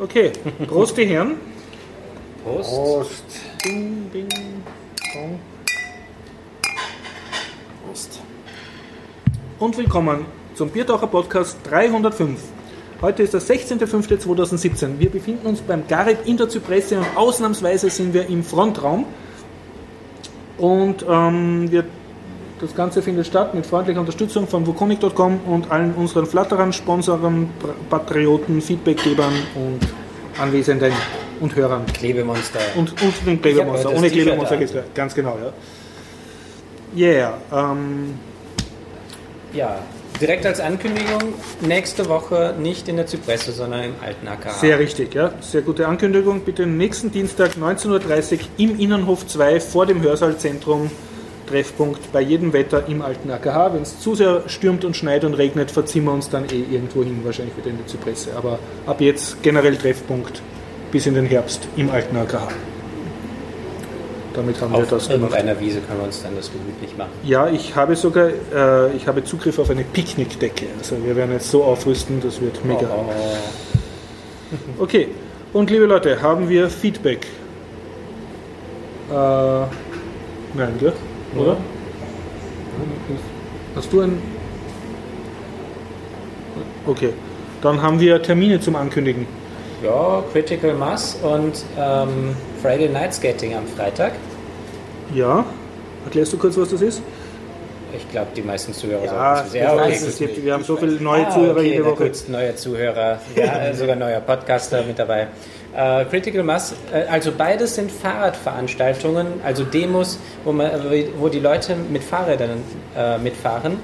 Okay, Prost die Herren. Prost. Prost. Bing, bing, bong. Prost. Und willkommen zum Biertaucher Podcast 305. Heute ist der 16.05.2017. Wir befinden uns beim Garib in der Zypresse und ausnahmsweise sind wir im Frontraum. Und ähm, wir, das Ganze findet statt mit freundlicher Unterstützung von Wukonic.com und allen unseren Flatterern, Sponsoren, Patrioten, Feedbackgebern und Anwesenden und Hörern. Klebemonster. Und, und den das Ohne an. geht's gar- ganz genau, ja. Yeah. Ähm, ja, direkt als Ankündigung, nächste Woche nicht in der Zypresse, sondern im alten AKH. Sehr richtig, ja. Sehr gute Ankündigung. Bitte nächsten Dienstag 19.30 Uhr im Innenhof 2 vor dem Hörsaalzentrum. Treffpunkt bei jedem Wetter im alten AKH. Wenn es zu sehr stürmt und schneit und regnet, verziehen wir uns dann eh irgendwo hin, wahrscheinlich wieder in die Zypresse. Aber ab jetzt generell Treffpunkt bis in den Herbst im alten AKH. Damit haben wir Auf das gemacht. irgendeiner Wiese können wir uns dann das gemütlich machen. Ja, ich habe sogar äh, ich habe Zugriff auf eine Picknickdecke. Also wir werden jetzt so aufrüsten, das wird mega. Oh, Okay, und liebe Leute, haben wir Feedback? Äh, nein, gell? Oder? Hast du ein. Okay, dann haben wir Termine zum Ankündigen. ja, Critical Mass und ähm, Friday Night Skating am Freitag. Ja, erklärst du kurz, was das ist? Ich glaube, die meisten Zuhörer Ja, es ich wissen. weiß, es gibt, wir haben so viele neue Ah, Zuhörer okay, jede Woche. gut, neuer Zuhörer, ja, sogar neuer Podcaster mit dabei. Äh, Critical Mass, äh, also beides sind Fahrradveranstaltungen, also Demos, wo, man, wo die Leute mit Fahrrädern äh, mitfahren.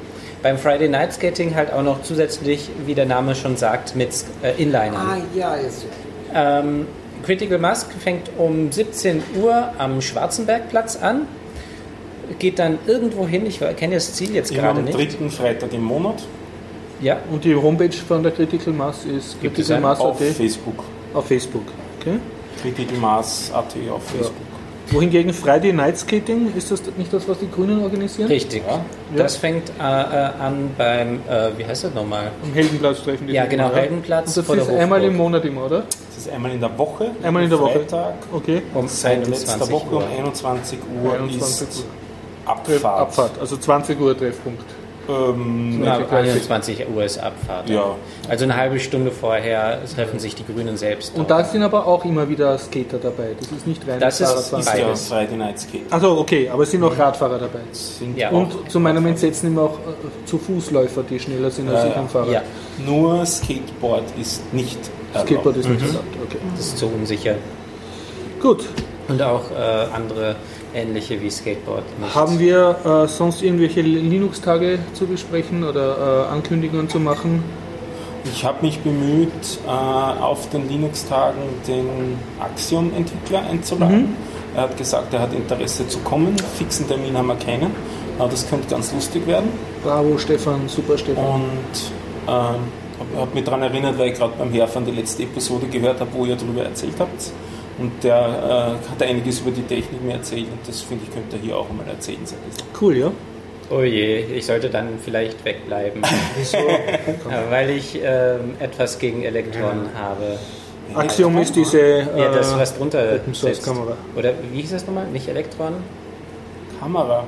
Beim Friday Night Skating halt auch noch zusätzlich, wie der Name schon sagt, mit äh, Inlinern. Ah ja, jetzt. Ähm, Critical Mask fängt um 17 Uhr am Schwarzenbergplatz an, geht dann irgendwo hin, ich kenne das Ziel jetzt gerade am nicht. dritten Freitag im Monat Ja, Und die Homepage von der Critical Mass ist Gibt es Critical? Mass auf Facebook. auf Facebook. Okay. Critical Mass AT auf Facebook. Wohingegen Friday Night Skating, ist das nicht das, was die Grünen organisieren? richtig. Ja. Das fängt äh, äh, an beim, äh, wie heißt das nochmal? Am Heldenplatz treffen die Ja, genau, immer, Heldenplatz Und das vor der ist einmal im Monat immer, oder? Das ist einmal in der Woche. Einmal in der Woche. Freitag. Okay. Um Seit letzter 21 Woche Uhr. um 21 Uhr 21 ist Uhr. Abfahrt. Abfahrt, also 20 Uhr Treffpunkt. Ähm, Ja, Ja, 21 Uhr ist Abfahrt. Ja. Also eine halbe Stunde vorher treffen sich die Grünen selbst. Und da sind aber auch immer wieder Skater dabei. Das ist nicht rein Das ist Fahrradfahren. ist ja. Friday Night Skate. Also okay, aber es sind auch Radfahrer dabei. Sind Ja. Und zu meinem Entsetzen immer auch äh, zu Fußläufer, die schneller sind als Ja, ich am Fahrrad. Ja, Nur Skateboard ist nicht erlaubt. Skateboard ist nicht erlaubt. Okay. das ist zu unsicher. Gut. Und auch äh, andere ähnliche wie Skateboard. nicht. Haben wir äh, sonst irgendwelche Linux-Tage zu besprechen oder äh, Ankündigungen zu machen? Ich habe mich bemüht, äh, auf den Linux-Tagen den Axiom-Entwickler einzuladen. Mhm. Er hat gesagt, er hat Interesse zu kommen. Fixen Termin haben wir keinen. Aber das könnte ganz lustig werden. Bravo, Stefan, super Stefan. Und ähm, habe hab mich daran erinnert, weil ich gerade beim Herfahren die letzte Episode gehört habe, wo ihr darüber erzählt habt. Und der äh, hat einiges über die Technik mir erzählt und das finde ich, könnte er hier auch einmal erzählen. So ein bisschen. Cool, ja? Oh je, ich sollte dann vielleicht wegbleiben. Wieso? Ja, weil ich ähm, etwas gegen Elektron habe. Axiom ist diese äh, Ja, das, was drunter Open Source. Kamera. Oder wie hieß das nochmal? Nicht Elektron? Kamera,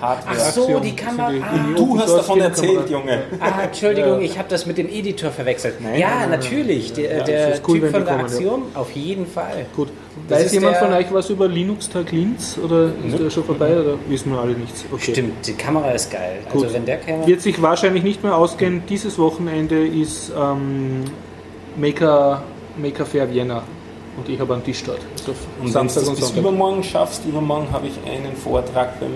Hardware. Ach so, die Kamera. Ah. Du hast davon erzählt. Junge. Ah, Entschuldigung, ich habe das mit dem Editor verwechselt. Nein, ja, nein, nein, natürlich. Der, Ja, der das ist cool, Typ wenn von der kommen, ja. Axiom, auf jeden Fall. Gut. Das Weiß ist jemand der- von euch was über Linux-Tag Linz oder ist der schon vorbei oder wissen wir alle nichts? Okay. Stimmt, die Kamera ist geil. Gut. Also wenn der käme. Wird sich wahrscheinlich nicht mehr ausgehen. Dieses Wochenende ist ähm, Maker, Maker Fair Vienna und ich habe einen Tisch dort. Also Und wenn du Samstag das und bis Sonntag. übermorgen schaffst, übermorgen habe ich einen Vortrag beim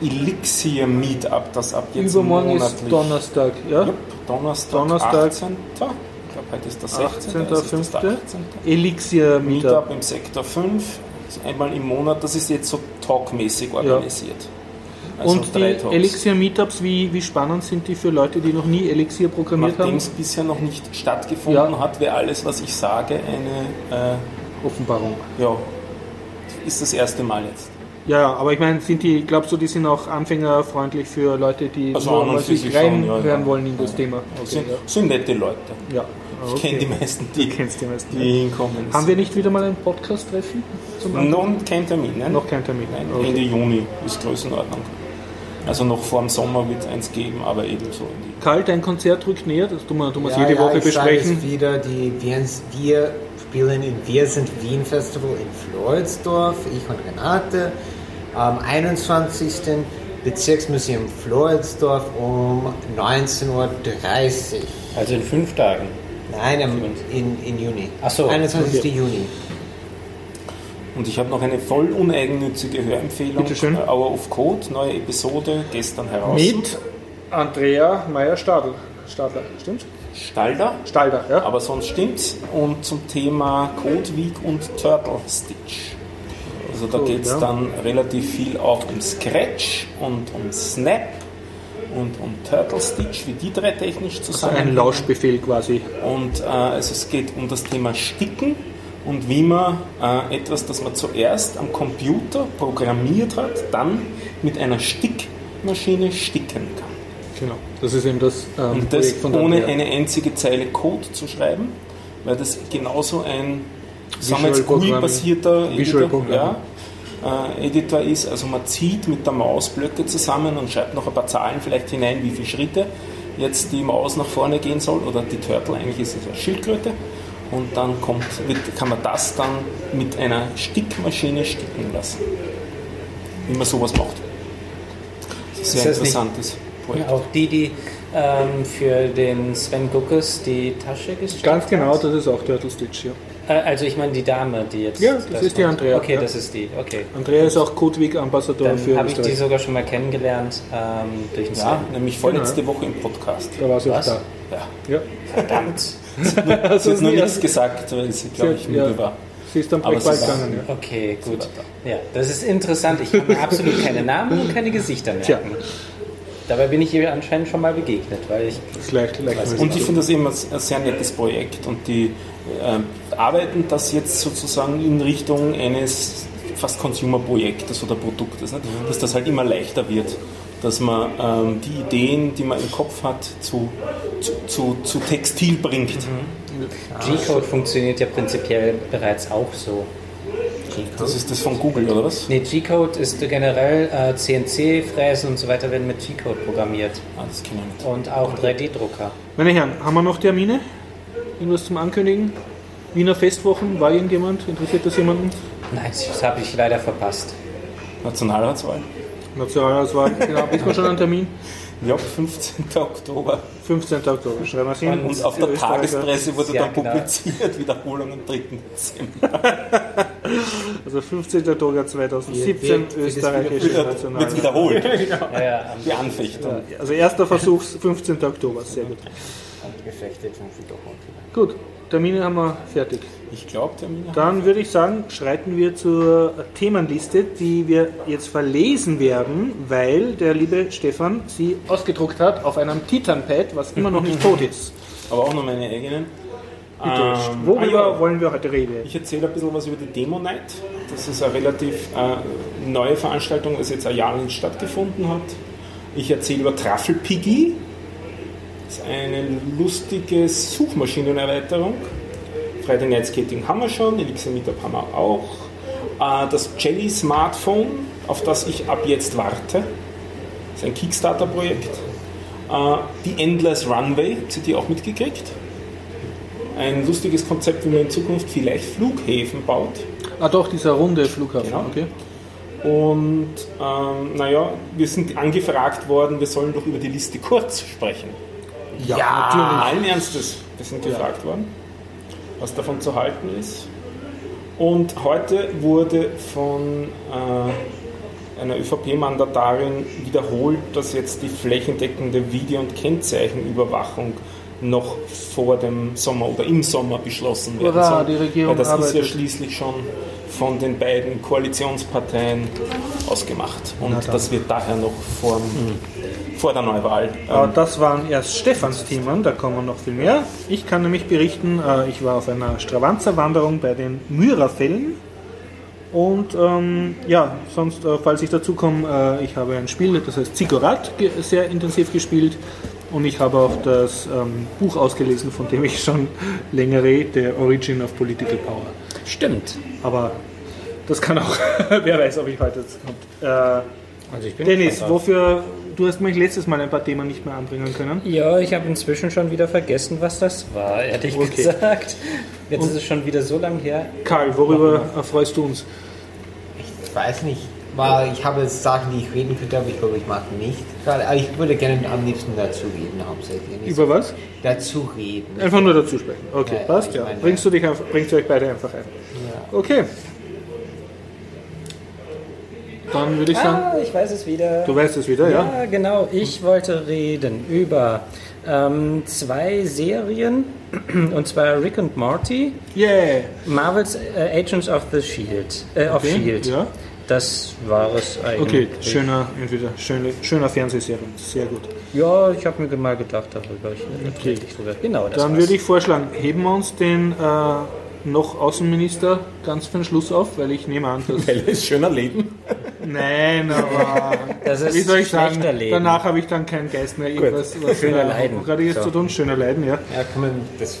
Elixir Meetup, das ab jetzt Übermorgen ist monatlich. Donnerstag, ja? Yep, Donnerstag, Donnerstag. 18. Ich glaube, heute ist der 16. 18. es ist das 5. 18. Elixir Meetup. Meetup im Sektor 5. Also einmal im Monat, das ist jetzt so talkmäßig organisiert. Also und die drei Talks. Elixir Meetups, wie, wie spannend sind die für Leute, die noch nie Elixir programmiert Nachdem haben? es bisher noch nicht stattgefunden Ja. hat, wäre alles, was ich sage, eine, äh, Offenbarung. ja, ist das erste Mal jetzt. Ja, ja, aber ich meine, sind die, glaubst du, die sind auch anfängerfreundlich für Leute, die Also nur an sich reinhören ja, ja. wollen in das Thema? Okay, Sind, ja. sind nette Leute. ja. Ich kenne die meisten, Du die, kennst die meisten. die hinkommen. Haben wir nicht wieder mal ein Podcast-Treffen? noch kein Termin, nein? Noch kein Termin. Nein, Okay. Ende Juni ist Größenordnung. Also noch vor dem Sommer wird es eins geben, aber ebenso in die Karl, dein Konzert rückt näher, das tun wir, tun wir Ja, jede ja, Woche ich sage besprechen. es wieder, die wir, wir spielen in Wir sind Wien Festival in Floridsdorf, ich und Renate, am 21. Bezirksmuseum Floridsdorf um 19.30 Uhr. Also in fünf Tagen. Nein, am- in, in Juni. Ach so, 21. okay. Juni. Und ich habe noch eine voll uneigennützige Hörempfehlung. Bitte schön. Äh, Hour of Code, neue Episode, gestern heraus. Mit Andrea Meyer-Stadl. Stadler, stimmt? Stalder, Stalder, ja. aber sonst stimmt's. Und zum Thema Code Week und Turtle Stitch. Also da geht es dann relativ viel auch um Scratch und um Snap und um Turtle Stitch, wie die drei technisch zusammen. ein Lauschbefehl quasi. Und äh, also es geht um das Thema Sticken und wie man äh, etwas, das man zuerst am Computer programmiert hat, dann mit einer Stickmaschine sticken kann. Genau. Das ist eben das ähm, Und das ohne eine einzige Zeile Code zu schreiben, weil das genauso ein sagen wir jetzt. GUI-basierter Editor, ja, äh, Editor ist. Also man zieht mit der Maus Blöcke zusammen und schreibt noch ein paar Zahlen vielleicht hinein, wie viele Schritte jetzt die Maus nach vorne gehen soll oder die Turtle, eigentlich ist es eine Schildkröte. Und dann kommt, wird, kann man das dann mit einer Stickmaschine sticken lassen. Wie man sowas macht. Das ist sehr Ist das interessantes Projekt. Auch die, die ähm, für den Sven Guckes die Tasche gestrickt Ganz genau, hat? das ist auch Turtle Stitch, ja. Äh, also ich meine die Dame, die jetzt... Ja, das ist die. Andrea, Okay, ja. das ist die, okay. Andrea ist auch Codeweek-Ambassador Dann für habe ich die sogar schon mal kennengelernt ähm, durch den Ja, Sven. nämlich vorletzte Woche im Podcast. Da war sie auch da. Ja. Ja. Verdammt. Sie hat noch nichts gesagt, weil sie, glaube ich, müde ja. war. Sie ist am Aber war- gegangen, ja. Okay, gut. Ja, das ist interessant. Ich kann mir absolut keine Namen und keine Gesichter Tja. merken. Dabei bin ich ihr anscheinend schon mal begegnet, weil ich Das ist leicht, leicht. Und ich finde das immer ein sehr nettes Projekt und die arbeiten das jetzt sozusagen in Richtung eines fast Consumer-Projektes oder Produktes, nicht? dass das halt immer leichter wird, dass man ähm, die Ideen, die man im Kopf hat, zu, zu, zu, zu Textil bringt. G-Code funktioniert ja prinzipiell bereits auch so. Das ist das von Google, oder was? Nee, G-Code ist generell äh, CNC-Fräsen und so weiter werden mit G-Code programmiert. Ah, das kenne ich nicht. Und auch 3D-Drucker. Meine Herren, haben wir noch Termine? Irgendwas zum Ankündigen? Wiener Festwochen, war irgendjemand? Interessiert das jemanden? Nein, das habe ich leider verpasst. Nationalratswahl? Nationalratswahl, genau, wissen wir schon einen Termin? Ja, 15. Oktober. 15. Oktober, schreiben wir es hin. Und auf der. Tagespresse wurde Ja, dann genau. publiziert, Wiederholung am 3. Dezember. Also 15. Oktober 2017, Wird- wird- österreichische Wird, wird Nationalrat. wiederholt. Ja, ja, am- Die Anfechtung. Also erster Versuch, 15. Oktober, sehr gut. Und Gefechte zum Wiederholen. Gut, Termine haben wir fertig. Ich glaube, Termine. Dann würde ich sagen, schreiten wir zur Themenliste, die wir jetzt verlesen werden, weil der liebe Stefan sie ausgedruckt hat auf einem Titanpad, was immer noch nicht tot ist. Aber auch noch meine eigenen. Ähm, worüber ah ja, wollen wir heute reden? Ich erzähle ein bisschen was über die Demo Night. Das ist eine relativ äh, neue Veranstaltung, die jetzt ein Jahr lang stattgefunden hat. Ich erzähle über Truffle Piggy. Das ist eine lustige Suchmaschinenerweiterung. Friday Night Skating haben wir schon, Elixir Meetup haben wir auch. Äh, das Jelly Smartphone, auf das ich ab jetzt warte. Das ist ein Kickstarter-Projekt. Äh, die Endless Runway, habt ihr die auch mitgekriegt? Ein lustiges Konzept, wie man in Zukunft vielleicht Flughäfen baut. Ah doch, dieser runde Flughafen, Genau. okay. Und ähm, naja, wir sind angefragt worden, wir sollen doch über die Liste kurz sprechen. Ja, Allen Ernstes, wir sind gefragt worden, was davon zu halten ist. Und heute wurde von äh, einer ÖVP-Mandatarin wiederholt, dass jetzt die flächendeckende Video- und Kennzeichenüberwachung noch vor dem Sommer oder im Sommer beschlossen werden Hurra, soll. die Regierung Weil das ist ja arbeitet. schließlich schon von den beiden Koalitionsparteien ausgemacht. Und das wird daher noch vor, vor der Neuwahl. Aber Ähm, das waren erst Stefans Themen, da kommen noch viel mehr. Ich kann nämlich berichten, äh, ich war auf einer Stravanzerwanderung bei den Myrafällen. Und ähm, ja, sonst, äh, falls ich dazu komme, äh, ich habe ein Spiel, das heißt Ziggurat, sehr intensiv gespielt. Und ich habe auch das ähm, Buch ausgelesen, von dem ich schon länger rede, The Origin of Political Power. Stimmt. Aber das kann auch, wer weiß, ob ich heute jetzt kommt. Äh, Also ich bin Dennis, wofür, du hast mich letztes Mal ein paar Themen nicht mehr anbringen können. Ja, ich habe inzwischen schon wieder vergessen, was das war, ehrlich Okay. gesagt. Jetzt ist es schon wieder so lang her. Karl, worüber erfreust du uns? Ich weiß nicht. Weil ich habe jetzt Sachen, die ich reden könnte, aber ich glaube, ich mag nicht. Aber ich würde gerne am liebsten dazu reden, hauptsächlich. Nicht Über was? Dazu reden. Einfach nur dazu sprechen. Okay, Ja, passt, ja. meine- Bringst du, dich einfach, bringst du euch beide einfach ein. Ja. Okay. Dann würde ich sagen, Ah, ich weiß es wieder. du weißt es wieder, ja? Ja, genau. Ich wollte reden über ähm, zwei Serien, und zwar Rick und Morty, Yeah. Marvel's äh, Agents of the Shield. Äh, of Okay, Shield. ja. Das war es eigentlich. Okay, schöner, entweder schöne, schöner Fernsehserie. Sehr gut. Ja, ich habe mir mal gedacht darüber. Ich, Okay. ich drüber. Genau, das Dann war's. würde ich vorschlagen, heben wir uns den äh, noch Außenminister ganz für den Schluss auf, weil ich nehme an, dass. Weil es schöner Leben. Nein, aber. Das ist Wie soll ich sagen? Leben. Danach habe ich dann keinen Geist mehr, irgendwas was Schöner Leiden. gerade jetzt So. zu tun. Schöner Leiden, ja. Ja, kann man das.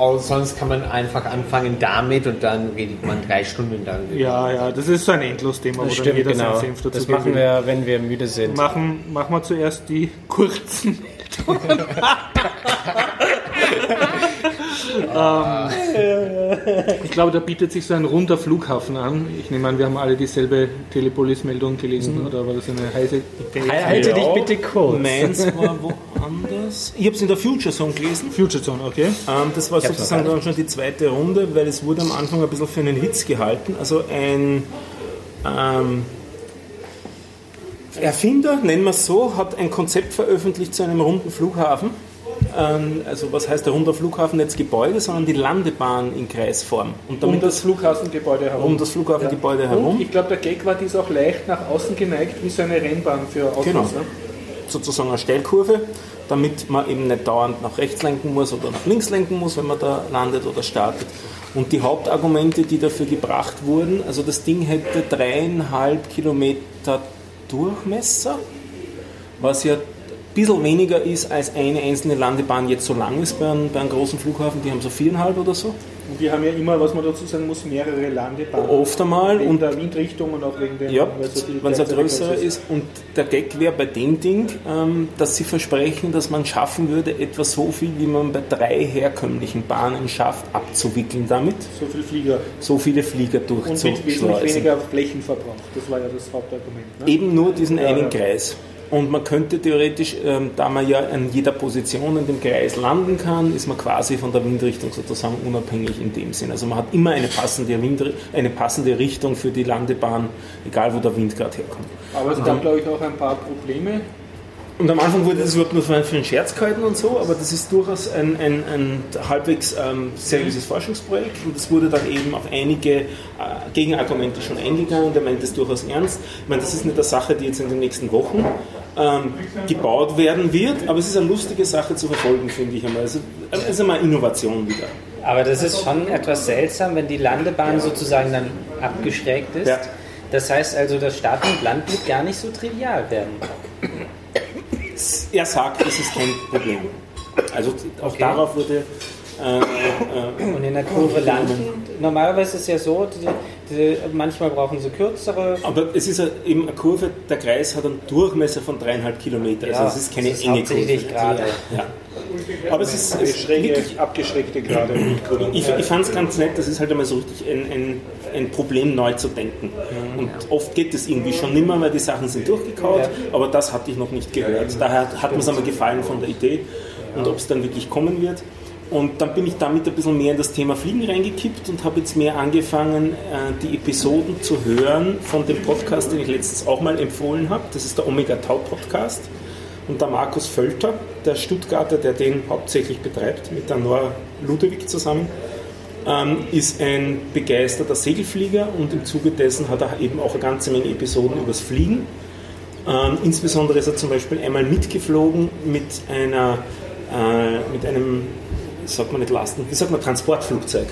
Auch sonst kann man einfach anfangen damit und dann redet man drei Stunden lang. Ja, ja, das ist so ein Endlos-Thema, wo stimmt, jeder genau. Senf dazu Das machen wir, wenn wir müde sind. Machen, machen wir zuerst die kurzen Meldungen. ähm, ich glaube, da bietet sich so ein runder Flughafen an. Ich nehme an, wir haben alle dieselbe Telepolis-Meldung gelesen, oder war das eine heiße Idee? Halte dich bitte kurz. Meins war woanders. Ich habe es in der Future Song gelesen. Future Zone, okay. Ähm, das war sozusagen dann schon die zweite Runde, weil es wurde am Anfang ein bisschen für einen Witz gehalten. Also ein ähm, Erfinder, nennen wir es so, hat ein Konzept veröffentlicht zu einem runden Flughafen. Ähm, also was heißt der runde Flughafen? Nicht das Gebäude, sondern die Landebahn in Kreisform. Und Um das Flughafengebäude herum. um das Flughafengebäude Und herum. ich glaube, der Gag war, die ist auch leicht nach außen geneigt, wie so eine Rennbahn für Autos. Genau. Ne? sozusagen eine Stellkurve, damit man eben nicht dauernd nach rechts lenken muss oder nach links lenken muss, wenn man da landet oder startet. Und die Hauptargumente, die dafür gebracht wurden, also das Ding hätte dreieinhalb Kilometer Durchmesser, was ja bisschen weniger ist, als eine einzelne Landebahn jetzt so lang ist bei einem, bei einem großen Flughafen. Die haben so viereinhalb oder so. Und die haben ja immer, was man dazu sagen muss, mehrere Landebahnen. Oft einmal. Wegen Und der Windrichtung und auch wegen der... Ja, so wenn es größerer groß ist. Und der Gag wäre bei dem Ding, ähm, dass sie versprechen, dass man schaffen würde, etwa so viel, wie man bei drei herkömmlichen Bahnen schafft, abzuwickeln damit. So viel Flieger. So viele Flieger Und mit wesentlich durchzuschleusen. weniger Flächenverbrauch. Das war ja das Hauptargument. Ne? Eben nur diesen Ja, einen ja. Kreis. Und man könnte theoretisch, ähm, da man ja an jeder Position in dem Kreis landen kann, ist man quasi von der Windrichtung sozusagen unabhängig in dem Sinn. Also man hat immer eine passende, Wind, eine passende Richtung für die Landebahn, egal wo der Wind gerade herkommt. Aber es gab, glaube ich, auch ein paar Probleme. Und am Anfang wurde das überhaupt nur für einen, Scherz gehalten und so, aber das ist durchaus ein, ein, ein halbwegs ähm, seriöses Forschungsprojekt und es wurde dann eben auf einige äh, Gegenargumente schon eingegangen. Der meint das durchaus ernst. Ich meine, das ist nicht eine Sache, die jetzt in den nächsten Wochen ähm, gebaut werden wird, aber es ist eine lustige Sache zu verfolgen, finde ich einmal. Also, es ist einmal Innovation wieder. Aber das ist schon etwas seltsam, wenn die Landebahn sozusagen dann abgeschrägt ist. Ja. Das heißt also, das Start und Land wird gar nicht so trivial werden. Er sagt, es ist kein Problem. Also auch Okay. darauf wurde äh, Und in der Kurve landen, normalerweise ist es ja so, die, die, manchmal brauchen sie kürzere. Aber es ist ja eben eine Kurve, der Kreis hat einen Durchmesser von dreieinhalb Kilometer. Also Ja, es ist keine das ist enge Kurve. gerade. Ja. Aber es ist, Eine es wirklich, abgeschrägte gerade. ich, ich fand es ganz nett, das ist halt einmal so richtig ein, ein, ein Problem neu zu denken. Und oft geht es irgendwie schon nimmer, weil die Sachen sind durchgekaut, aber das hatte ich noch nicht gehört. Daher hat mir es einmal gefallen von der Idee und ob es dann wirklich kommen wird. Und dann bin ich damit ein bisschen mehr in das Thema Fliegen reingekippt und habe jetzt mehr angefangen, äh, die Episoden zu hören von dem Podcast, den ich letztens auch mal empfohlen habe. Das ist der Omega Tau Podcast. Und der Markus Völter, der Stuttgarter, der den hauptsächlich betreibt, mit der Nora Ludewig zusammen, ähm, ist ein begeisterter Segelflieger und im Zuge dessen hat er eben auch eine ganze Menge Episoden übers Fliegen. Ähm, insbesondere ist er zum Beispiel einmal mitgeflogen mit einer, äh, mit einem, sagt man nicht Lasten, wie sagt man, Transportflugzeug.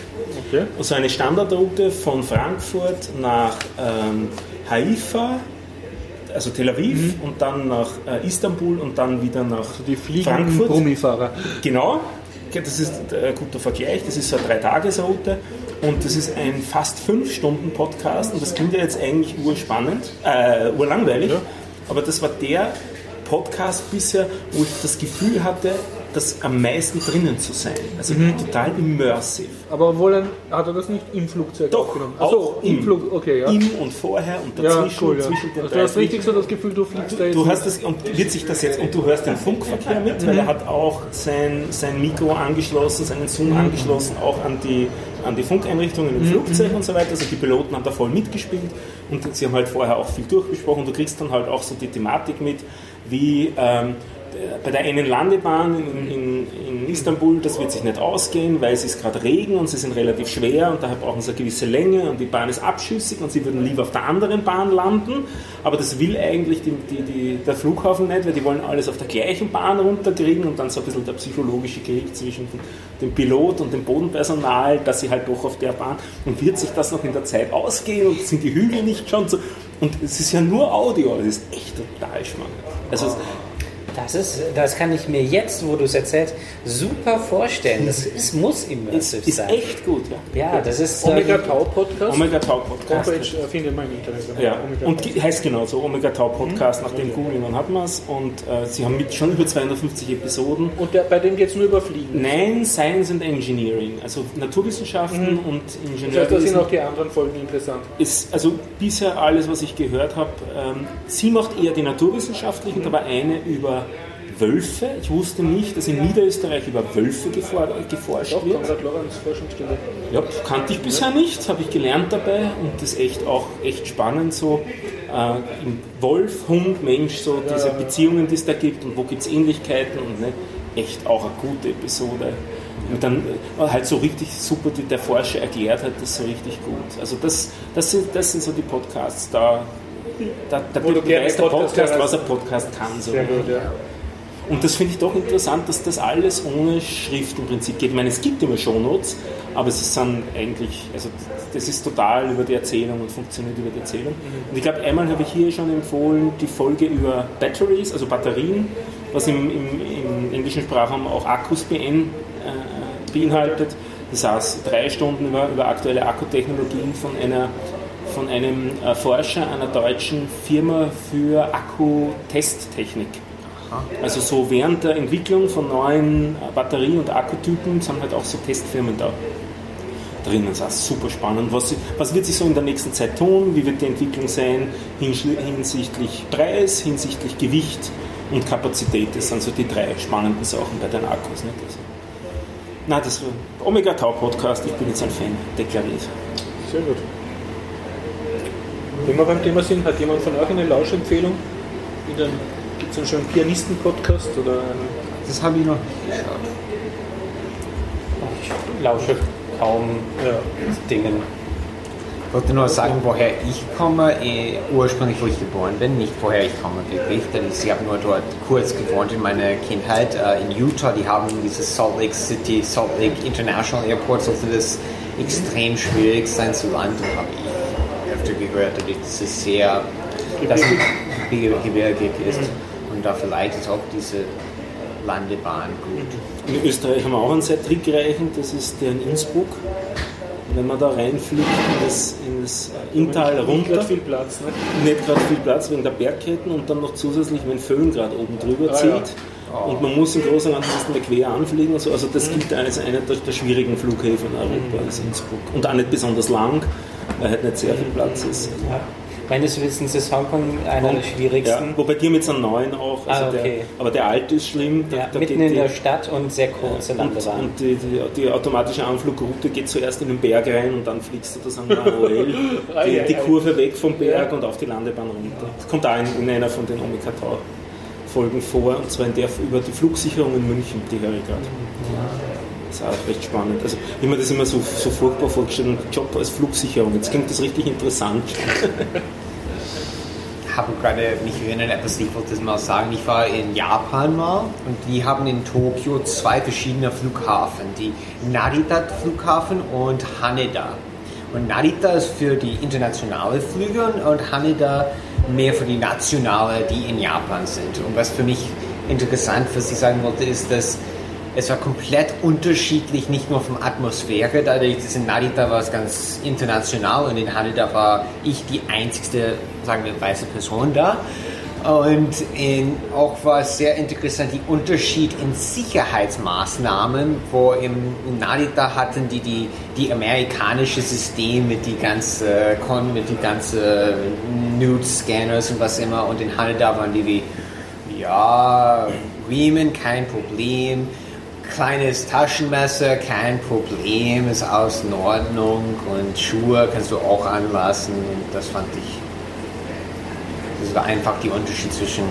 Okay. Also eine Standardroute von Frankfurt nach ähm, Haifa, also Tel Aviv und dann nach äh, Istanbul und dann wieder nach Also Die fliegenden Frankfurt. Brummifahrer. Genau, das ist ein guter Vergleich. Das ist so eine Dreitagesroute und das ist ein fast fünf Stunden Podcast und das klingt ja jetzt eigentlich urspannend, äh, urlangweilig, aber das war der Podcast bisher, wo ich das Gefühl hatte, das am meisten drinnen zu sein. Also total immersive. Aber obwohl dann hat er das nicht im Flugzeug Doch, aufgenommen. auch Achso, im im. Flug, okay, ja. Im und vorher und ja, dazwischen, cool, ja. zwischen den Also du hast richtig so das Gefühl, du fliegst da jetzt Du hast das, und wird sich das jetzt, und du hörst den Funkverkehr mit, weil er hat auch sein, sein Mikro angeschlossen, seinen Zoom angeschlossen, auch an die, an die Funkeinrichtungen im Flugzeug und so weiter. Also die Piloten haben da voll mitgespielt und sie haben halt vorher auch viel durchgesprochen. Du kriegst dann halt auch so die Thematik mit, wie ähm, bei der einen Landebahn in, in, in Istanbul, das wird sich nicht ausgehen, weil es ist gerade Regen und sie sind relativ schwer und daher brauchen sie eine gewisse Länge und die Bahn ist abschüssig und sie würden lieber auf der anderen Bahn landen, aber das will eigentlich die, die, die, der Flughafen nicht, weil die wollen alles auf der gleichen Bahn runterkriegen und dann so ein bisschen der psychologische Krieg zwischen dem Pilot und dem Bodenpersonal, dass sie halt doch auf der Bahn. Und wird sich das noch in der Zeit ausgehen und sind die Hügel nicht schon so? Und es ist ja nur Audio, das ist echt total spannend. Also Das, ist, das kann ich mir jetzt, wo du es erzählst, super vorstellen. Das ist, muss ist, immersiv ist sein. echt gut, ja. Ja, das ist. Omega ähm, Tau Podcast. Omega Tau Podcast. Homepage äh, findet man im Internet. Ja, Omega und heißt genauso, Omega Tau Podcast, nach dem googeln, dann hat man es. Und äh, sie haben mit schon über 250 Episoden. Und der, bei dem geht es nur über Fliegen. Nein, Science and Engineering, also Naturwissenschaften und Das heißt, da sind auch die anderen Folgen interessant. ist, also bisher alles, was ich gehört habe, ähm, sie macht eher die naturwissenschaftlichen, da war eine über Wölfe. Ich wusste nicht, dass in Niederösterreich über Wölfe gefor geforscht Doch, wird. Forschungsstelle. Ja, kannte ich bisher nicht, habe ich gelernt dabei und das ist echt auch echt spannend so. Äh, im Wolf, Hund, Mensch, so diese ja. Beziehungen, die es da gibt und wo gibt es Ähnlichkeiten und ne, echt auch eine gute Episode. Und dann äh, halt so richtig super, die der Forscher erklärt hat, das so richtig gut. Also das, das, sind, das sind so die Podcasts, da, da, da Wo du der Podcast Podcast, was ein Podcast kann. So. Sehr gut, ja. Und das finde ich doch interessant, dass das alles ohne Schrift im Prinzip geht. Ich meine, es gibt immer Shownotes, aber es ist dann eigentlich, also das ist total über die Erzählung und funktioniert über die Erzählung. Und ich glaube, einmal habe ich hier schon empfohlen, die Folge über Batteries, also Batterien, was im, im, im englischen Sprachraum auch Akkus BN äh, beinhaltet. Das heißt, drei Stunden über, über aktuelle Akkutechnologien von einer von einem äh, Forscher einer deutschen Firma für Akkutesttechnik. Also so während der Entwicklung von neuen äh, Batterie- und Akkutypen sind halt auch so Testfirmen da drin. Das ist super spannend. Was, was wird sich so in der nächsten Zeit tun? Wie wird die Entwicklung sein hinsichtlich Preis, hinsichtlich Gewicht und Kapazität? Das sind so die drei spannenden Sachen bei den Akkus. Nicht? Also, na, das war Omega Tau Podcast. Ich bin jetzt ein Fan, deklariert. Sehr gut. Wenn wir beim Thema sind, hat jemand von euch eine Lauschempfehlung? Gibt es einen schönen Pianisten-Podcast oder Das habe ich noch nicht geschaut. Ich lausche kaum ja. Dingen. Ich wollte nur sagen, woher ich komme. Eh, ursprünglich, wo ich geboren bin, nicht woher ich komme wirklich, denn ich habe nur dort kurz gewohnt in meiner Kindheit. Äh, in Utah, die haben dieses Salt Lake City, Salt Lake International Airport, sollte das extrem schwierig sein zu landen, habe ich öfter gehört, dass es sehr gebirgig ist. Und da vielleicht ist auch diese Landebahn gut. In Österreich haben wir auch einen sehr trickreichen, das ist der in Innsbruck. Wenn man da reinfliegt in das, in das Inntal Nicht runter, gerade viel Platz, ne? nicht gerade viel Platz wegen der Bergketten und dann noch zusätzlich, wenn Föhn gerade oben drüber Ah, zieht. ja. Und man muss im Großen und Ganzen mal quer anfliegen. und so. Also das gilt als einer der, der schwierigen Flughäfen in Europa, ist Innsbruck. Und auch nicht besonders lang, weil halt nicht sehr viel Platz ist. Ja. Meines Wissens ist Hongkong einer der Ja, schwierigsten. wobei die haben jetzt einen neuen auch. Also Ah, okay. der, aber der alte ist schlimm. Da, Ja, da mitten in die- der Stadt und sehr kurze Und, Landebahn. und die, die, die automatische Anflugroute geht zuerst in den Berg rein und dann fliegst du das manuell Ei, die, die. Kurve weg vom Berg Ja. und auf die Landebahn runter. Das kommt auch in, in einer von den Omega Tau Folgen vor und zwar in der über die Flugsicherung in München, die höre ich gerade. Das ist auch recht spannend. Also ich habe mir das immer so, so furchtbar vorgestellt, Job als Flugsicherung. Jetzt klingt das richtig interessant. habe gerade mich erinnert, etwas, ich wollte das mal sagen. Ich war in Japan mal und die haben in Tokio zwei verschiedene Flughafen, die Narita Flughafen und Haneda. Und Narita ist für die internationale Flüge und Haneda mehr für die nationale, die in Japan sind. Und was für mich interessant, was ich sagen wollte, ist, dass es war komplett unterschiedlich, nicht nur von Atmosphäre, dadurch, dass in Narita war es ganz international und in Haneda war ich die einzigste, sagen wir, weiße Person da. Und in, auch war es sehr interessant, die Unterschied in Sicherheitsmaßnahmen, wo im in Narita hatten die, die die amerikanische System mit die ganze Con, mit die ganze Nude Scanners und was immer. Und in Haneda waren die wie ja Riemen kein Problem, kleines Taschenmesser kein Problem, ist aus in Ordnung und Schuhe kannst du auch anlassen und das fand ich das war einfach die Unterschied zwischen,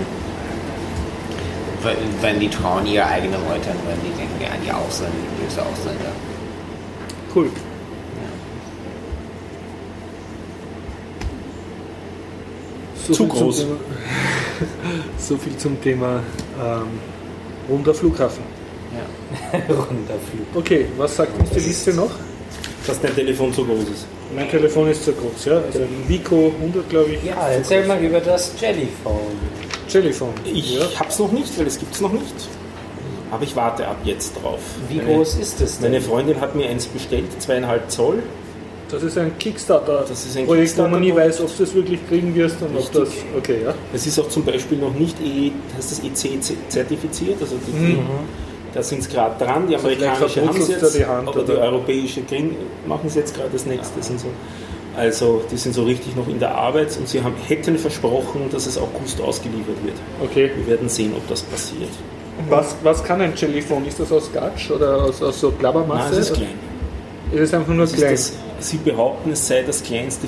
wenn die trauen ihre eigenen Leute und wenn die denken, ja, die Ausländer, die böse Ausländer. Cool. So Zu viel zum groß. Thema- so viel zum Thema ähm, runder Flughafen. Runterflug. Okay, was sagt uns die Liste noch? Dass dein Telefon zu groß ist. Mein Telefon ist zu groß, ja. Also ein Vico 100, glaube ich. Ja, erzähl mal über das Jellyphone. Jellyphone. Ich Ja. hab's noch nicht, weil es gibt's noch nicht. Aber ich warte ab jetzt drauf. Wie Meine- groß ist es denn? Meine Freundin hat mir eins bestellt, zweieinhalb Zoll. Das ist ein Kickstarter-Projekt, Das ist ein wo man nie weiß, ob du das wirklich kriegen wirst und ob das. Okay, ja. Es ist auch zum Beispiel noch nicht E, heißt das EC zertifiziert, also die, Mhm. Da sind sie gerade dran. Die vielleicht amerikanische haben es jetzt, die Hand, aber die oder? europäische kriegen, machen sie jetzt gerade das nächste. Sind so, also die sind so richtig noch in der Arbeit und sie haben, hätten versprochen, dass es August ausgeliefert wird. Okay. Wir werden sehen, ob das passiert. Was, was kann ein Jellyphone? Ist das aus Gatsch oder aus, aus so Blabbermasse? Nein, es ist klein. Ist es einfach nur Es ist klein? das, sie behaupten, es sei das kleinste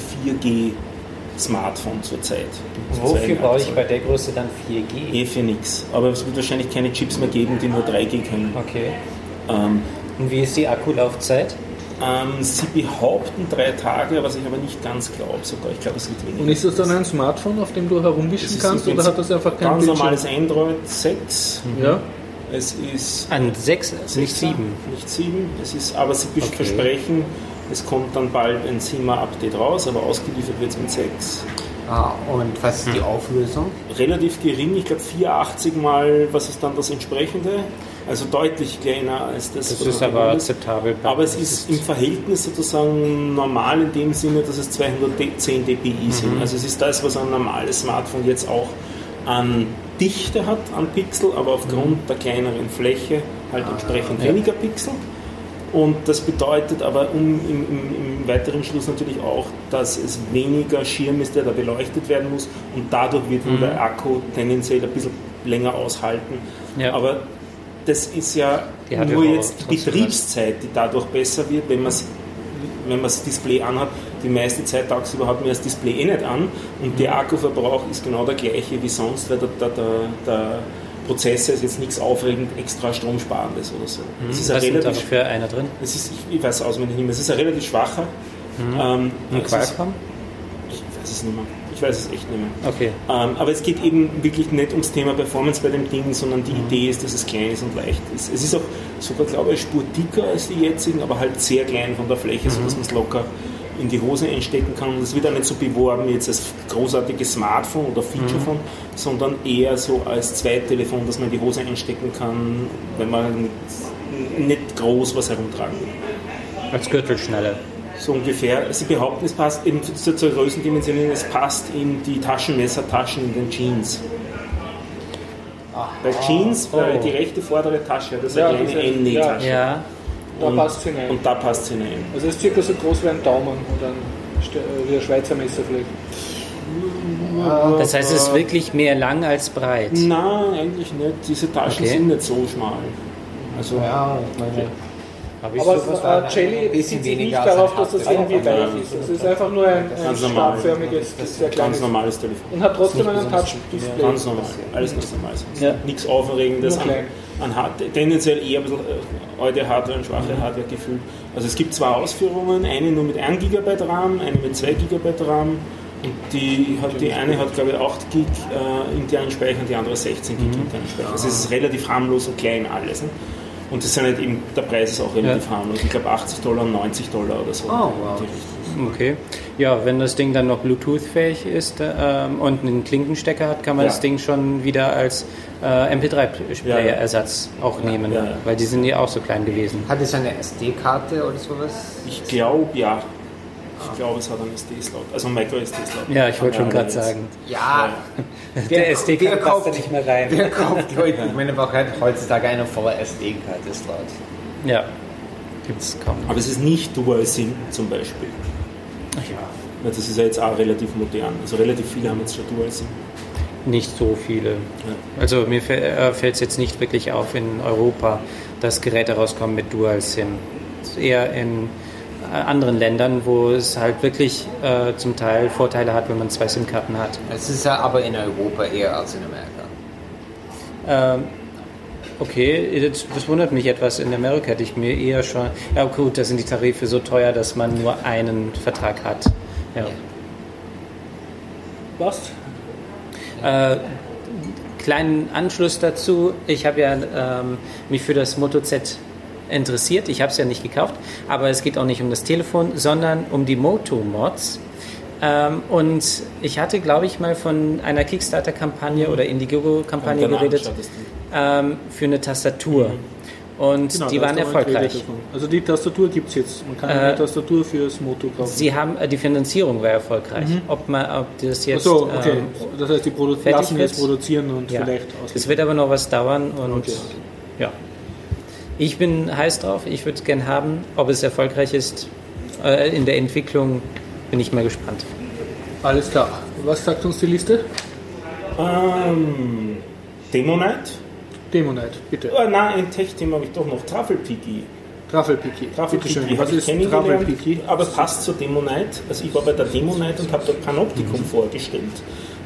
4G-Smartphone zurzeit. Wofür brauche ich bei der Größe dann 4G? Eh für nichts. Aber es wird wahrscheinlich keine Chips mehr geben, die nur 3G können. Okay. Ähm, Und wie ist die Akkulaufzeit? ähm, sie behaupten drei Tage, was ich aber nicht ganz glaube sogar. Ich glaube, es wird weniger. Und ist das dann ein Smartphone, auf dem du herumwischen Es ist kannst oder hat das einfach kein Ganz Bildschirm? normales Android 6. Ja. Es ist An 6, nicht 6er, 7. Nicht 7. Es ist, aber sie Okay. versprechen, es kommt dann bald ein 7er-Update raus, aber ausgeliefert wird es mit 6. Ah, und was ist die Auflösung? relativ gering, ich glaube 84 mal, was ist dann das entsprechende? Also deutlich kleiner als das. Das ist aber gewohnt akzeptabel. Aber es ist im Verhältnis sozusagen normal in dem Sinne, dass es 210 dpi sind. Mhm. Also es ist das, was ein normales Smartphone jetzt auch an Dichte hat, an Pixel, aber aufgrund der kleineren Fläche halt entsprechend Mhm. Ah, ja. weniger Pixel. Und das bedeutet aber um, im, im, im weiteren Schluss natürlich auch, dass es weniger Schirm ist, der da beleuchtet werden muss und dadurch wird Mhm. der Akku tendenziell ein bisschen länger aushalten. Ja. Aber das ist ja Die nur jetzt die Betriebszeit, die dadurch besser wird, wenn man wenn man das Display anhat. Die meiste Zeit tagsüber hat man das Display eh nicht an und Mhm. der Akkuverbrauch ist genau der gleiche wie sonst, weil der, der, der, der Prozessor ist jetzt nichts aufregend extra stromsparendes oder so. Es ist ein Was da relativ für einer drin? es ist, ich, ich weiß auswendig nicht mehr, es ist ein relativ schwacher. Ähm, Ein es ist, Qualcomm? ich weiß es nicht mehr. Ich weiß es echt nicht mehr. Okay. Ähm, aber es geht eben wirklich nicht ums Thema Performance bei dem Ding, sondern die Idee ist, dass es klein ist und leicht ist. Es ist auch sogar, glaube ich, eine Spur dicker als die jetzigen, aber halt sehr klein von der Fläche, sodass man es locker in die Hose einstecken kann. Und es wird auch nicht so beworben jetzt als großartiges Smartphone oder Featurephone, sondern eher so als Zweittelefon, das man in die Hose einstecken kann, wenn man nicht, groß was herumtragen will. Als Gürtelschnalle. So ungefähr. Sie behaupten, es passt eben zur, zur Größendimensionierung, es passt in die Taschenmessertaschen in den Jeans. Bei Jeans, weil die rechte vordere Tasche hat das Ja, eine kleine N-Nähtasche. Ja. Da Und- passt es hinein. Und da passt es hinein. Also es ist circa so groß wie ein Daumen oder ein, äh, wie ein Schweizer Messer vielleicht. Das heißt, es ist wirklich mehr lang als breit. Nein, eigentlich nicht. Diese Taschen Okay. sind nicht so schmal. Also, Ja, ich meine, Aber äh, Jelly bezieht sich nicht darauf, dass das irgendwie weich ist. Es ist einfach nur ein, ein Ganz stabförmiges, sehr ganz kleines normales Telefon. und hat trotzdem einen Touch-Display. Ganz normal. Alles ganz normal. Ja. Nichts Aufregendes. Nur klein. an Hard tendenziell eher ein bisschen äh, alte Hardware und schwache. Hardware gefühlt. Also es gibt zwei Ausführungen, eine nur mit 1 GB RAM, eine mit 2 GB RAM. Und die, hat, die eine hat, glaube ich, 8 Gig äh, internen Speicher und die andere 16 Gig Mhm. internen Speicher. Also es ist relativ harmlos und klein alles. Ne? Und das sind halt eben, der Preis ist auch relativ Ja. harmlos. Ich glaube 80 Dollar und 90 Dollar oder so. Oh, wow. Okay. Ja, wenn das Ding dann noch Bluetooth-fähig ist ähm, und einen Klinkenstecker hat, kann man Ja. das Ding schon wieder als äh, MP3-Player-Ersatz auch nehmen, Ja, ja. weil die sind ja auch so klein gewesen. Hat es eine SD-Karte oder sowas? Ich glaube, ja. Ich glaube, es hat einen SD-Slot, also einen Micro-SD-Slot. Ja, ich wollte schon Ja, gerade sagen. Ja, Der SD wer passt da kauft- nicht mehr rein. wer kauft Leute? Ich meine, man hat heutzutage eine volle SD-Karte-Slot. Ja, gibt's kaum. Aber es ist nicht Dual SIM zum Beispiel. Ach ja, Weil das ist ja jetzt auch relativ modern. Also relativ viele haben jetzt schon Dual SIM. nicht so viele. Also mir fällt es jetzt nicht wirklich auf in Europa, dass Geräte rauskommen mit Dual SIM. Es ist Eher in äh, anderen Ländern, wo es halt wirklich äh, zum Teil Vorteile hat, wenn man zwei SIM-Karten hat. Es ist ja aber in Europa eher als in Amerika. Ähm, okay, das, das wundert mich etwas. In Amerika hätte ich mir eher schon. Ja, gut, da sind die Tarife so teuer, dass man nur einen Vertrag hat. Ja. Was? Äh, kleinen Anschluss dazu. Ich habe ja ähm, mich für das Moto Z interessiert. Ich habe es ja nicht gekauft, aber es geht auch nicht um das Telefon, sondern um die Moto-Mods. Ähm, und ich hatte, glaube ich, mal von einer Kickstarter-Kampagne oder Indiegogo-Kampagne geredet. Ähm, für eine Tastatur. Und Genau, die waren erfolgreich. Also die Tastatur gibt es jetzt. Man kann Äh, eine Tastatur fürs Moto kaufen. Sie haben äh, die Finanzierung war erfolgreich. Ob man, ob das jetzt Achso, okay. ähm, das heißt, die produ lassen es wird? produzieren und Ja. vielleicht Es ausliefern. wird aber noch was dauern und Okay. ja. Ich bin heiß drauf, ich würde es gern haben. Ob es erfolgreich ist äh, in der Entwicklung, bin ich mal gespannt. Alles klar. Was sagt uns die Liste? Ähm, Demo Night? Demo Night, bitte. Oh, nein, ein Tech-Thema habe ich doch noch. Schön. Traffelpiki Was habe ich ist kennengelernt, aber passt zur Demo Night. Also ich war bei der Demo Night und habe dort Panoptikum vorgestellt.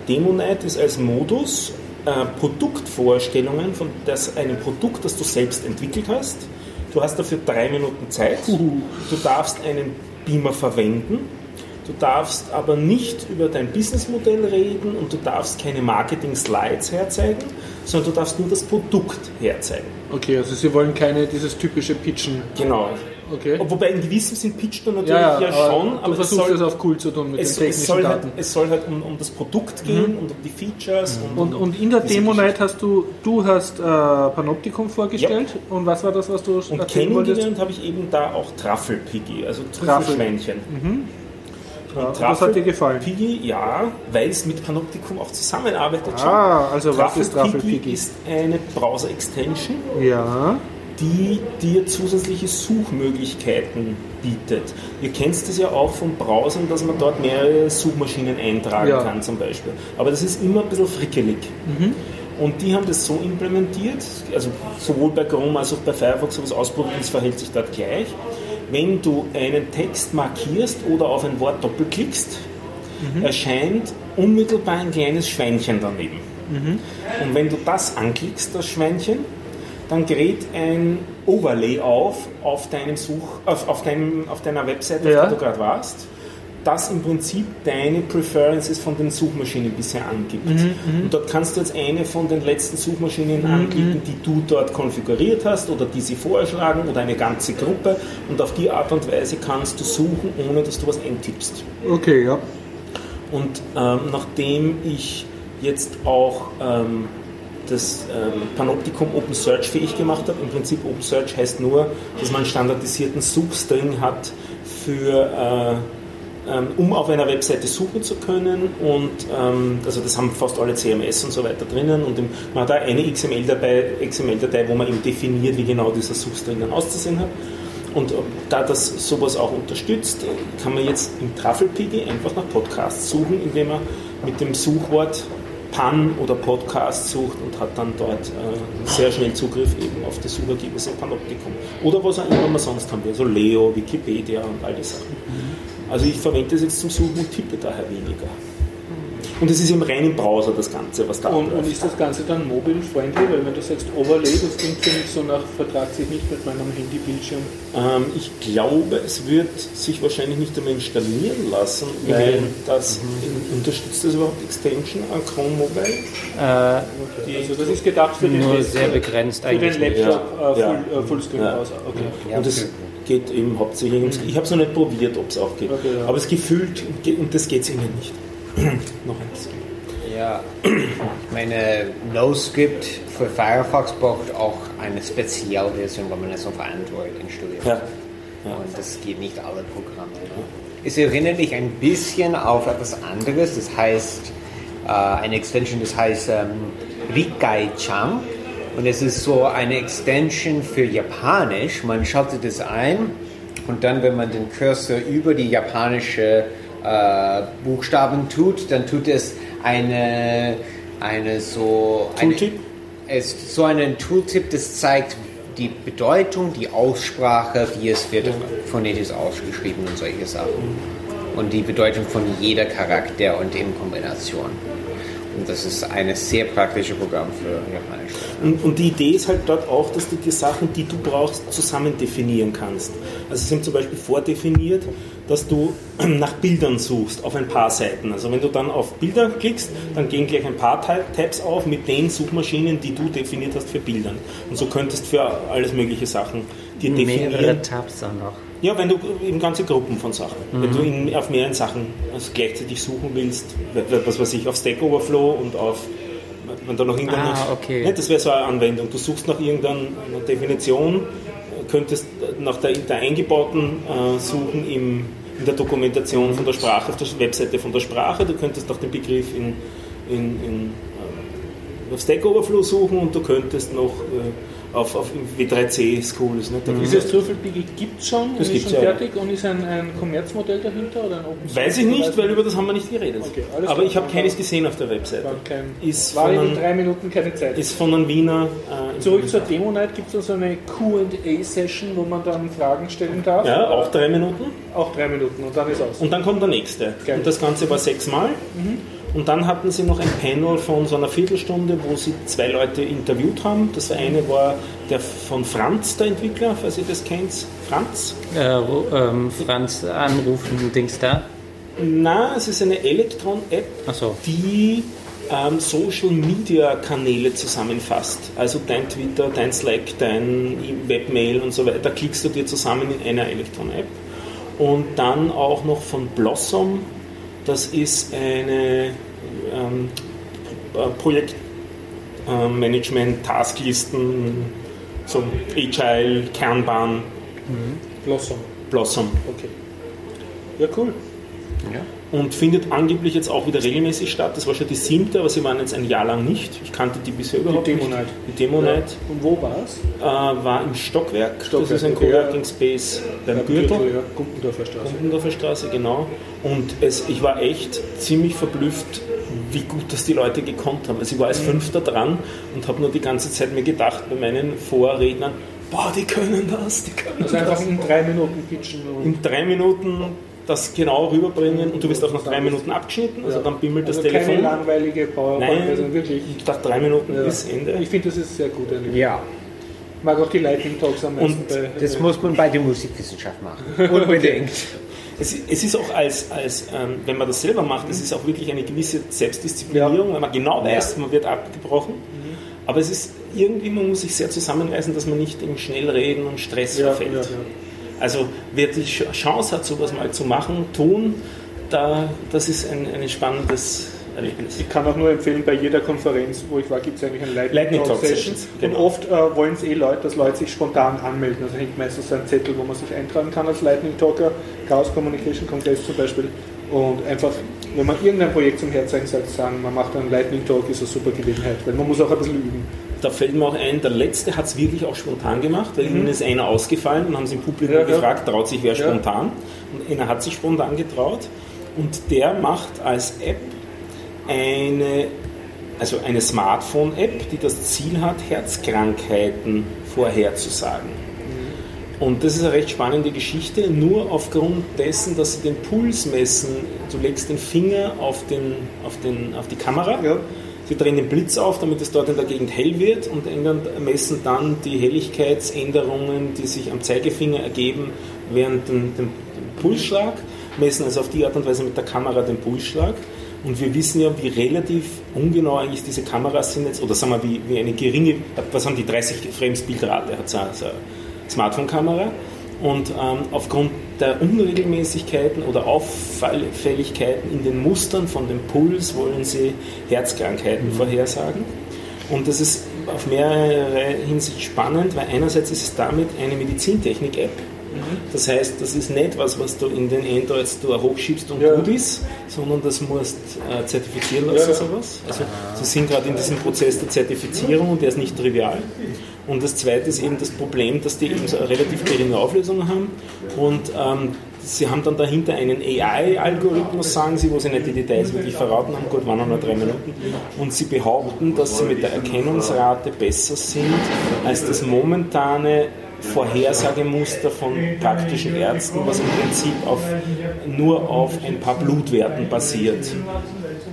Demo Night ist als Modus äh, Produktvorstellungen von das, einem Produkt, das du selbst entwickelt hast. Du hast dafür drei Minuten Zeit. Du darfst einen Beamer verwenden. Du darfst aber nicht über dein Businessmodell reden und du darfst keine Marketing-Slides herzeigen, sondern du darfst nur das Produkt herzeigen. Okay, also Sie wollen keine, dieses typische Pitchen. Genau. Okay. Wobei in gewissem Sinn pitcht man natürlich Ja, ja, ja, schon, du aber es versuchst soll, es auf cool zu tun mit es, den es technischen soll halt, Daten. es soll halt um, um das Produkt gehen und um die Features. Und, Und, um und in der Demo. Night hast du, du hast äh, Panoptikum vorgestellt. Und was war das, was du Und kennengelernt habe ich eben da auch Traffelpiggy, also. Trüffelschweinchen. Ja, und das hat dir gefallen? Piggy, ja, weil es mit Panoptikum auch zusammenarbeitet Ah, also was ist Traffelpiggy Traffelpiggy? ist eine Browser-Extension, Ja. die dir zusätzliche Suchmöglichkeiten bietet. Ihr kennt das ja auch von Browsern, dass man dort mehrere Suchmaschinen eintragen Ja. kann zum Beispiel. Aber das ist immer ein bisschen frickelig. Und die haben das so implementiert, also sowohl bei Chrome als auch bei Firefox es ausprobiert, es verhält sich dort gleich. Wenn du einen Text markierst oder auf ein Wort doppelklickst, erscheint unmittelbar ein kleines Schweinchen daneben. Und wenn du das anklickst, das Schweinchen, dann gerät ein Overlay auf auf, deinem Such, auf, auf, deinem, auf deiner Webseite, Ja. auf der du gerade warst, das im Prinzip deine Preferences von den Suchmaschinen bisher angibt. Und dort kannst du jetzt eine von den letzten Suchmaschinen anklicken, die du dort konfiguriert hast oder die sie vorschlagen oder eine ganze Gruppe. Und auf die Art und Weise kannst du suchen, ohne dass du was eintippst. Okay, ja. Und ähm, nachdem ich jetzt auch ähm, das ähm, Panoptikum Open Search fähig gemacht habe, im Prinzip Open Search heißt nur, dass man einen standardisierten Suchstring hat für äh, um auf einer Webseite suchen zu können und ähm, also das haben fast alle CMS und so weiter drinnen und man hat da eine XML-Datei, XML-Datei, wo man eben definiert, wie genau dieser Suchstring dann auszusehen hat. Und äh, da das sowas auch unterstützt, kann man jetzt im Traffelpiggy einfach nach Podcasts suchen, indem man mit dem Suchwort Pan oder Podcast sucht und hat dann dort äh, sehr schnell Zugriff eben auf die Suchergebnisse Panoptikum. Oder was auch immer man sonst haben will, also Leo, Wikipedia und all die Sachen. Also ich verwende das jetzt zum Suchen und tippe daher weniger. Und es ist im reinen Browser das Ganze, was da Und, und ist das Ganze dann mobile-friendly? Weil wenn du sagst Overlay, das klingt für mich so nach, vertragt sich nicht mit meinem Handybildschirm. Ähm, ich glaube, es wird sich wahrscheinlich nicht einmal installieren lassen, weil das in, unterstützt das überhaupt Extension an Chrome Mobile? Äh, Also das ist gedacht für den, nur Laptop- sehr begrenzt für eigentlich. den Laptop Ja. äh, Ja. Full, äh. Okay. Ja, und es geht eben hauptsächlich ums. Ich habe es noch nicht probiert, ob es auch geht. Okay, ja. Aber es gefühlt, und das geht es ihnen nicht. noch eins. Ja, ich meine, NoScript für Firefox braucht auch eine Spezialversion, wenn man es auf Android installiert. Ja. Ja. Und das geht nicht alle Programme. Es erinnert mich ein bisschen auf etwas anderes, das heißt, äh, eine Extension, das heißt ähm, Rikai-chan. Und es ist so eine Extension für Japanisch. Man schaltet es ein und dann, wenn man den Cursor über die japanische äh, Buchstaben tut, dann tut es eine, eine so... Tooltip? Eine, es so ein Tooltip, das zeigt die Bedeutung, die Aussprache, wie es wird phonetisch ausgeschrieben und solche Sachen. Und die Bedeutung von jeder Charakter und in Kombination. Und das ist ein sehr praktisches Programm für Japanisch. Und, und die Idee ist halt dort auch, dass du die Sachen, die du brauchst, zusammen definieren kannst. Also es sind zum Beispiel vordefiniert, dass du nach Bildern suchst auf ein paar Seiten. Also wenn du dann auf Bilder klickst, dann gehen gleich ein paar Tab- Tabs auf mit den Suchmaschinen, die du definiert hast für Bildern. Und so könntest du für alles mögliche Sachen dir definieren. Mehrere Tabs auch noch. Ja, wenn du eben ganze Gruppen von Sachen, wenn du in, auf mehreren Sachen also gleichzeitig suchen willst, was weiß ich, auf Stack Overflow und auf, wenn da noch irgendeine, Ah, okay. ne, das wäre so eine Anwendung. Du suchst nach irgendeiner Definition, könntest nach der, der eingebauten äh, suchen im, in der Dokumentation von der Sprache, auf der Webseite von der Sprache, du könntest nach dem Begriff in, in, in äh, auf Stack Overflow suchen und du könntest noch äh, auf, auf W3C School ist nicht? Da gibt's Dieses Trüffelbiggie gibt es schon, Das ist schon ja. fertig und ist ein, ein Kommerzmodell dahinter oder ein Open? Weiß ich nicht, weil über das haben wir nicht geredet. Okay, Aber ich habe keines gesehen auf der Webseite. War, kein, Ist war in drei Minuten keine Zeit. Ist von einem Wiener. Äh, Zurück zur Demo Night gibt es also eine QA-Session, wo man dann Fragen stellen darf. Ja, auch drei Minuten. Auch drei Minuten und dann ist aus. Und dann kommt der nächste. Geil. Und das Ganze war sechsmal. Und dann hatten sie noch ein Panel von so einer Viertelstunde, wo sie zwei Leute interviewt haben. Das eine war der von Franz, der Entwickler, falls ihr das kennt. Franz? Äh, ähm, Franz anrufen, Dings da. Na, es ist eine Elektron-App, Achso. die ähm, Social Media Kanäle zusammenfasst. Also dein Twitter, dein Slack, dein Webmail und so weiter, klickst du dir zusammen in einer Electron-App. Und dann auch noch von Blossom, das ist eine ähm, Projektmanagement, Tasklisten, so Agile, Kanban, Blossom. Blossom. Okay. Ja, cool. Und findet angeblich jetzt auch wieder regelmäßig statt. Das war schon die siebte, aber sie waren jetzt ein Jahr lang nicht. Ich kannte die bisher überhaupt Demo nicht. Night. Die Demo Night Und wo war es? äh, war im Stockwerk. Stockwerk, Das ist ein Coworking ja. Space beim Ja, Gürtel. Ja, Gumpendorfer Straße. Kumpendorfer Straße, genau. Und es, ich war echt ziemlich verblüfft, wie gut das die Leute gekonnt haben. Also ich war als Fünfter dran und habe nur die ganze Zeit mir gedacht bei meinen Vorrednern, boah, die können das, die können Also einfach das. in drei Minuten pitchen. In drei Minuten das genau rüberbringen und du wirst auch nach drei Minuten abgeschnitten, also dann bimmelt das also keine Telefon. langweilige PowerPoint, Nein, also wirklich. ich dachte drei Minuten Ja. bis Ende. Ich finde, das ist sehr gut. eigentlich. Ja, Ich mag auch die Lightning Talks am meisten. Und bei, das muss man bei der Musikwissenschaft machen. Unbedingt. Es, es ist auch als, als ähm, wenn man das selber macht, es ist auch wirklich eine gewisse Selbstdisziplinierung, weil man genau weiß, man wird abgebrochen. Aber es ist irgendwie, man muss sich sehr zusammenreißen, dass man nicht in Schnellreden und Stress ja, ja, verfällt. Also wer die Ch- Chance hat, sowas mal zu machen, tun, da, das ist ein, ein spannendes Erlebnis. Ich kann auch nur empfehlen, bei jeder Konferenz, wo ich war, gibt es eigentlich ein Lightning, Lightning Talk Talk Sessions. Sessions, Und genau. oft äh, wollen es eh Leute, dass Leute sich spontan anmelden. Also hängt meistens so ein Zettel, wo man sich eintragen kann als Lightning Talker, Chaos Communication Kongress zum Beispiel. Und einfach, wenn man irgendein Projekt zum Herzeigen sagt, sagen, man macht einen Lightning Talk, ist eine super Gelegenheit, weil man muss auch ein bisschen üben. Da fällt mir auch ein, der letzte hat es wirklich auch spontan gemacht, weil ihnen ist einer ausgefallen und haben sie im Publikum Mhm. Ja, gefragt, traut sich wer Ja. spontan? Und einer hat sich spontan getraut und der macht als App eine, also eine Smartphone-App, die das Ziel hat, Herzkrankheiten vorherzusagen. Und das ist eine recht spannende Geschichte, nur aufgrund dessen, dass sie den Puls messen. Du legst den Finger auf, den, auf, den, auf die Kamera, Ja. Sie drehen den Blitz auf, damit es dort in der Gegend hell wird und messen dann die Helligkeitsänderungen, die sich am Zeigefinger ergeben während dem, dem, dem Pulsschlag, messen also auf die Art und Weise mit der Kamera den Pulsschlag. Und wir wissen ja, wie relativ ungenau eigentlich diese Kameras sind jetzt, oder sagen wir, wie, wie eine geringe, was haben die 30 Frames Bildrate, hat so eine Smartphone-Kamera. Und ähm, aufgrund der Unregelmäßigkeiten oder Auffälligkeiten in den Mustern von dem Puls wollen sie Herzkrankheiten vorhersagen. Und das ist auf mehrere Hinsicht spannend, weil einerseits ist es damit eine Medizintechnik-App. Das heißt, das ist nicht was, was du in den Android Store hochschiebst und Ja. gut ist, sondern das musst äh, zertifizieren lassen, Ja. sowas. Also sie sind gerade in diesem Prozess der Zertifizierung und der ist nicht trivial. Und das zweite ist eben das Problem, dass die eben so eine relativ geringe Auflösung haben und ähm, sie haben dann dahinter einen AI-Algorithmus, sagen sie, wo sie nicht die Details wirklich verraten haben, gut, waren noch nur drei Minuten, und sie behaupten, dass sie mit der Erkennungsrate besser sind als das momentane Vorhersagemuster von praktischen Ärzten, was im Prinzip auf, nur auf ein paar Blutwerten basiert.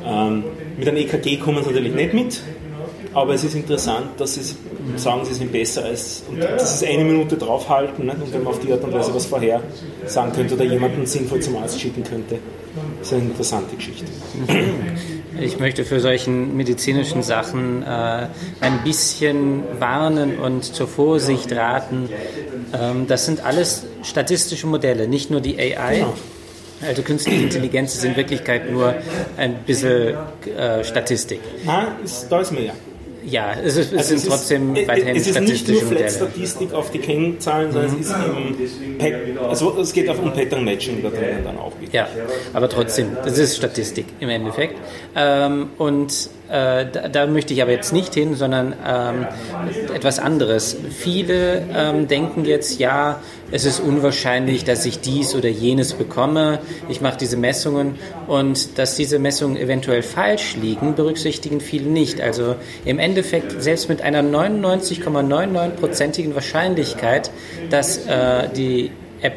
Ähm, mit einem EKG kommen sie natürlich nicht mit, aber es ist interessant, dass sie sagen, sie sind besser als, und das ist eine Minute draufhalten, nicht? und wenn man auf die Art und Weise was vorher sagen könnte oder jemanden sinnvoll zum Arzt schicken könnte. Das ist eine interessante Geschichte. Ich möchte für solchen medizinischen Sachen äh, ein bisschen warnen und zur Vorsicht raten. Ähm, das sind alles statistische Modelle, nicht nur die AI. Genau. Also künstliche Intelligenz ist in Wirklichkeit nur ein bisschen äh, Statistik. Nein, ist, da ist mehr. Ja, es, ist, es Also sind trotzdem ist, weiterhin es ist nicht nur Modelle. Flat-Statistik auf die Kennzahlen, sondern es ist eben, Pat- also es geht auf um Pattern-Matching da drinnen dann auch. Ja, aber trotzdem, das ist Statistik im Endeffekt. Ähm, und äh, da, da möchte ich aber jetzt nicht hin, sondern ähm, etwas anderes. Viele ähm, denken jetzt, ja, es ist unwahrscheinlich, dass ich dies oder jenes bekomme. Ich mache diese Messungen und dass diese Messungen eventuell falsch liegen, berücksichtigen viele nicht. Also im Endeffekt, selbst mit einer 99,99%igen Wahrscheinlichkeit, dass äh, die App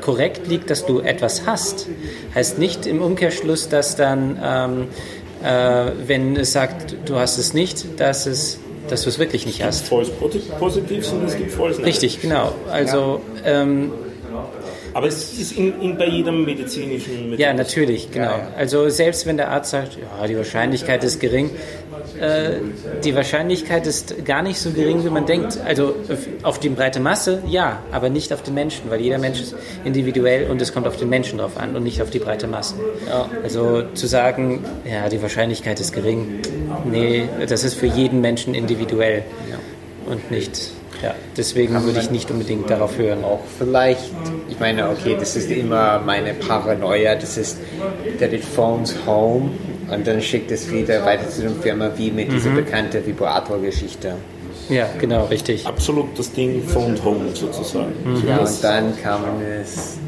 korrekt liegt, dass du etwas hast, heißt nicht im Umkehrschluss, dass dann, ähm, äh, wenn es sagt, du hast es nicht, dass, es, dass du es wirklich nicht hast. False posi- Positives und es gibt False Negatives. Richtig, genau. Also, ähm, Aber es ist in, in, bei jedem medizinischen Methoden. ja, natürlich, genau. Ja, ja. Also selbst wenn der Arzt sagt, ja, die Wahrscheinlichkeit ist gering, äh, die Wahrscheinlichkeit ist gar nicht so gering, wie man denkt. Also auf die breite Masse, ja, aber nicht auf den Menschen, weil jeder Mensch ist individuell und es kommt auf den Menschen drauf an und nicht auf die breite Masse. Also zu sagen, ja, die Wahrscheinlichkeit ist gering, nee, das ist für jeden Menschen individuell und nicht. Ja, deswegen würde ich nicht unbedingt darauf hören. auch vielleicht, ich meine, okay, das ist immer meine Paranoia, das ist, that it phones home und dann schickt es wieder weiter zu der Firma, wie mit dieser bekannten Vibrator-Geschichte. Ja, genau, richtig. Absolut das Ding phoned home sozusagen. Ja, und dann kam es,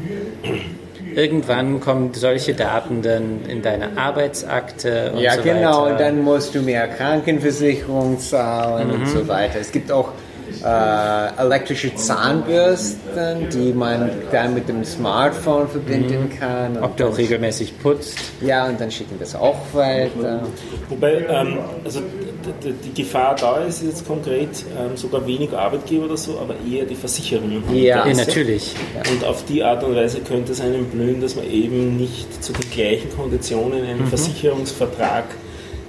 Irgendwann kommen solche Daten dann in deine Arbeitsakte und ja so genau, weiter. und dann musst du mehr Krankenversicherung zahlen und so weiter. Es gibt auch äh, elektrische Zahnbürsten, die man dann mit dem Smartphone verbinden kann. Und Ob du auch regelmäßig putzt. Ja, und dann schicken das auch weiter. Wobei, ähm, also die Gefahr da ist jetzt konkret ähm, sogar weniger Arbeitgeber oder so, aber eher die Versicherungen. Ja. Ja, natürlich. Und auf die Art und Weise könnte es einem blühen, dass man eben nicht zu den gleichen Konditionen einen Versicherungsvertrag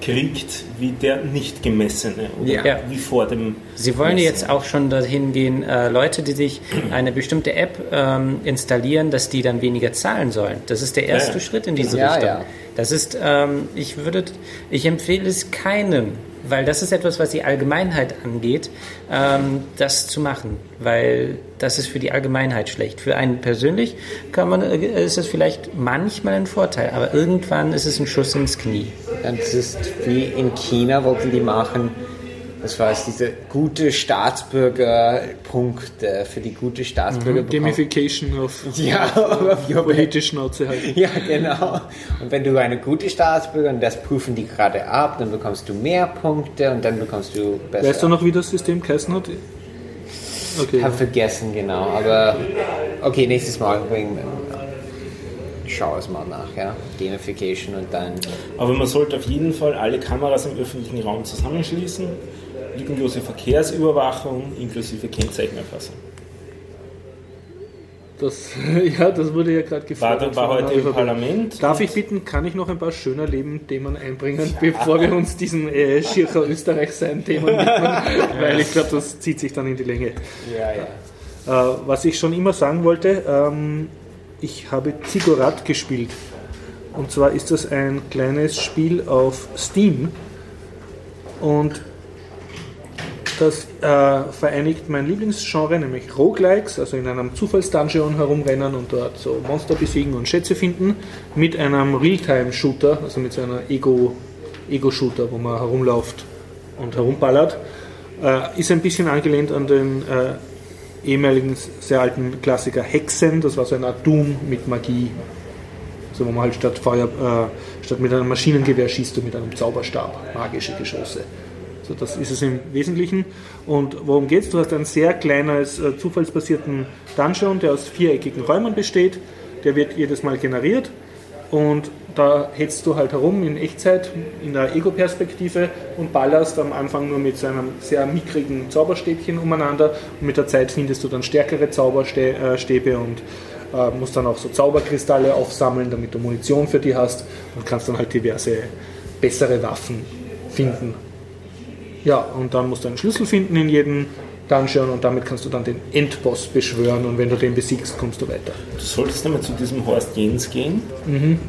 kriegt wie der nicht gemessene oder Ja. wie vor dem. Sie wollen Messen. jetzt auch schon dahin gehen, äh, Leute, die sich eine bestimmte App ähm, installieren, dass die dann weniger zahlen sollen. Das ist der erste Ja. Schritt in diese Ja, Richtung. ja. Das ist, ähm, ich würde, ich empfehle es keinem, weil das ist etwas, was die Allgemeinheit angeht, ähm, das zu machen, weil das ist für die Allgemeinheit schlecht. Für einen persönlich kann man, äh, ist es vielleicht manchmal ein Vorteil, aber irgendwann ist es ein Schuss ins Knie. Das ist wie in China wollten die machen, das war es, diese gute Staatsbürgerpunkte für die gute Staatsbürger. bekommen. Gamification auf Ja, auf politisch Schnauze halt. Ja, genau. Und wenn du eine gute Staatsbürger und das prüfen die gerade ab, dann bekommst du mehr Punkte und dann bekommst du besser. Weißt du noch, wie das System geheißen hat? Okay. habe vergessen, genau. Aber okay, nächstes Mal bringen schaue es mal nach, ja. Gamification und dann. Aber man sollte auf jeden Fall alle Kameras im öffentlichen Raum zusammenschließen. Lückenlose Verkehrsüberwachung inklusive Kennzeichenerfassung. Das, ja, das wurde ja gerade War, gefragt. war von heute im. Parlament. Darf ich bitten, kann ich noch ein paar schöner Leben-Themen einbringen, bevor wir uns diesen äh, Schircher Österreich sein Themen widmen? Weil ich glaube, das zieht sich dann in die Länge. Ja, ja. Äh, was ich schon immer sagen wollte, ähm, ich habe Ziggurat gespielt. Und zwar ist das ein kleines Spiel auf Steam. Und das äh, vereinigt mein Lieblingsgenre, nämlich Roguelikes, also in einem Zufallsdungeon herumrennen und dort so Monster besiegen und Schätze finden, mit einem Realtime-Shooter, also mit so einer Ego- Ego-Shooter, wo man herumläuft und herumballert. Äh, ist ein bisschen angelehnt an den äh, ehemaligen sehr alten Klassiker Hexen, das war so eine Art Doom mit Magie. Also wo man halt statt Feuer, äh, statt mit einem Maschinengewehr schießt du mit einem Zauberstab, magische Geschosse. So, das ist es im Wesentlichen. Und worum geht es? Du hast ein sehr kleines, äh, zufallsbasierten Dungeon, der aus viereckigen Räumen besteht. Der wird jedes Mal generiert und da hetzt du halt herum in Echtzeit, in der Ego-Perspektive und ballerst am Anfang nur mit so einem sehr mickrigen Zauberstäbchen umeinander und mit der Zeit findest du dann stärkere Zauberstäbe und äh, musst dann auch so Zauberkristalle aufsammeln, damit du Munition für die hast und kannst dann halt diverse bessere Waffen finden. Ja, und dann musst du einen Schlüssel finden in jedem Dungeon und damit kannst du dann den Endboss beschwören und wenn du den besiegst, kommst du weiter. Du solltest einmal zu diesem Horst Jens gehen.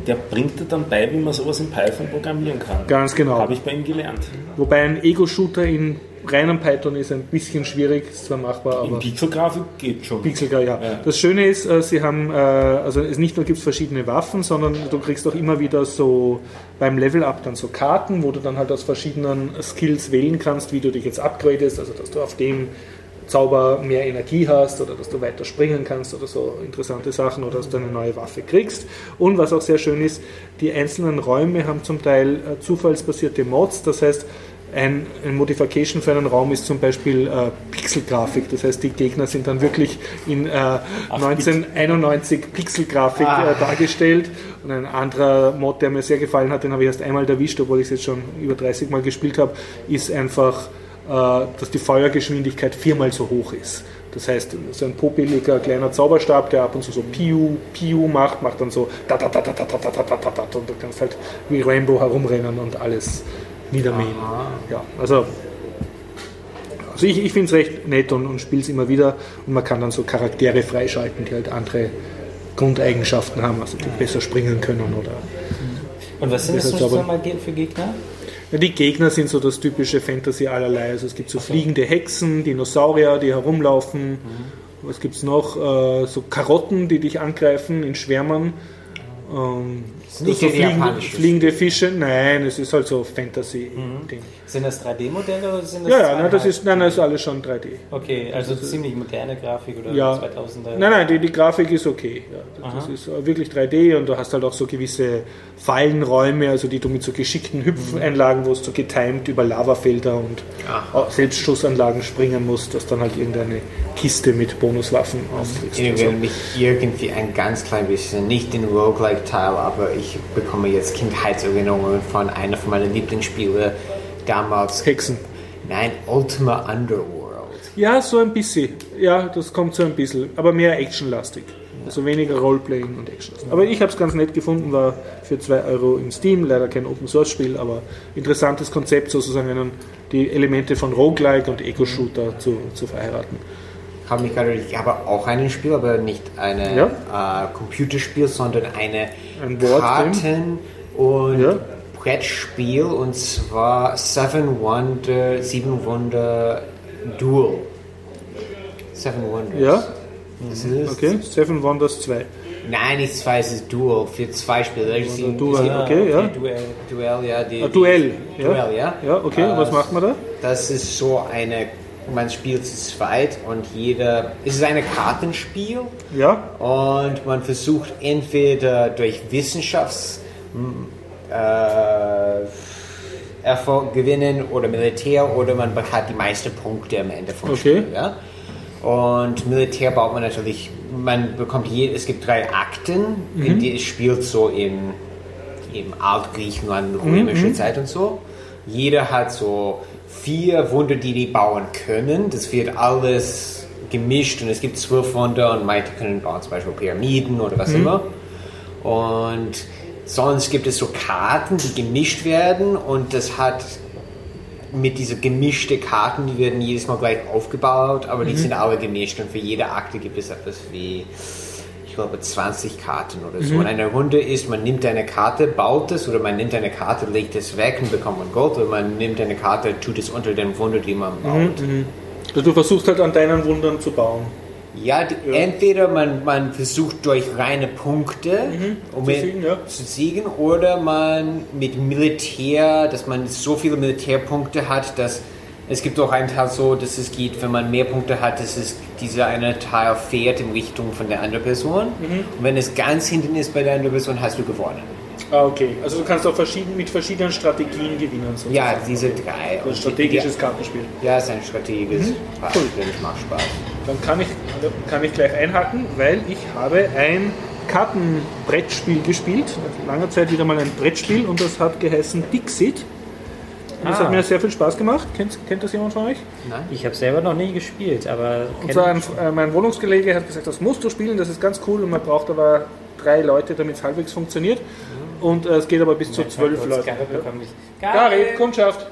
Der bringt dir dann bei, wie man sowas in Python programmieren kann. Ganz genau. Habe ich bei ihm gelernt. Wobei ein Ego-Shooter in reinem Python ist ein bisschen schwierig, ist zwar machbar, In aber Pixelgrafik geht schon. Pixelgar, ja. Ja. Das Schöne ist, äh, sie haben, äh, also es nicht nur gibt es verschiedene Waffen, sondern du kriegst auch immer wieder so beim Level-Up dann so Karten, wo du dann halt aus verschiedenen Skills wählen kannst, wie du dich jetzt upgradest, also dass du auf dem Zauber mehr Energie hast oder dass du weiter springen kannst oder so interessante Sachen oder dass du eine neue Waffe kriegst. Und was auch sehr schön ist, die einzelnen Räume haben zum Teil äh, zufallsbasierte Mods, das heißt, ein, ein Modification für einen Raum ist zum Beispiel äh, Pixelgrafik. Das heißt, die Gegner sind dann wirklich in äh, 1991 Pixelgrafik Ah. äh, dargestellt. Und ein anderer Mod, der mir sehr gefallen hat, den habe ich erst einmal erwischt, obwohl ich es jetzt schon über 30 Mal gespielt habe, ist einfach, äh, dass die Feuergeschwindigkeit viermal so hoch ist. Das heißt, so ein popeliger kleiner Zauberstab, der ab und zu so Piu, Piu macht, macht dann so da, da, da, da, da, da, da, da, da, da, und du kannst halt wie Rainbow herumrennen und alles niedermähen. Ja, also also ich, ich finde es recht nett und, und spiele es immer wieder und man kann dann so Charaktere freischalten, die halt andere Grundeigenschaften haben, also die besser springen können oder Und was sind das nochmal ge- für Gegner? ja, die Gegner sind so das typische Fantasy allerlei. Also es gibt so fliegende Hexen, Dinosaurier, die herumlaufen. Was gibt es noch? Äh, so Karotten, die dich angreifen in Schwärmen. Ähm, nicht so fliegende, japanisches fliegende Fische. Nein, es ist halt so Fantasy-Ding. Sind das 3D-Modelle oder sind das Ja, ja, nein, das ist, nein, das ist alles schon 3D. Okay, also ziemlich moderne Grafik oder Ja. 2000er. Nein, nein, die, die Grafik ist okay. Ja, das ist wirklich 3D und du hast halt auch so gewisse Fallenräume, also die du mit so geschickten Hüpfeinlagen, wo du so getimed über Lavafelder und auch Selbstschussanlagen springen musst, dass dann halt irgendeine Kiste mit Bonuswaffen aufkriegst. Ich Also, erinnere mich irgendwie ein ganz klein bisschen, nicht den Roguelike-Teil, aber ich bekomme jetzt Kindheitserinnerungen von einer von meinen Lieblingsspiele damals. Hexen. Nein, Ultima Underworld. Ja, so ein bisschen. Ja, das kommt so ein bisschen, aber mehr actionlastig. Also weniger Roleplaying und Action. Aber ich habe es ganz nett gefunden, war für 2 Euro im Steam, leider kein Open Source Spiel, aber interessantes Konzept, sozusagen einen, die Elemente von Roguelike und Ego-Shooter zu, zu verheiraten. Habe mich gerade, ich habe auch ein Spiel, aber nicht ein äh, Computerspiel, sondern eine Ein? Karten- und Ja. Brettspiel und zwar Seven Wonder, Sieben Wonder Duel. Seven Wonders. Ja, Das ist, okay. Seven Wonders 2. Nein, nicht zwei, es ist Duel für zwei Spieler. Duel, okay, ja. Duell. Duell, ja. Die, Ah, Duell, die, ja. Duell, ja. Ja, okay, Äh, was macht man da? Das ist so eine, man spielt zu zweit und jeder, es ist ein Kartenspiel Ja, und man versucht entweder durch Wissenschafts äh, Erfolg gewinnen oder Militär oder man hat die meisten Punkte am Ende vom Okay. Spiel. Ja? Und Militär baut man natürlich, man bekommt je, es gibt drei Akten, in die es spielt so in, im Altgriechenland, römische Zeit und so. Jeder hat so vier Wunder, die die bauen können. Das wird alles gemischt und es gibt zwölf Wunder und manche können bauen zum Beispiel Pyramiden oder was immer. Und sonst gibt es so Karten, die gemischt werden und das hat mit diesen gemischten Karten, die werden jedes Mal gleich aufgebaut, aber die sind alle gemischt und für jede Akte gibt es etwas wie, ich glaube, 20 Karten oder so. Und eine Runde ist, man nimmt eine Karte, baut es oder man nimmt eine Karte, legt es weg und bekommt man Gold oder man nimmt eine Karte, tut es unter den Wunder, die man baut. Also du versuchst halt an deinen Wundern zu bauen. Ja, die, entweder man, man versucht durch reine Punkte um zu siegen, ja. zu siegen oder man mit Militär, dass man so viele Militärpunkte hat, dass es gibt auch einen Teil so, dass es geht, wenn man mehr Punkte hat, dass es dieser eine Teil fährt in Richtung von der anderen Person. Mhm. Und wenn es ganz hinten ist bei der anderen Person, hast du gewonnen. Ah, okay. Also du kannst auch verschieden, mit verschiedenen Strategien gewinnen. sozusagen. Ja, diese drei. Also ein strategisches Kartenspiel. Ja, es ist ein strategisches Spiel, das macht Spaß. Dann kann ich, kann ich gleich einhaken, weil ich habe ein Kartenbrettspiel gespielt. Nach langer Zeit wieder mal ein Brettspiel und das hat geheißen Dixit. Und das Ah. hat mir sehr viel Spaß gemacht. Kennt, kennt das jemand von euch? Ich habe selber noch nie gespielt, aber Und zwar ein, äh, mein Wohnungskollege hat gesagt, das musst du spielen, das ist ganz cool und man braucht aber drei Leute, damit es halbwegs funktioniert. Und äh, es geht aber bis zu zwölf Leute. Gary, Kundschaft.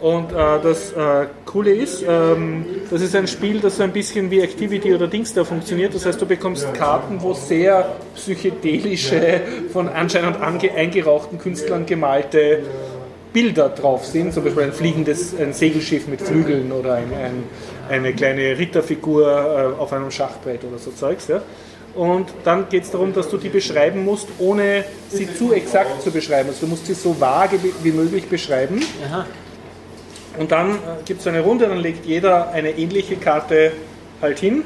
Und äh, das äh, Coole ist, ähm, das ist ein Spiel, das so ein bisschen wie Activity oder Dings da funktioniert. Das heißt, du bekommst Karten, wo sehr psychedelische, von anscheinend ange eingerauchten Künstlern gemalte Bilder drauf sind. Zum Beispiel ein fliegendes ein Segelschiff mit Flügeln oder ein, ein, eine kleine Ritterfigur äh, auf einem Schachbrett oder so Zeugs. Ja. Und dann geht es darum, dass du die beschreiben musst, ohne sie zu exakt zu beschreiben. Also du musst sie so vage wie- möglich beschreiben. Und dann äh, gibt es eine Runde, dann legt jeder eine ähnliche Karte halt hin,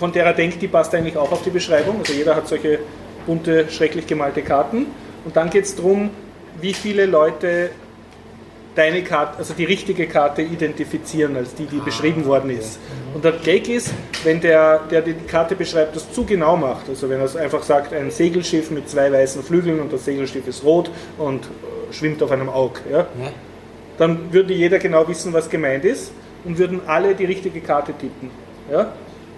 von der er denkt, die passt eigentlich auch auf die Beschreibung. Also jeder hat solche bunte, schrecklich gemalte Karten. Und dann geht es darum, wie viele Leute deine Karte, also die richtige Karte identifizieren als die, die beschrieben worden ist. Und der Gag ist, wenn der, der die Karte beschreibt, das zu genau macht, also wenn er einfach sagt, ein Segelschiff mit zwei weißen Flügeln und das Segelschiff ist rot und äh, schwimmt auf einem Aug, ja, Ja? dann würde jeder genau wissen, was gemeint ist und würden alle die richtige Karte tippen. Ja?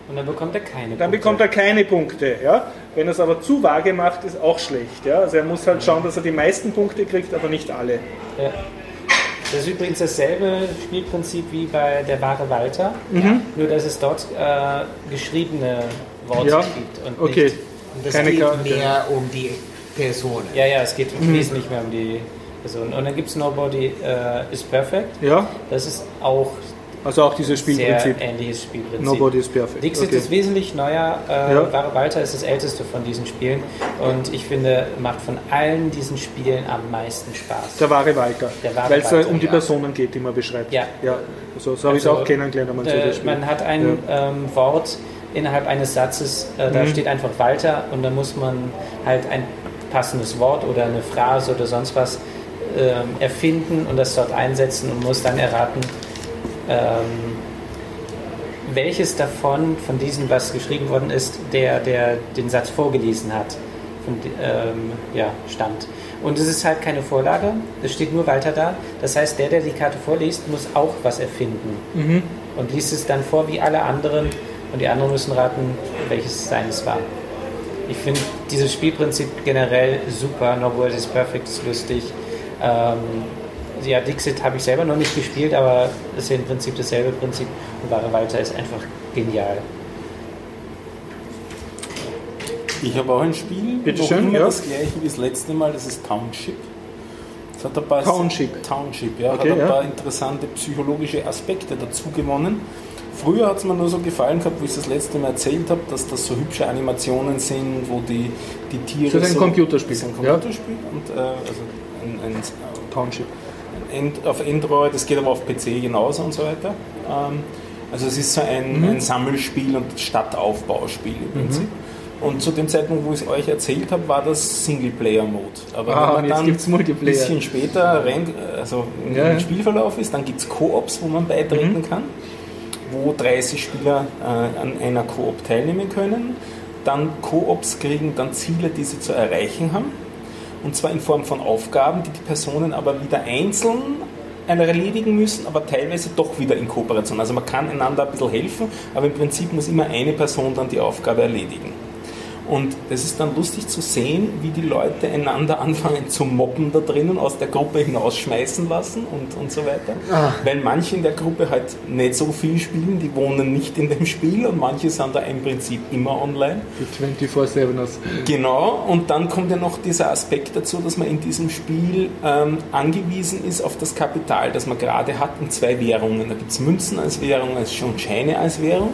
Und dann bekommt er keine Dann Punkte. bekommt er keine Punkte. Ja? Wenn er es aber zu vage macht, ist auch schlecht. Ja? Also er muss halt schauen, dass er die meisten Punkte kriegt, aber nicht alle. Ja. Das ist übrigens dasselbe Spielprinzip wie bei der wahre Walter, Mhm. nur dass es dort äh, geschriebene Worte Ja, gibt. Und okay. Nicht, Und Keine geht Karte. mehr um die Personen. ja, ja, es geht Mhm. wesentlich mehr um die Person. Und dann gibt es Nobody äh, is Perfect. Ja? Das ist auch Also auch dieses sehr Spielprinzip. ähnliches Spielprinzip. Nobody is perfect. Dixit Okay. ist wesentlich neuer. Äh, Ja. Walter ist das älteste von diesen Spielen. Und ich finde, macht von allen diesen Spielen am meisten Spaß. Der wahre Walter. Weil es um die ja. Personen geht, die man beschreibt. Ja. ja. Also, so habe ich es Also, auch kennengelernt, man so Äh, Spiel. man hat ein ähm, Wort innerhalb eines Satzes, äh, da Mhm. steht einfach Walter und dann muss man halt ein passendes Wort oder eine Phrase oder sonst was ähm, erfinden und das dort einsetzen und muss dann erraten, ähm, welches davon, von diesen, was geschrieben worden ist, der, der den Satz vorgelesen hat, von, ähm, ja, stammt. Und es ist halt keine Vorlage, es steht nur Walter da. Das heißt, der, der die Karte vorliest, muss auch was erfinden Mhm. und liest es dann vor wie alle anderen und die anderen müssen raten, welches seines war. Ich finde dieses Spielprinzip generell super. No World is Perfect ist lustig. Ähm, ja, Dixit habe ich selber noch nicht gespielt, aber es ist ja im Prinzip dasselbe Prinzip. Und Wahre Walter ist einfach genial. Ich habe auch ein Spiel, Bitte schön, immer ja. das gleiche wie das letzte Mal, das ist Township. Das hat ein paar Township. Township, ja, Okay, hat ein ja. paar interessante psychologische Aspekte dazu gewonnen. Früher hat es mir nur so gefallen gehabt, wo ich das letzte Mal erzählt habe, dass das so hübsche Animationen sind, wo die, die Tiere. Das ist ein so, Computerspiel, Das ist ein ja. Computerspiel und äh, also ein, ein, Township. Auf Android, es geht aber auf PC genauso und so weiter. Ähm, also es ist so ein, Mhm. ein Sammelspiel und Stadtaufbauspiel im Prinzip. Und zu dem Zeitpunkt, wo ich es euch erzählt habe, war das Singleplayer-Mode. Aber Ah, wenn man dann Multiplayer. ein bisschen später rein, also im ja. Spielverlauf ist, dann gibt es Koops, wo man beitreten Mhm. kann. wo 30 Spieler äh, an einer Koop teilnehmen können. Dann Koops kriegen dann Ziele, die sie zu erreichen haben. Und zwar in Form von Aufgaben, die die Personen aber wieder einzeln erledigen müssen, aber teilweise doch wieder in Kooperation. Also man kann einander ein bisschen helfen, aber im Prinzip muss immer eine Person dann die Aufgabe erledigen. Und es ist dann lustig zu sehen, wie die Leute einander anfangen zu mobben da drinnen, aus der Gruppe hinausschmeißen lassen und, und so weiter. Ah. Weil manche in der Gruppe halt nicht so viel spielen, die wohnen nicht in dem Spiel und manche sind da im Prinzip immer online. Die 24-7ers. Genau, und dann kommt ja noch dieser Aspekt dazu, dass man in diesem Spiel ähm, angewiesen ist auf das Kapital, das man gerade hat, in zwei Währungen. Da gibt es Münzen als Währung, als schon Scheine als Währung.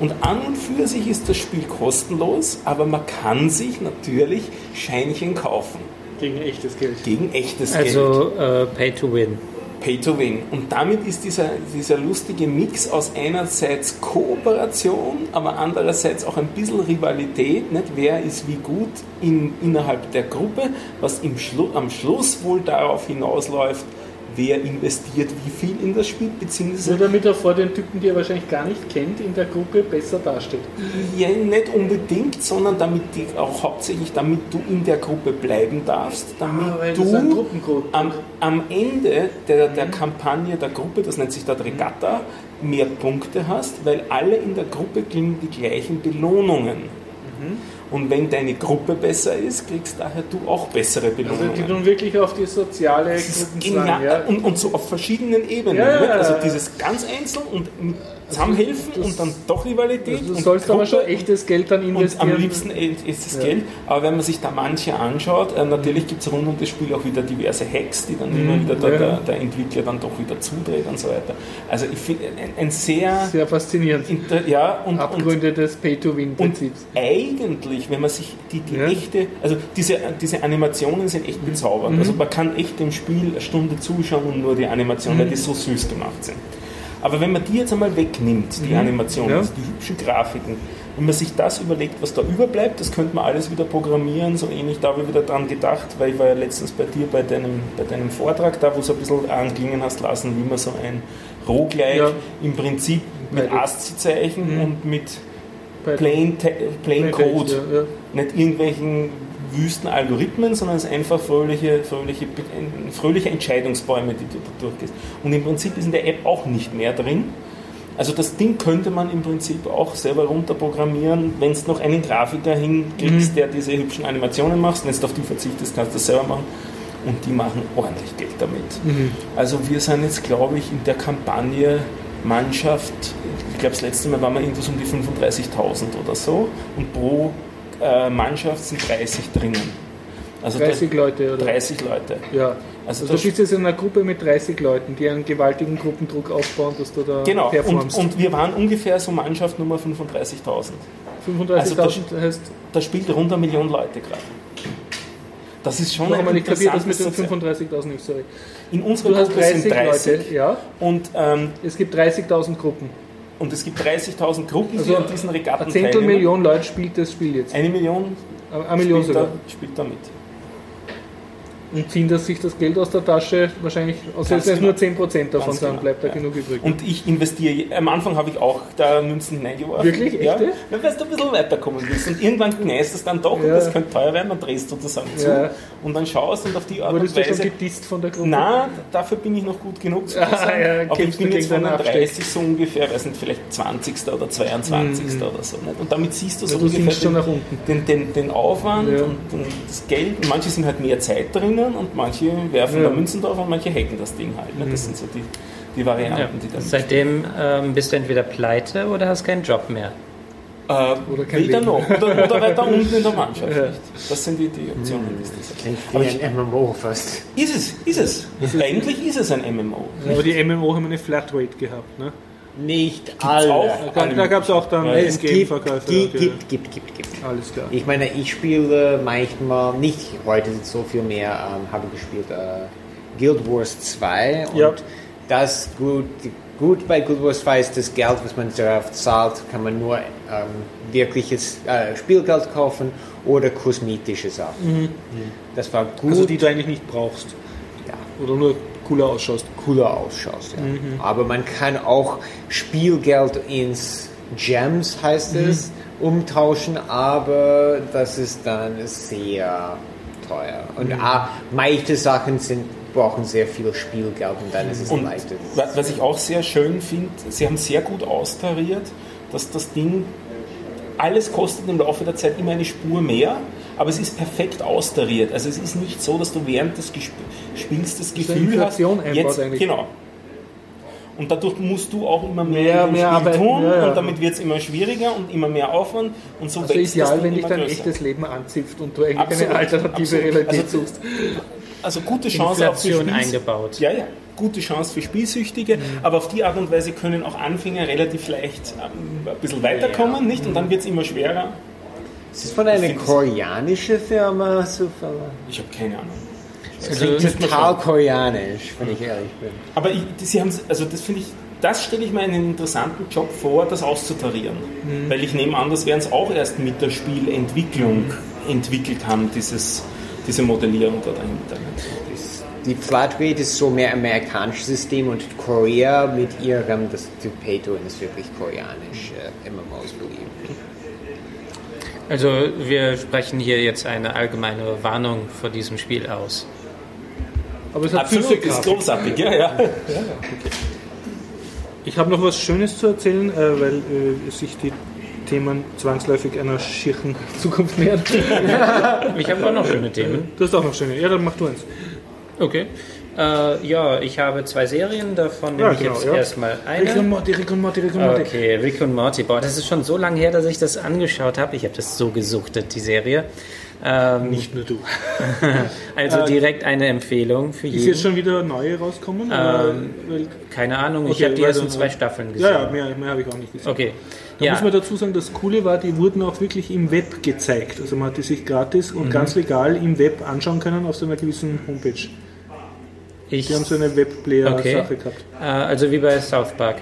Und an und für sich ist das Spiel kostenlos, aber man kann sich natürlich Scheinchen kaufen. Gegen echtes Geld. Gegen echtes also, Geld. Also uh, Pay to Win. Pay to Win. Und damit ist dieser, dieser lustige Mix aus einerseits Kooperation, aber andererseits auch ein bisschen Rivalität, nicht? wer ist wie gut in, innerhalb der Gruppe, was im Schlu am Schluss wohl darauf hinausläuft, wer investiert wie viel in das Spiel, beziehungsweise... Nur damit er vor den Typen, die er wahrscheinlich gar nicht kennt, in der Gruppe besser dasteht. Ja, nicht unbedingt, sondern damit die, auch hauptsächlich, damit du in der Gruppe bleiben darfst, damit ah, du am, am, Ende der, der mhm. Kampagne der Gruppe, das nennt sich dort Regatta, mehr Punkte hast, weil alle in der Gruppe kriegen die gleichen Belohnungen. Mhm. Und wenn deine Gruppe besser ist, kriegst daher du auch bessere Belohnungen. Also die tun wirklich auf die soziale Gruppe ja. und, und so auf verschiedenen Ebenen. Ja, ja, also dieses ganz einzeln und zusammenhelfen das, und dann doch Rivalität. Du sollst Gruppe aber schon echtes Geld dann investieren. Und am liebsten ist das Geld. Aber wenn man sich da manche anschaut, äh, natürlich gibt es rund um das Spiel auch wieder diverse Hacks, die dann mhm, immer wieder der, der, der, Entwickler dann doch wieder zudreht und so weiter. Also ich finde ein, ein, sehr... Sehr faszinierend. ja, und, Abgründe und, des Pay-to-Win-Prinzips. eigentlich, wenn man sich die, die ja. echte... Also diese, diese Animationen sind echt bezaubernd. Mhm. Also man kann echt dem Spiel eine Stunde zuschauen und nur die Animationen, mhm. weil die so süß gemacht sind. Aber wenn man die jetzt einmal wegnimmt, die mhm. Animationen, ja. die hübschen Grafiken, wenn man sich das überlegt, was da überbleibt, das könnte man alles wieder programmieren, so ähnlich, da habe ich wieder dran gedacht, weil ich war ja letztens bei dir bei deinem, bei deinem Vortrag, da wo du ein bisschen anklingen hast lassen, wie man so ein Roguelike ja. im Prinzip mit ASCII-Zeichen mhm. und mit Plain, Plain Code, ja, nicht irgendwelchen wüsten Algorithmen, sondern es sind einfach fröhliche, fröhliche, fröhliche Entscheidungsbäume, die du da durchgehst. Und im Prinzip ist in der App auch nicht mehr drin. Also das Ding könnte man im Prinzip auch selber runterprogrammieren, wenn es noch einen Grafiker hinkriegst, mhm. der diese hübschen Animationen macht. Wenn du auf die verzichtest, kannst du das selber machen. Und die machen ordentlich Geld damit. Mhm. Also wir sind jetzt, glaube ich, in der Kampagne Mannschaft, ich glaube das letzte Mal waren wir irgendwas um die 35.000 oder so. Und pro äh, Mannschaft sind 30 drinnen. Also 30 Leute, oder? 30 Leute. Ja. Also, also du bist jetzt in einer Gruppe mit 30 Leuten, die einen gewaltigen Gruppendruck aufbauen, dass du da genau. performst. Und, und wir waren ungefähr so Mannschaft Nummer 35.000. 35.000 also da, heißt... Da spielt rund eine Million Leute gerade. Das ist schon ein interessantes... Ich das mit den 35.000 nicht, sorry. In unserer Gruppe sind 30 Leute, ja. Und, ähm, es gibt 30.000 Gruppen. Und es gibt 30.000 Gruppen, also die an diesen Regatten Eine Zehntelmillion Leute spielt das Spiel jetzt. Eine Million, eine Million spielt. Da, spielt da mit und ziehen das sich das Geld aus der Tasche wahrscheinlich, also es genau. nur 10% davon sein, genau. bleibt da ja. genug übrig. Und ich investiere, am Anfang habe ich auch da Münzen hineingeworfen. Wirklich? Echte? Ja, weil du ein bisschen weiterkommen willst. Und irgendwann knäst es dann doch ja. und das könnte teuer werden, dann drehst du sozusagen zu ja. und dann schaust und auf die Art Wurdest und Weise... du schon gedisst von der Gruppe? Nein, dafür bin ich noch gut genug zu ah, ja, Aber ich bin jetzt von 30 so ungefähr, weiß nicht, vielleicht 20. oder 22. Mhm. oder so. Nicht? Und damit siehst du so ungefähr den, den, den, den, Aufwand und, und das Geld. Manche sind halt mehr Zeit drinnen und manche werfen ja. da Münzen drauf und manche hacken das Ding halt. Ne? Das mhm. sind so die, die Varianten, ja. die dann. Seitdem ähm, bist du entweder pleite oder hast keinen Job mehr. Äh, oder kein weder noch. Oder, oder, weiter unten in der Mannschaft. Ja. Das sind die, die Optionen, die es das Klingt wie ein MMO fast. Ist es, ist es. Eigentlich ist es ein MMO. Aber die MMO haben eine Flatrate gehabt, ne? Nicht alle. Auch da, da gab es auch dann ja, es gibt, gibt, gibt, gibt, gibt, gibt. Alles klar. Ich meine, ich spiele manchmal, nicht heute so viel mehr, ähm, habe gespielt äh, Guild Wars 2 und ja. das gut, gut bei Guild Wars 2 ist das Geld, was man darauf zahlt, kann man nur ähm, wirkliches äh, Spielgeld kaufen oder kosmetische Sachen. Mhm. Das war gut. Also die du eigentlich nicht brauchst. Ja. Oder nur cooler ausschaust. cooler ausschaust. Ja. Aber man kann auch Spielgeld ins Gems, heißt es, umtauschen, aber das ist dann sehr teuer. Und ah, manche Sachen sind, brauchen sehr viel Spielgeld und dann ist es Und leichter. wa- was ich auch sehr schön finde, sie haben sehr gut austariert, dass das Ding, alles kostet im Laufe der Zeit immer eine Spur mehr, aber es ist perfekt austariert. Also es ist nicht so, dass du während des Gesp Spiels das Gefühl hast, jetzt, eigentlich. genau. Und dadurch musst du auch immer mehr, Mehr- im mehr Spiel arbeiten, tun ja, ja. und damit wird es immer schwieriger und immer mehr Aufwand und so Also wächst das ideal, wenn dich dein größer. echtes Leben anzipft und du eigentlich Absolut, eine alternative absolut. Realität Also- suchst. Also gute Chance auch für Inflation Spiels- eingebaut. Ja, ja, gute Chance für Spielsüchtige, aber auf die Art und Weise können auch Anfänger relativ leicht ähm, ein bisschen weiterkommen, nicht? Und dann wird es immer schwerer. Ist es von einer koreanischen Firma? zufällig? Ich habe keine Ahnung. Also, Klingt total koreanisch, wenn ich ehrlich bin. Aber ich, sie haben, also das finde ich, das stelle ich mir einen interessanten Job vor, das auszutarieren. Weil ich nehme an, das werden es auch erst mit der Spielentwicklung entwickelt haben, dieses, diese Modellierung da dahinter. Die Flatrate ist so mehr amerikanisches System und Korea mit ihrem, das Tupeto ist wirklich koreanisch, äh, MMOs beliebt. Also wir sprechen hier jetzt eine allgemeine Warnung vor diesem Spiel aus. Aber es hat Absolut, ist großartig, ja, ja. Ich habe noch was Schönes zu erzählen, äh, weil äh, sich die Themen zwangsläufig einer schirchen Zukunft nähern. Ich habe auch noch schöne Themen. Du hast auch noch schöne. Ja, dann mach du eins. Okay. Äh, ja, ich habe zwei Serien, davon nehme Ja, ich genau, jetzt ja. erstmal Rick und eine. Morty, Rick und Morty, Rick und Morty. Okay, Rick und Morty. Boah, das ist schon so lange her, dass ich das angeschaut habe. Ich habe das so gesuchtet, die Serie. Ähm, Nicht nur du. also direkt eine Empfehlung für Ist jetzt jeden. schon wieder neue rauskommen? Weil- Keine Ahnung, ich Okay, habe die ersten zwei Staffeln gesehen. ja, ja, mehr, mehr habe ich auch nicht gesehen. Okay. Da Ja, muss man dazu sagen, das Coole war, die wurden auch wirklich im Web gezeigt. Also man hat die sich gratis Mhm. und ganz legal im Web anschauen können auf so einer gewissen Homepage. Ich, Die haben so eine Webplayer-Sache Okay. gehabt. äh, also wie bei South Park.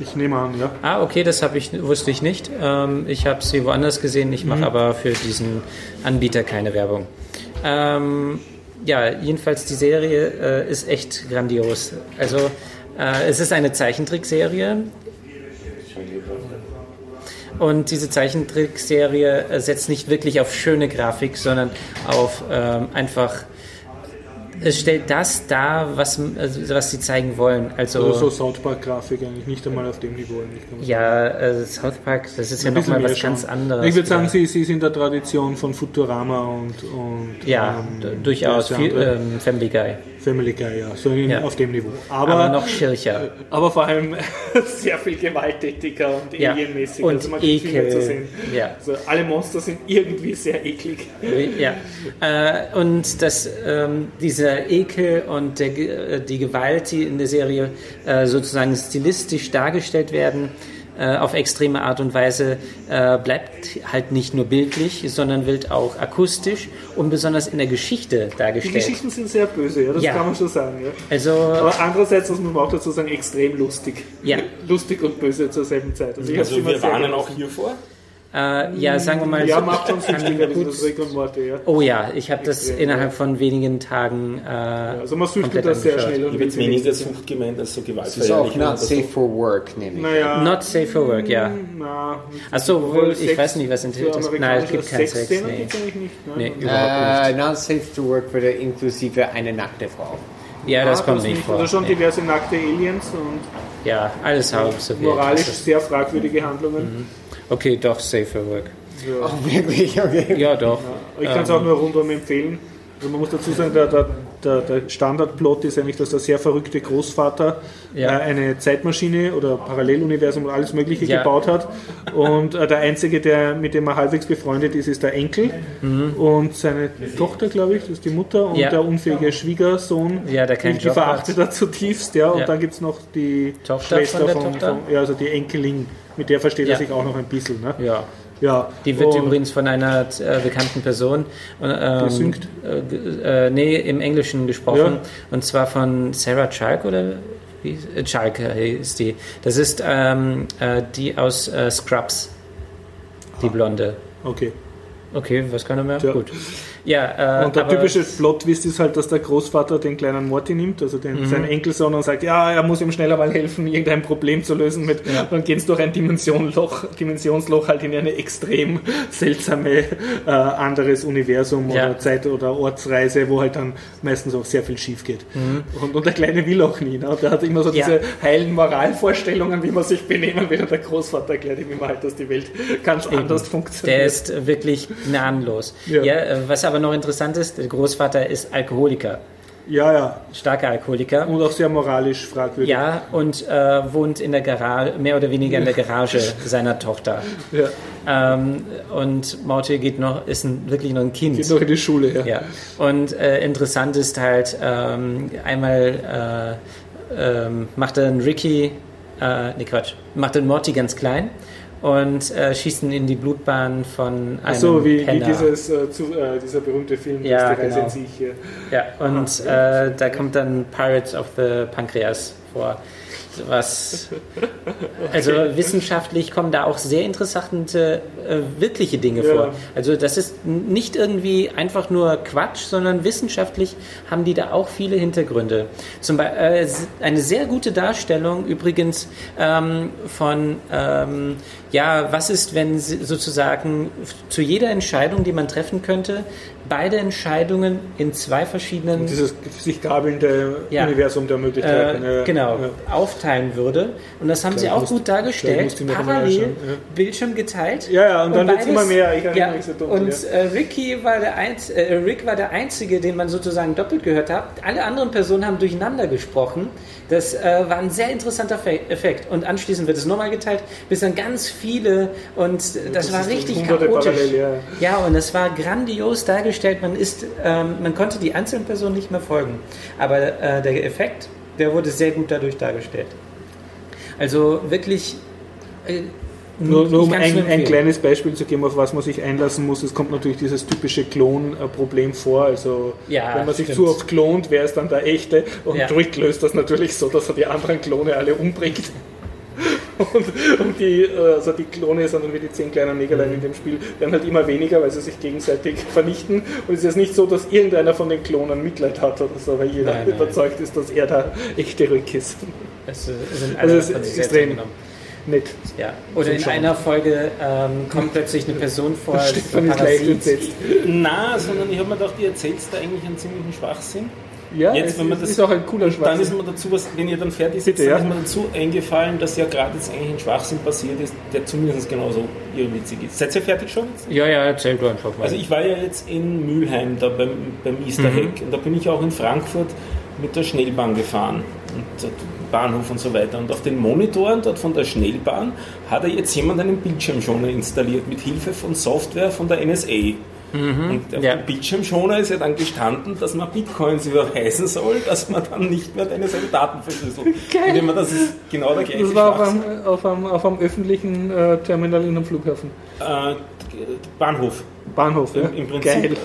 Ich nehme an, ja. Ah, okay, das habe ich wusste ich nicht. Ähm, ich habe sie woanders gesehen. Ich Mhm. mache aber für diesen Anbieter keine Werbung. Ähm, ja, jedenfalls die Serie äh, ist echt grandios. Also äh, es ist eine Zeichentrickserie. Und diese Zeichentrickserie äh, setzt nicht wirklich auf schöne Grafik, sondern auf ähm, einfach es stellt das dar, was, also, was sie zeigen wollen. Also, Also so South Park-Grafik eigentlich nicht einmal auf dem Niveau. Ja, äh, South Park, das ist ja nochmal was schon. ganz anderes. Ich würde sagen, sie, sie sind der Tradition von Futurama und, und ja, ähm, durchaus viel, ähm, Family Guy, Family Guy, ja, so in, Ja. auf dem Niveau. Aber, aber, noch schircher. aber vor allem sehr viel gewalttätiger und Ja. alienmäßig. Und also man Ekel. zu sehen. Ja. Also alle Monster sind irgendwie sehr eklig. Ja, äh, und dass ähm, dieser Ekel und der, äh, die Gewalt, die in der Serie äh, sozusagen stilistisch dargestellt werden, äh, auf extreme Art und Weise, äh, bleibt halt nicht nur bildlich, sondern wird auch akustisch und besonders in der Geschichte Die dargestellt. Geschichten sind sehr böse, ja, das Ja. kann man schon sagen. Ja. Also, Aber andererseits muss man auch dazu sagen, extrem lustig. Ja. Lustig und böse zur selben Zeit. Also, Also wir warnen auch hiervor. Äh, ja, sagen wir mal, Ja, so, macht schon ich kann süchtiger, gut- dieses Rick und Morty, ja. Oh ja, ich habe das Extrem, innerhalb von wenigen Tagen. Äh, Also man süchtet komplett das sehr schnell. Ich Und will weniger Sucht gemeint als so Es ist auch not oder so. safe for work, nehme ich. Naja, Not safe for work, ja. na, Achso, wohl, ich Sex weiß nicht, was enthält das. Nein, es gibt keinen Sex. Sexszenen Nee. nicht. Ne? Nee, überhaupt Äh, nicht. not safe to work würde inklusive eine nackte Frau. Ja, das Ah, kommt nicht vor. Oder schon Nee. diverse nackte Aliens und Ja, alles halb so wild. moralisch Das sehr fragwürdige Handlungen. Okay, doch, safe for work. Ja. Oh, wirklich? Okay. Ja, doch. Ich kann es auch nur rundum empfehlen. Also man muss dazu sagen, der, der, der, der Standardplot ist eigentlich, dass der sehr verrückte Großvater Ja. äh, eine Zeitmaschine oder Paralleluniversum und alles Mögliche Ja. gebaut hat. Und äh, der Einzige, der, mit dem er halbwegs befreundet ist, ist der Enkel. Und seine Tochter, glaube ich, das ist die Mutter. Und Mhm. Ja. der unfähige Schwiegersohn, Ja, der keinen die, verachtet hat. er zutiefst. Ja. Und dann gibt es noch die Tochter Schwester von von, von, ja, also die Enkelin. Mit der versteht er sich auch noch ein bisschen. Ne? Ja. Ja. Die wird übrigens von einer äh, bekannten Person und, ähm, Gesynkt? Äh, äh, nee, im Englischen gesprochen. Ja. Und zwar von Sarah Chalk oder wie ist- äh, Chalk ist die. Das ist ähm, äh, die aus äh, Scrubs. Die Blonde. Okay. Okay, was kann er mehr? Ja. Gut. Ja, äh, Und der typische Plot-Twist ist halt, dass der Großvater den kleinen Morty nimmt, also den, Mhm. seinen Enkelsohn, und sagt, ja, er muss ihm schneller mal helfen, irgendein Problem zu lösen. Mit, Dann gehen sie durch ein Dimensionloch, Dimensionsloch halt in eine extrem seltsame äh, anderes Universum Ja. oder Zeit- oder Ortsreise, wo halt dann meistens auch sehr viel schief geht. Und, und der Kleine will auch nie. Ne? Der hat immer so Mhm. Ja. diese heilen Moralvorstellungen, wie man sich benehmen, während der Großvater erklärt ihm immer halt, dass die Welt ganz anders funktioniert. Der ist wirklich gnadenlos. Ja. Ja. äh, was aber noch interessant ist, der Großvater ist Alkoholiker, ja, ja. starker Alkoholiker. Und auch sehr moralisch fragwürdig. Ja, und äh, wohnt in der Garage, mehr oder weniger in der Garage seiner Tochter. ja. Ähm, und Morty geht noch, ist ein, wirklich noch ein Kind. Geht noch in die Schule, ja. Ja, und äh, interessant ist halt, ähm, einmal äh, ähm, macht einen Ricky, äh, nee Quatsch, macht den Morty ganz klein und äh, schießt ihn in die Blutbahn von einem Ach so, wie, wie dieses, äh, zu, äh, dieser berühmte Film, Ja, die Reise genau. sich hier. Ja, und äh, da kommt dann Pirates of the Pancreas vor. Was, also wissenschaftlich kommen da auch sehr interessante, äh, wirkliche Dinge Ja. vor. Also das ist nicht irgendwie einfach nur Quatsch, sondern wissenschaftlich haben die da auch viele Hintergründe. Zum Beispiel äh, eine sehr gute Darstellung übrigens ähm, von ähm, ja, was ist, wenn sie sozusagen zu jeder Entscheidung, die man treffen könnte, beide Entscheidungen in zwei verschiedenen Dieses sich gabelnde Ja. Universum der Möglichkeiten. äh, genau, Ja. aufteilen würde. Und das haben Klar, sie auch muss- gut dargestellt. Parallel ja. Bildschirm geteilt. Ja, ja, und dann wird's beides- immer mehr. So dunkel, Und äh, Ricky war der Einz äh, Rick war der Einzige, den man sozusagen doppelt gehört hat. Alle anderen Personen haben durcheinander gesprochen. Das äh, war ein sehr interessanter Fe Effekt. Und anschließend wird es nochmal geteilt, bis dann ganz viele und das, war ist richtig chaotisch. parallel, ja. Ja, und es war grandios dargestellt. Man ist, ähm, man konnte die einzelnen Personen nicht mehr folgen. Aber äh, der Effekt, der wurde sehr gut dadurch dargestellt. Also wirklich. Äh, Nur, nur um ein, ein kleines Beispiel zu geben, auf was man sich einlassen muss, es kommt natürlich dieses typische Klon-Problem vor. Also Ja, wenn man sich stimmt. zu oft klont, wer ist dann der echte? Und Ja. Rick löst das natürlich so, dass er die anderen Klone alle umbringt. Und, und die, äh, also die Klone, sondern wie die zehn kleinen Negerlein in dem Spiel, werden halt immer weniger, weil sie sich gegenseitig vernichten. Und es ist jetzt nicht so, dass irgendeiner von den Klonen Mitleid hat oder so, weil jeder Nein, nein. überzeugt ist, dass er der echte Rick ist. Es, Also es ist extrem. Nett. Ja. Oder in einer Folge ähm, kommt plötzlich eine Person vor, Stefan ein ist leicht entsetzt. Na, sondern ich habe mir gedacht, ihr erzählt da eigentlich einen ziemlichen Schwachsinn. Ja, Jetzt, wenn man das- ist auch ein cooler Dann Schwachsinn. ist mir dazu, was, wenn ihr dann fertig seid, dann ja. ist mir dazu eingefallen, dass ja gerade jetzt eigentlich ein Schwachsinn passiert ist, der zumindest genauso irrwitzig ist. Seid ihr fertig schon? Ja, ja, erzähl du einfach mal. Also ich war ja jetzt in Mülheim, da beim, beim Easter Mhm. Egg und da bin ich auch in Frankfurt mit der Schnellbahn gefahren und Bahnhof und so weiter. Und auf den Monitoren dort von der Schnellbahn hat er jetzt jemand einen Bildschirmschoner installiert mit Hilfe von Software von der NSA. Und auf Ja. dem Bildschirmschoner ist ja dann gestanden, dass man Bitcoins überweisen soll, dass man dann nicht mehr deine seine Daten verschlüsselt. Wenn man das ist genau der gleiche Das war auf einem, auf einem, auf einem öffentlichen äh, Terminal in einem Flughafen. äh, Bahnhof. Bahnhof, ja? Im, Im Prinzip. Geil.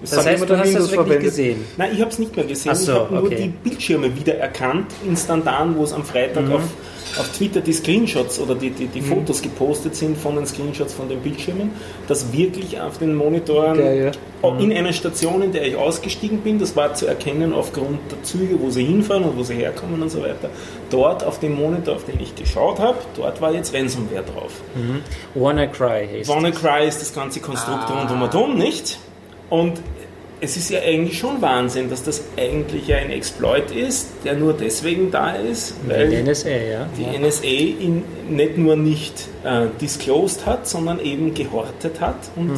Das das heißt, du hast das Windows wirklich verwendet? gesehen. Nein, ich habe es nicht mehr gesehen. So, ich habe nur okay. die Bildschirme wiedererkannt, instantan, wo es am Freitag auf, auf Twitter die Screenshots oder die, die, die Fotos gepostet sind von den Screenshots von den Bildschirmen, dass wirklich auf den Monitoren Geil, auch in einer Station, in der ich ausgestiegen bin, das war zu erkennen aufgrund der Züge, wo sie hinfahren und wo sie herkommen und so weiter, dort auf dem Monitor, auf den ich geschaut habe, dort war jetzt Ransomware drauf. WannaCry heißt WannaCry ist das ganze Konstrukt rundum und um, nicht? Und es ist ja eigentlich schon Wahnsinn, dass das eigentlich ja ein Exploit ist, der nur deswegen da ist, weil Die NSA, ja. die NSA ihn nicht nur nicht äh, disclosed hat, sondern eben gehortet hat und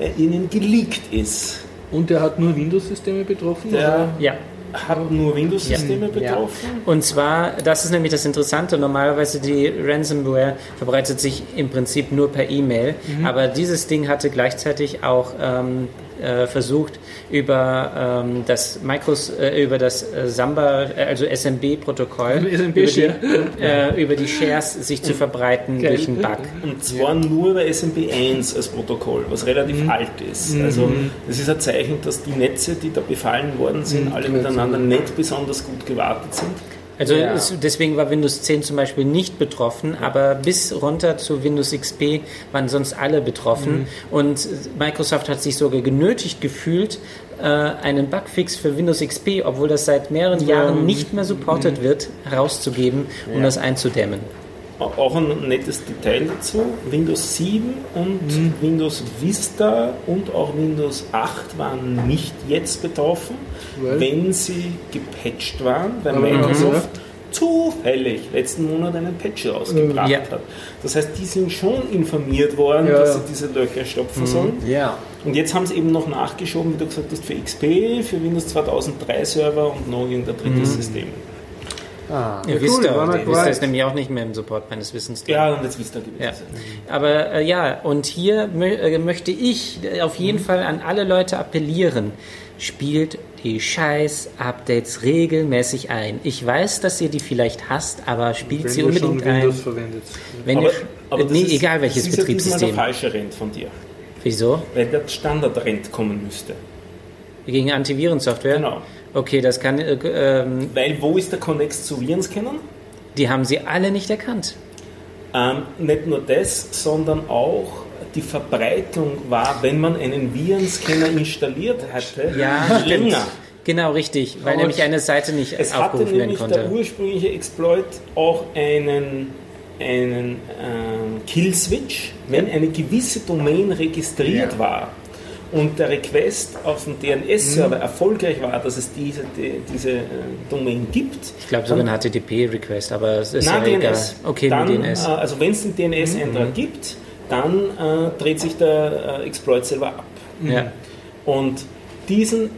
er ihnen geleakt ist. Und der hat nur Windows-Systeme betroffen? Der Ja. hat nur Windows-Systeme Ja. betroffen. Und zwar, das ist nämlich das Interessante, normalerweise die Ransomware verbreitet sich im Prinzip nur per E-Mail, Mhm. aber dieses Ding hatte gleichzeitig auch ähm, äh, versucht, über ähm, das Micros, äh, über das äh, Samba, äh, also SMB-Protokoll, Über SMB über, die, Share. äh, über die Shares sich zu verbreiten Geil. durch einen Bug. Und zwar nur bei SMP1 als Protokoll, was relativ alt ist. Also das ist ein Zeichen, dass die Netze, die da befallen worden sind, alle miteinander nicht besonders gut gewartet sind. Also Ja. es, deswegen war Windows 10 zum Beispiel nicht betroffen, aber bis runter zu Windows XP waren sonst alle betroffen. Und äh, Microsoft hat sich sogar genötigt gefühlt, äh, einen Bugfix für Windows XP, obwohl das seit mehreren Jahren nicht mehr supported wird, herauszugeben, um Ja. das einzudämmen. Auch ein nettes Detail dazu. Windows 7 und Windows Vista und auch Windows 8 waren nicht jetzt betroffen, Weil? wenn sie gepatcht waren, weil Microsoft zufällig letzten Monat einen Patch rausgebracht Ja. hat. Das heißt, die sind schon informiert worden, Ja, dass sie diese Löcher stopfen sollen. Ja. Und jetzt haben sie eben noch nachgeschoben, wie du gesagt hast, für XP, für Windows 2003 Server und noch irgendein drittes System. Ah. Ihr Ja, wisst cool, ihr wisst das nämlich auch nicht mehr im Support meines Wissens. drin. Ja, und jetzt wisst ihr gewesen. Ja. sein. Aber äh, ja, und hier mö äh, möchte ich auf jeden Fall an alle Leute appellieren. Spielt die Scheiß-Updates regelmäßig ein. Ich weiß, dass ihr die vielleicht hasst, aber spielt Wenn sie unbedingt schon ein. Windows verwendet. Wenn Aber, ihr, aber das nee, ist, egal welches das ist ja diesmal Betriebssystem. der falsche Rent von dir. Wieso? Weil der Standardrent kommen müsste. Gegen Antivirensoftware? Genau. Okay, das kann. Äh, ähm, Weil wo ist der Connex zu Virenscannern? die haben sie alle nicht erkannt. Ähm, nicht nur das, sondern auch die Verbreitung war, wenn man einen Virenscanner installiert hatte, Ja, länger. Genau, richtig, weil Aber nämlich eine Seite nicht Es hatte aufgerufen werden nämlich der konnte. ursprüngliche Exploit auch einen, einen ähm, Kill-Switch, wenn eine gewisse Domain registriert Ja. war und der Request auf dem DNS-Server Mhm. erfolgreich war, dass es diese, die, diese äh, Domain gibt. Ich glaube sogar ein HTTP-Request, aber es ist Na, ja DNS. egal. Okay, dann, DNS. Äh, also wenn es den DNS-Eintrag gibt, dann äh, dreht sich der äh, Exploit selber ab. ja. Und diesen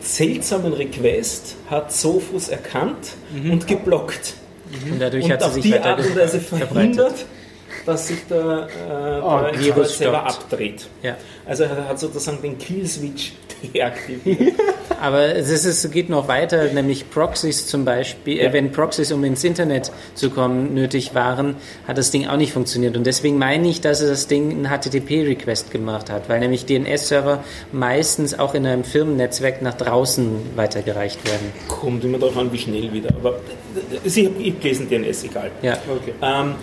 seltsamen Request hat Sophos erkannt und geblockt. Und dadurch und hat sie auf sich die Art und Weise verhindert, dass sich der, äh, Oh, der Exploit selber abdreht. Ja. Also er hat sozusagen den Kill-Switch deaktiviert. Aber es ist, es geht noch weiter, nämlich Proxys zum Beispiel. Äh, Ja. wenn Proxys, um ins Internet zu kommen, nötig waren, hat das Ding auch nicht funktioniert. Und deswegen meine ich, dass das Ding einen HTTP-Request gemacht hat, weil nämlich DNS-Server meistens auch in einem Firmennetzwerk nach draußen weitergereicht werden. Kommt immer darauf an, wie schnell wieder. Aber äh, ich habe gelesen DNS, egal. Ja. Okay. Ähm,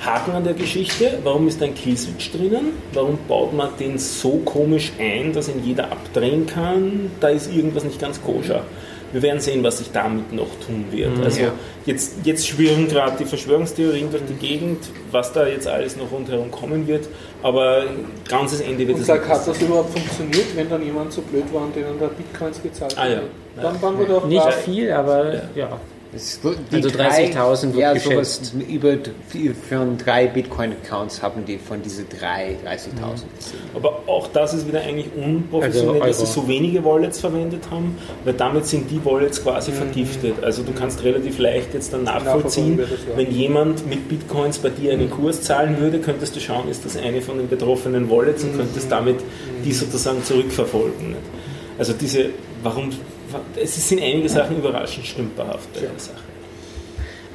Haken an der Geschichte, warum ist ein Killswitch drinnen? Warum baut man den so komisch ein, dass ihn jeder abdrehen kann? Da ist irgendwas nicht ganz koscher. Wir werden sehen, was sich damit noch tun wird. Also Ja. jetzt, jetzt schwirren gerade die Verschwörungstheorien durch die Gegend, was da jetzt alles noch rundherum kommen wird. Aber ein ganzes Ende wird Und es sag, nicht hat das überhaupt funktioniert, wenn dann jemand so blöd war und denen da Bitcoins gezahlt Ah, ja. hat? Dann waren wir doch Nicht viel, aber ja. Die Also 30.000 wird ja, geschätzt. sowas über von drei Bitcoin-Accounts haben die von diese drei 30.000 gesehen. Aber auch das ist wieder eigentlich unprofessionell, Also dass sie so wenige Wallets verwendet haben, weil damit sind die Wallets quasi vergiftet. Also du kannst relativ leicht jetzt dann nachvollziehen, das, ja. wenn jemand mit Bitcoins bei dir einen Kurs zahlen würde, könntest du schauen, ist das eine von den betroffenen Wallets und könntest damit die sozusagen zurückverfolgen. Also diese, warum, es sind einige Sachen überraschend stümperhaft bei der Sache.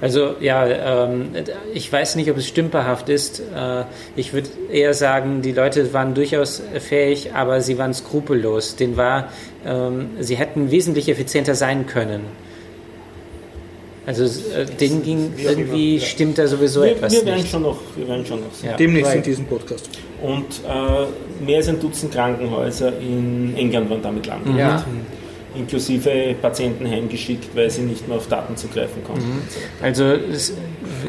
Also ja, ähm, ich weiß nicht, ob es stümperhaft ist. Äh, ich würde eher sagen, die Leute waren durchaus fähig, aber sie waren skrupellos. Den war, ähm, sie hätten wesentlich effizienter sein können. Also äh, denen ging immer, irgendwie ja. stimmt da sowieso Wir, etwas wir, werden nicht. schon noch, wir werden schon noch sehen. Ja. Demnächst in diesem Podcast. Und äh, mehr als ein Dutzend Krankenhäuser in England waren damit lahmgelegt. Ja. Inklusive Patienten heimgeschickt, weil sie nicht mehr auf Daten zugreifen konnten. Also es,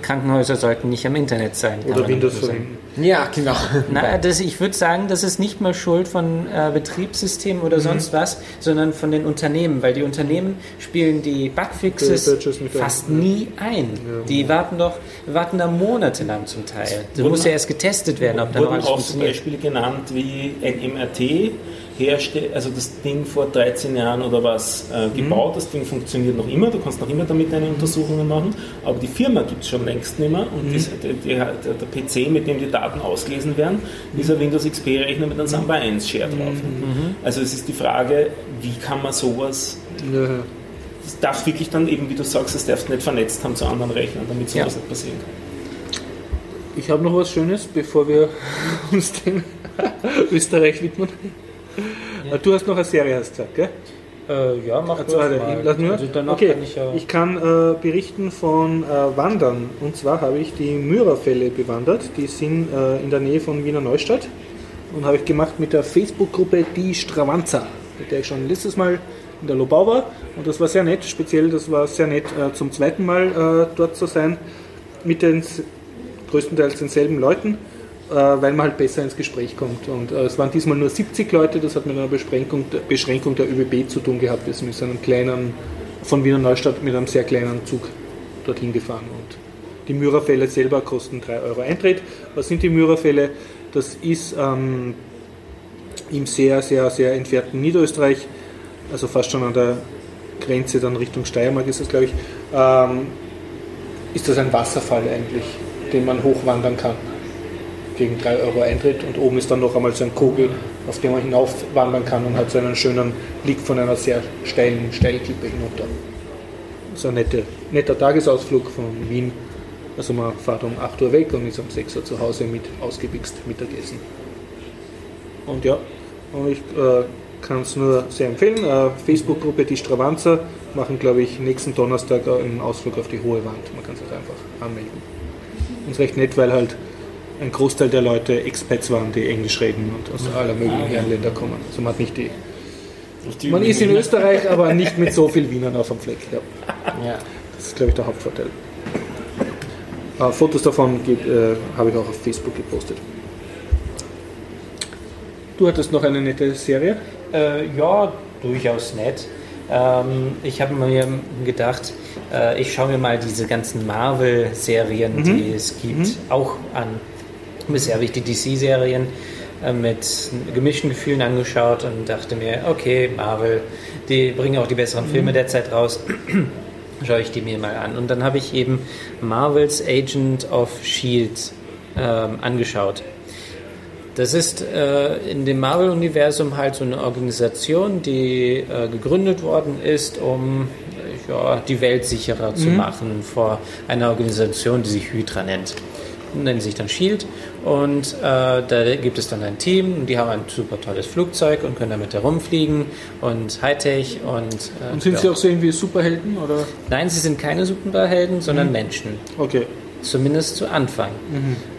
Krankenhäuser sollten nicht am Internet sein. Oder Windows verwenden. Ja, genau. Na, das, ich würde sagen, das ist nicht mal Schuld von äh, Betriebssystemen Mhm. oder sonst was, sondern von den Unternehmen, weil die Unternehmen spielen die Bugfixes fast ein, ja. nie ein. Die warten doch, warten da monatelang zum Teil. Da Wurden- muss ja erst getestet werden, ob da noch wurden alles auch so funktioniert. Beispiele genannt wie ein MRT herstellt, also das Ding vor 13 Jahren oder was äh, Mhm. gebaut, das Ding funktioniert noch immer, du kannst noch immer damit deine Untersuchungen machen, aber die Firma gibt es schon längst nicht mehr Mhm. und das, der, der, der PC, mit dem die Daten ausgelesen werden, ist ein Windows XP-Rechner mit einem Samba 1 Share drauf. Mhm. Also es ist die Frage, wie kann man sowas ja. das darf wirklich dann eben, wie du sagst, das darfst nicht vernetzt haben zu anderen Rechnern, damit sowas Ja. nicht passieren kann. Ich habe noch was Schönes, bevor wir uns dem Österreich widmen. Du hast noch eine Serie, hast du gesagt, gell? Äh, ja, mach Also, warte, mal. lass mir. Also okay, kann ich ja. ich kann äh, berichten von äh, Wandern. Und zwar habe ich die Myrerfälle bewandert. Die sind äh, in der Nähe von Wiener Neustadt. Und habe ich gemacht mit der Facebook-Gruppe Die Stravanza, mit der ich schon letztes Mal in der Lobau war. Und das war sehr nett. Speziell, das war sehr nett, äh, zum zweiten Mal äh, dort zu sein. Mit den größtenteils denselben Leuten. Äh, weil man halt besser ins Gespräch kommt. Und äh, es waren diesmal nur 70 Leute, das hat mit einer Beschränkung, Beschränkung der ÖBB zu tun gehabt. Wir sind mit einem kleinen, von Wiener Neustadt mit einem sehr kleinen Zug dorthin gefahren. Und die Myrerfälle selber kosten 3 Euro Eintritt. Was sind die Myrerfälle? Das ist ähm, im sehr, sehr, sehr entfernten Niederösterreich, also fast schon an der Grenze dann Richtung Steiermark ist das, glaube ich, ähm, ist das ein Wasserfall eigentlich, den man hochwandern kann gegen 3 Euro Eintritt und oben ist dann noch einmal so ein Kogel, auf dem man hinaufwandern kann und hat so einen schönen Blick von einer sehr steilen Steilklippe hinunter. So ein netter, netter Tagesausflug von Wien. Also man fährt um 8 Uhr weg und ist um 6 Uhr zu Hause mit ausgewichst Mittagessen. Und ja, und ich äh, kann es nur sehr empfehlen. Äh, Facebook-Gruppe Die Stravanzer machen, glaube ich, nächsten Donnerstag einen Ausflug auf die hohe Wand. Man kann sich einfach anmelden. Und ist recht nett, weil halt ein Großteil der Leute Expats waren, die Englisch reden und aus aller möglichen Herrenländer kommen. Also man hat nicht die. Man ist in Österreich, aber nicht mit so viel Wienern auf dem Fleck. Ja. Ja. Das ist, glaube ich, der Hauptvorteil. Äh, Fotos davon äh, habe ich auch auf Facebook gepostet. Du hattest noch eine nette Serie. Äh, ja, durchaus nett. Ähm, ich habe mir gedacht, äh, ich schaue mir mal diese ganzen Marvel-Serien, Mhm. die es gibt, auch an. Bisher habe ich die DC-Serien äh, mit gemischten Gefühlen angeschaut und dachte mir, okay, Marvel, die bringen auch die besseren Mhm. Filme derzeit raus. schaue ich die mir mal an. Und dann habe ich eben Marvels Agent of Shield ähm, angeschaut. Das ist äh, in dem Marvel-Universum halt so eine Organisation, die äh, gegründet worden ist, um ja, die Welt sicherer zu machen vor einer Organisation, die sich Hydra nennt. Nennen sich dann Shield und äh, da gibt es dann ein Team und die haben ein super tolles Flugzeug und können damit herumfliegen und Hightech und, äh, Und sind ja. sie auch so irgendwie Superhelden? Oder? Nein, sie sind keine Superhelden, sondern Menschen. Okay. Zumindest zu Anfang.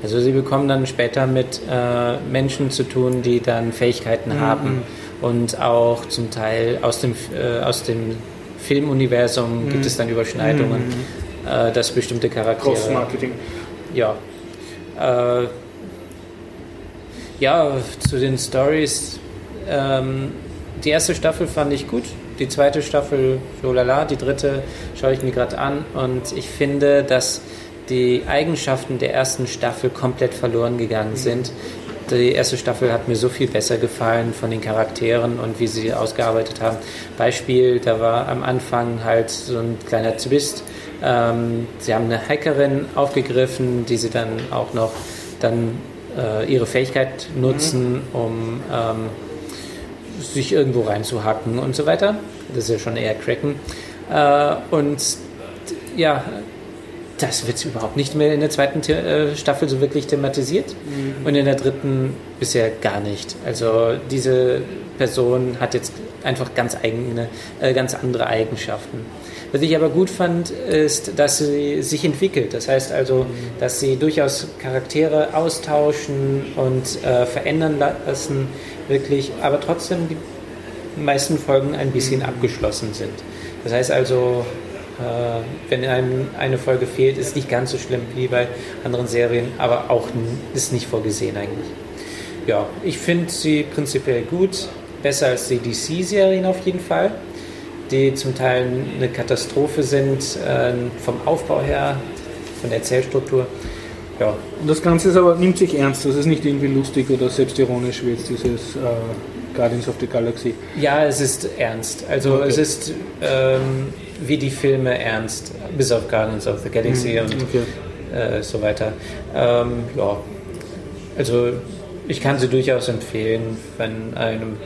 Also sie bekommen dann später mit äh, Menschen zu tun, die dann Fähigkeiten haben und auch zum Teil aus dem, äh, aus dem Filmuniversum gibt es dann Überschneidungen, äh, dass bestimmte Charaktere... Cross-Marketing. Ja. Ja, zu den Stories. Ähm, die erste Staffel fand ich gut. Die zweite Staffel, so lala. Die dritte schaue ich mir gerade an. Und ich finde, dass die Eigenschaften der ersten Staffel komplett verloren gegangen sind. Die erste Staffel hat mir so viel besser gefallen von den Charakteren und wie sie ausgearbeitet haben. Beispiel, da war am Anfang halt so ein kleiner Twist. Ähm, sie haben eine Hackerin aufgegriffen, die sie dann auch noch dann äh, ihre Fähigkeit nutzen, um ähm, sich irgendwo reinzuhacken und so weiter. Das ist ja schon eher Cracken. Äh, und ja, das wird überhaupt nicht mehr in der zweiten The äh, Staffel so wirklich thematisiert und in der dritten bisher gar nicht. Also diese Person hat jetzt einfach ganz eigene, äh, ganz andere Eigenschaften. Was ich aber gut fand, ist, dass sie sich entwickelt. Das heißt also, dass sie durchaus Charaktere austauschen und äh, verändern lassen, wirklich, aber trotzdem die meisten Folgen ein bisschen abgeschlossen sind. Das heißt also, äh, wenn einem eine Folge fehlt, ist nicht ganz so schlimm wie bei anderen Serien, aber auch ist nicht vorgesehen eigentlich. Ja, ich finde sie prinzipiell gut, besser als die DC-Serien auf jeden Fall, die zum Teil eine Katastrophe sind, äh, vom Aufbau her, von der Erzählstruktur. Ja, Und das Ganze ist aber, nimmt sich ernst. Das ist nicht irgendwie lustig oder selbstironisch wie jetzt dieses äh, Guardians of the Galaxy. Ja, es ist ernst. Also Okay. es ist ähm, wie die Filme ernst, bis auf Guardians of the Galaxy und Okay. äh, so weiter. Ähm, ja, also ich kann sie durchaus empfehlen, wenn einem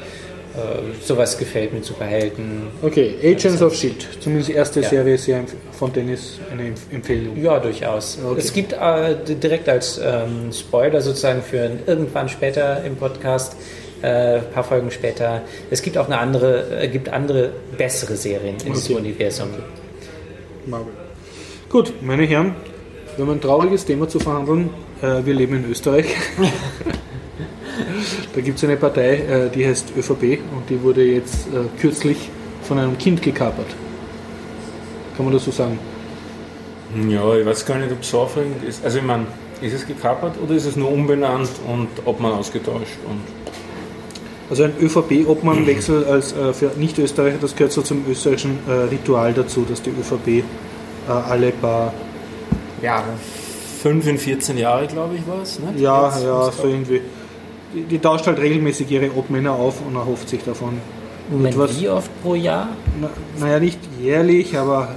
sowas gefällt mit Superhelden. Okay, Agents of Shield. Zumindest die erste Ja. Serie sehr empf- von Dennis eine Empf- Empfehlung. Ja, durchaus. Okay. Es gibt äh, direkt als ähm, Spoiler sozusagen für irgendwann später im Podcast äh, ein paar Folgen später. Es gibt auch eine andere, äh, gibt andere bessere Serien in diesem Okay. Universum. Marvel. Gut, meine Herren, wir haben ein trauriges Thema zu verhandeln. Äh, wir leben in Österreich. da gibt es eine Partei, äh, die heißt ÖVP und die wurde jetzt äh, kürzlich von einem Kind gekapert. Kann man das so sagen? Ja, ich weiß gar nicht, ob es so aufregend ist. Also ich meine, ist es gekapert oder ist es nur umbenannt und Obmann ausgetauscht? Und Also ein ÖVP-Obmannwechsel als äh, für Nicht-Österreicher, das gehört so zum österreichischen äh, Ritual dazu, dass die ÖVP äh, alle paar Jahre. 5 in 14 Jahre, glaube ich, war es. Ne? Ja, Jetzt ja, so irgendwie. Die, die tauscht halt regelmäßig ihre Obmänner auf und erhofft sich davon. Moment, was- wie oft pro Jahr? Na, naja, nicht jährlich, aber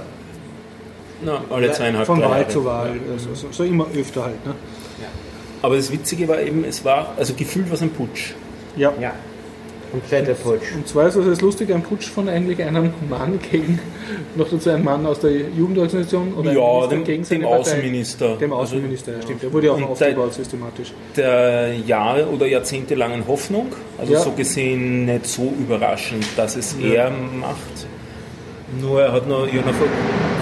Na, alle zweieinhalb von Wahl Jahre. zu Wahl. Also, so, so immer öfter halt. Ne? Aber das Witzige war eben, es war, also gefühlt war es ein Putsch. Ja. Ja. Kompletter Putsch. Und zwar ist es lustig, ein Putsch von eigentlich einem Mann gegen, noch dazu ein Mann aus der Jugendorganisation oder Ja, dem, gegen dem seine Partei. Außenminister. Dem Also Außenminister, ja, stimmt. Der wurde ja auch aufgebaut systematisch. der Jahre- oder jahrzehntelangen Hoffnung. Also Ja. so gesehen nicht so überraschend, dass es er macht. Nur er hat noch, ja, noch vor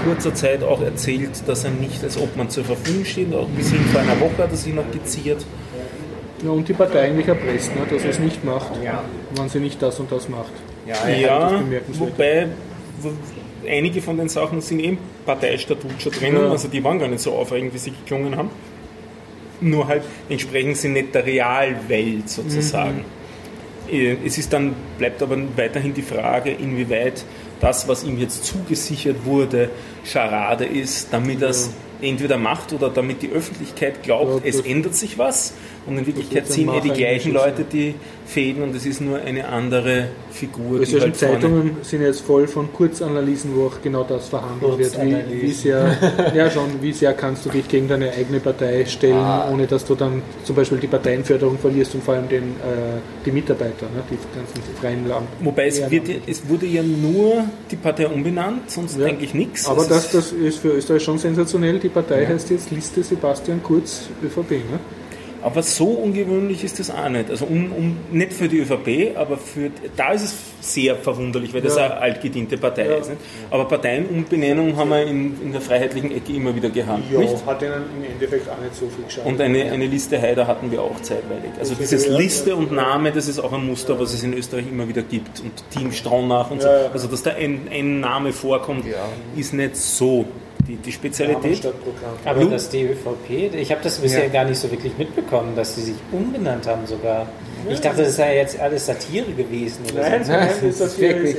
kurzer Zeit auch erzählt, dass er nicht als Obmann zur Verfügung steht. Auch bis hin vor einer Woche hat er sich noch geziert. Ja, und die Partei eigentlich erpresst, ne, dass er es nicht macht, Ja. wenn sie nicht das und das macht. Ja, er Ja, wobei einige von den Sachen sind im Parteistatut schon drinnen, Ja. also die waren gar nicht so aufregend, wie sie geklungen haben. Nur halt entsprechen sie nicht der Realwelt sozusagen. Äh, Es ist dann, bleibt aber weiterhin die Frage, inwieweit das, was ihm jetzt zugesichert wurde, Scharade ist, damit er es entweder macht oder damit die Öffentlichkeit glaubt, Ja, es ändert sich was. Und in Wirklichkeit ein ziehen eh die gleichen Leute die Fäden und es ist nur eine andere Figur. Die halt Zeitungen sind jetzt voll von Kurzanalysen, wo auch genau das verhandelt wird. Wie, wie, sehr, ja schon, wie sehr kannst du dich gegen deine eigene Partei stellen, Ah. ohne dass du dann zum Beispiel die Parteienförderung verlierst und vor allem den, äh, die Mitarbeiter, ne, die ganzen freien Land. Wobei es, Ja, wird, ja- es wurde ja nur die Partei umbenannt, sonst Ja. eigentlich nichts. Aber das, ist- das ist für Österreich schon sensationell. Die Partei heißt jetzt Liste Sebastian Kurz ÖVP. Ne? Aber so ungewöhnlich ist das auch nicht. Also um, um, nicht für die ÖVP, aber für da ist es sehr verwunderlich, weil das Ja. eine altgediente Partei Ja. ist. Nicht? Aber Parteienumbenennung haben wir in, in der freiheitlichen Ecke immer wieder gehabt. Nicht? hat ihnen im Endeffekt auch nicht so viel geschadet. Und eine, eine Liste Heider hatten wir auch zeitweilig. Also Okay, dieses ja, Liste ja. und Name, das ist auch ein Muster, was es in Österreich immer wieder gibt. Und Team Straunach und so. Ja, ja. Also dass da ein, ein Name vorkommt, ist nicht so die, die Spezialität. Aber Lu- dass die ÖVP, ich habe das bisher Ja. gar nicht so wirklich mitbekommen, dass sie sich umbenannt haben sogar. Ich dachte, das sei jetzt alles Satire gewesen oder Nein, so. nein, das ist ist wirklich.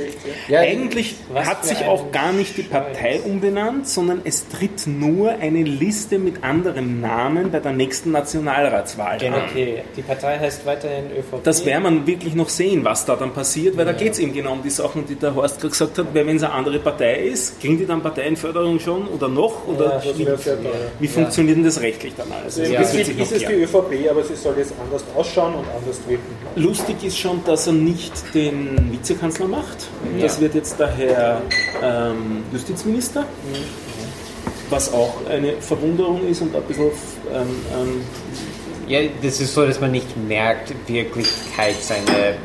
Ja, Eigentlich hat sich auch gar nicht die Partei Scheiß. umbenannt, sondern es tritt nur eine Liste mit anderem Namen bei der nächsten Nationalratswahl an. Okay, die Partei heißt weiterhin ÖVP. Das werden man wirklich noch sehen, was da dann passiert, weil da geht es eben genau um die Sachen, die der Horst gerade gesagt hat, weil wenn es eine andere Partei ist, kriegen die dann Parteienförderung schon oder noch? Oder Ja, wie, wäre wie funktioniert denn das rechtlich dann alles? Also Im Ja. Prinzip ist es die. ÖVP, aber sie soll jetzt anders ausschauen und anders wirken. Lustig ist schon, dass er nicht den Vizekanzler macht. Das wird jetzt der Herr ähm, Justizminister. Was auch eine Verwunderung ist und ein bisschen ähm, ähm, Ja, das ist so, dass man nicht merkt, Wirklichkeit seine,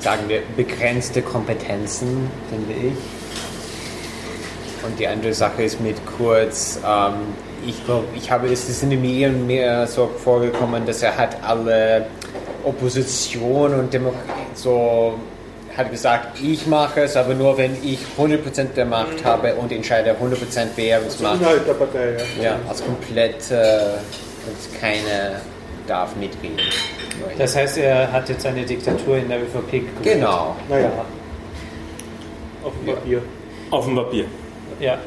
sagen wir, begrenzte Kompetenzen, finde ich. Und die andere Sache ist mit Kurz, ähm, ich glaube, ich habe, es ist in den Medien mehr so vorgekommen, dass er hat alle Opposition und Demokratie so hat gesagt, ich mache es, aber nur wenn ich 100% der Macht habe und entscheide 100% wer es macht. Inhalt der Partei, ja. Ja, als komplett, äh, und keine darf mitreden. Das heißt, er hat jetzt eine Diktatur in der ÖVP gegründet. Genau. Naja, auf dem Papier. auf dem Papier. Ja.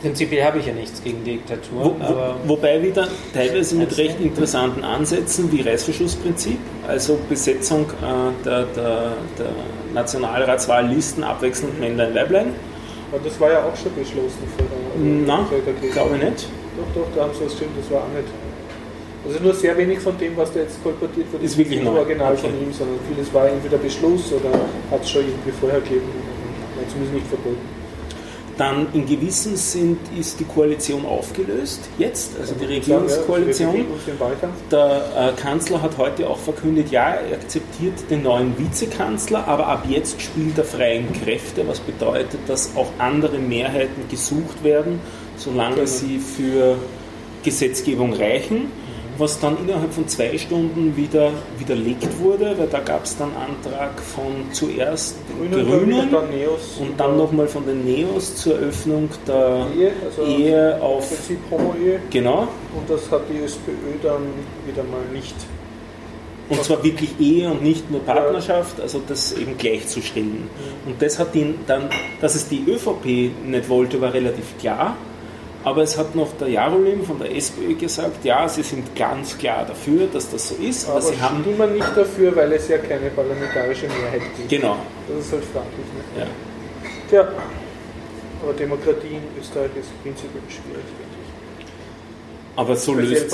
Prinzipiell habe ich ja nichts gegen Diktatur, Wo, wo, wobei wieder teilweise mit recht interessanten Ansätzen wie Reißverschlussprinzip, also Besetzung äh, der, der, der Nationalratswahllisten abwechselnd Männlein, Weiblein. Aber das war ja auch schon beschlossen vor der, Nein, glaube ich nicht. Doch, doch, da haben sie das stimmt, das war auch nicht. Also nur sehr wenig von dem, was da jetzt kolportiert wird, Ist wirklich nicht neu. original Okay. von ihm, sondern vieles war entweder Beschluss oder hat es schon irgendwie vorher gegeben, zumindest nicht verboten. Dann in gewissem sind ist die Koalition aufgelöst, jetzt, also die Regierungskoalition. Der äh, Kanzler hat heute auch verkündet, ja, er akzeptiert den neuen Vizekanzler, aber ab jetzt spielt er freien Kräfte, was bedeutet, dass auch andere Mehrheiten gesucht werden, solange Genau. sie für Gesetzgebung reichen, was dann innerhalb von zwei Stunden wieder widerlegt wurde, weil da gab es dann Antrag von zuerst den Grünen, dann und dann nochmal von den Neos zur Eröffnung der Ehe, also Ehe auf. Prinzip Homo-Ehe. Genau, Und das hat die SPÖ dann wieder mal nicht. Und zwar wirklich Ehe und nicht nur Partnerschaft, also das eben gleichzustellen. Und das hat ihn dann, dass es die ÖVP nicht wollte, war relativ klar. Aber es hat noch der Jarolim von der SPÖ gesagt, ja, sie sind ganz klar dafür, dass das so ist, aber, Aber sie haben. stimmen nicht dafür, weil es ja keine parlamentarische Mehrheit gibt. Genau, Das ist halt fraglich. Ne? ja. Tja, aber Demokratie in Österreich ist prinzipiell schwierig. Aber so löst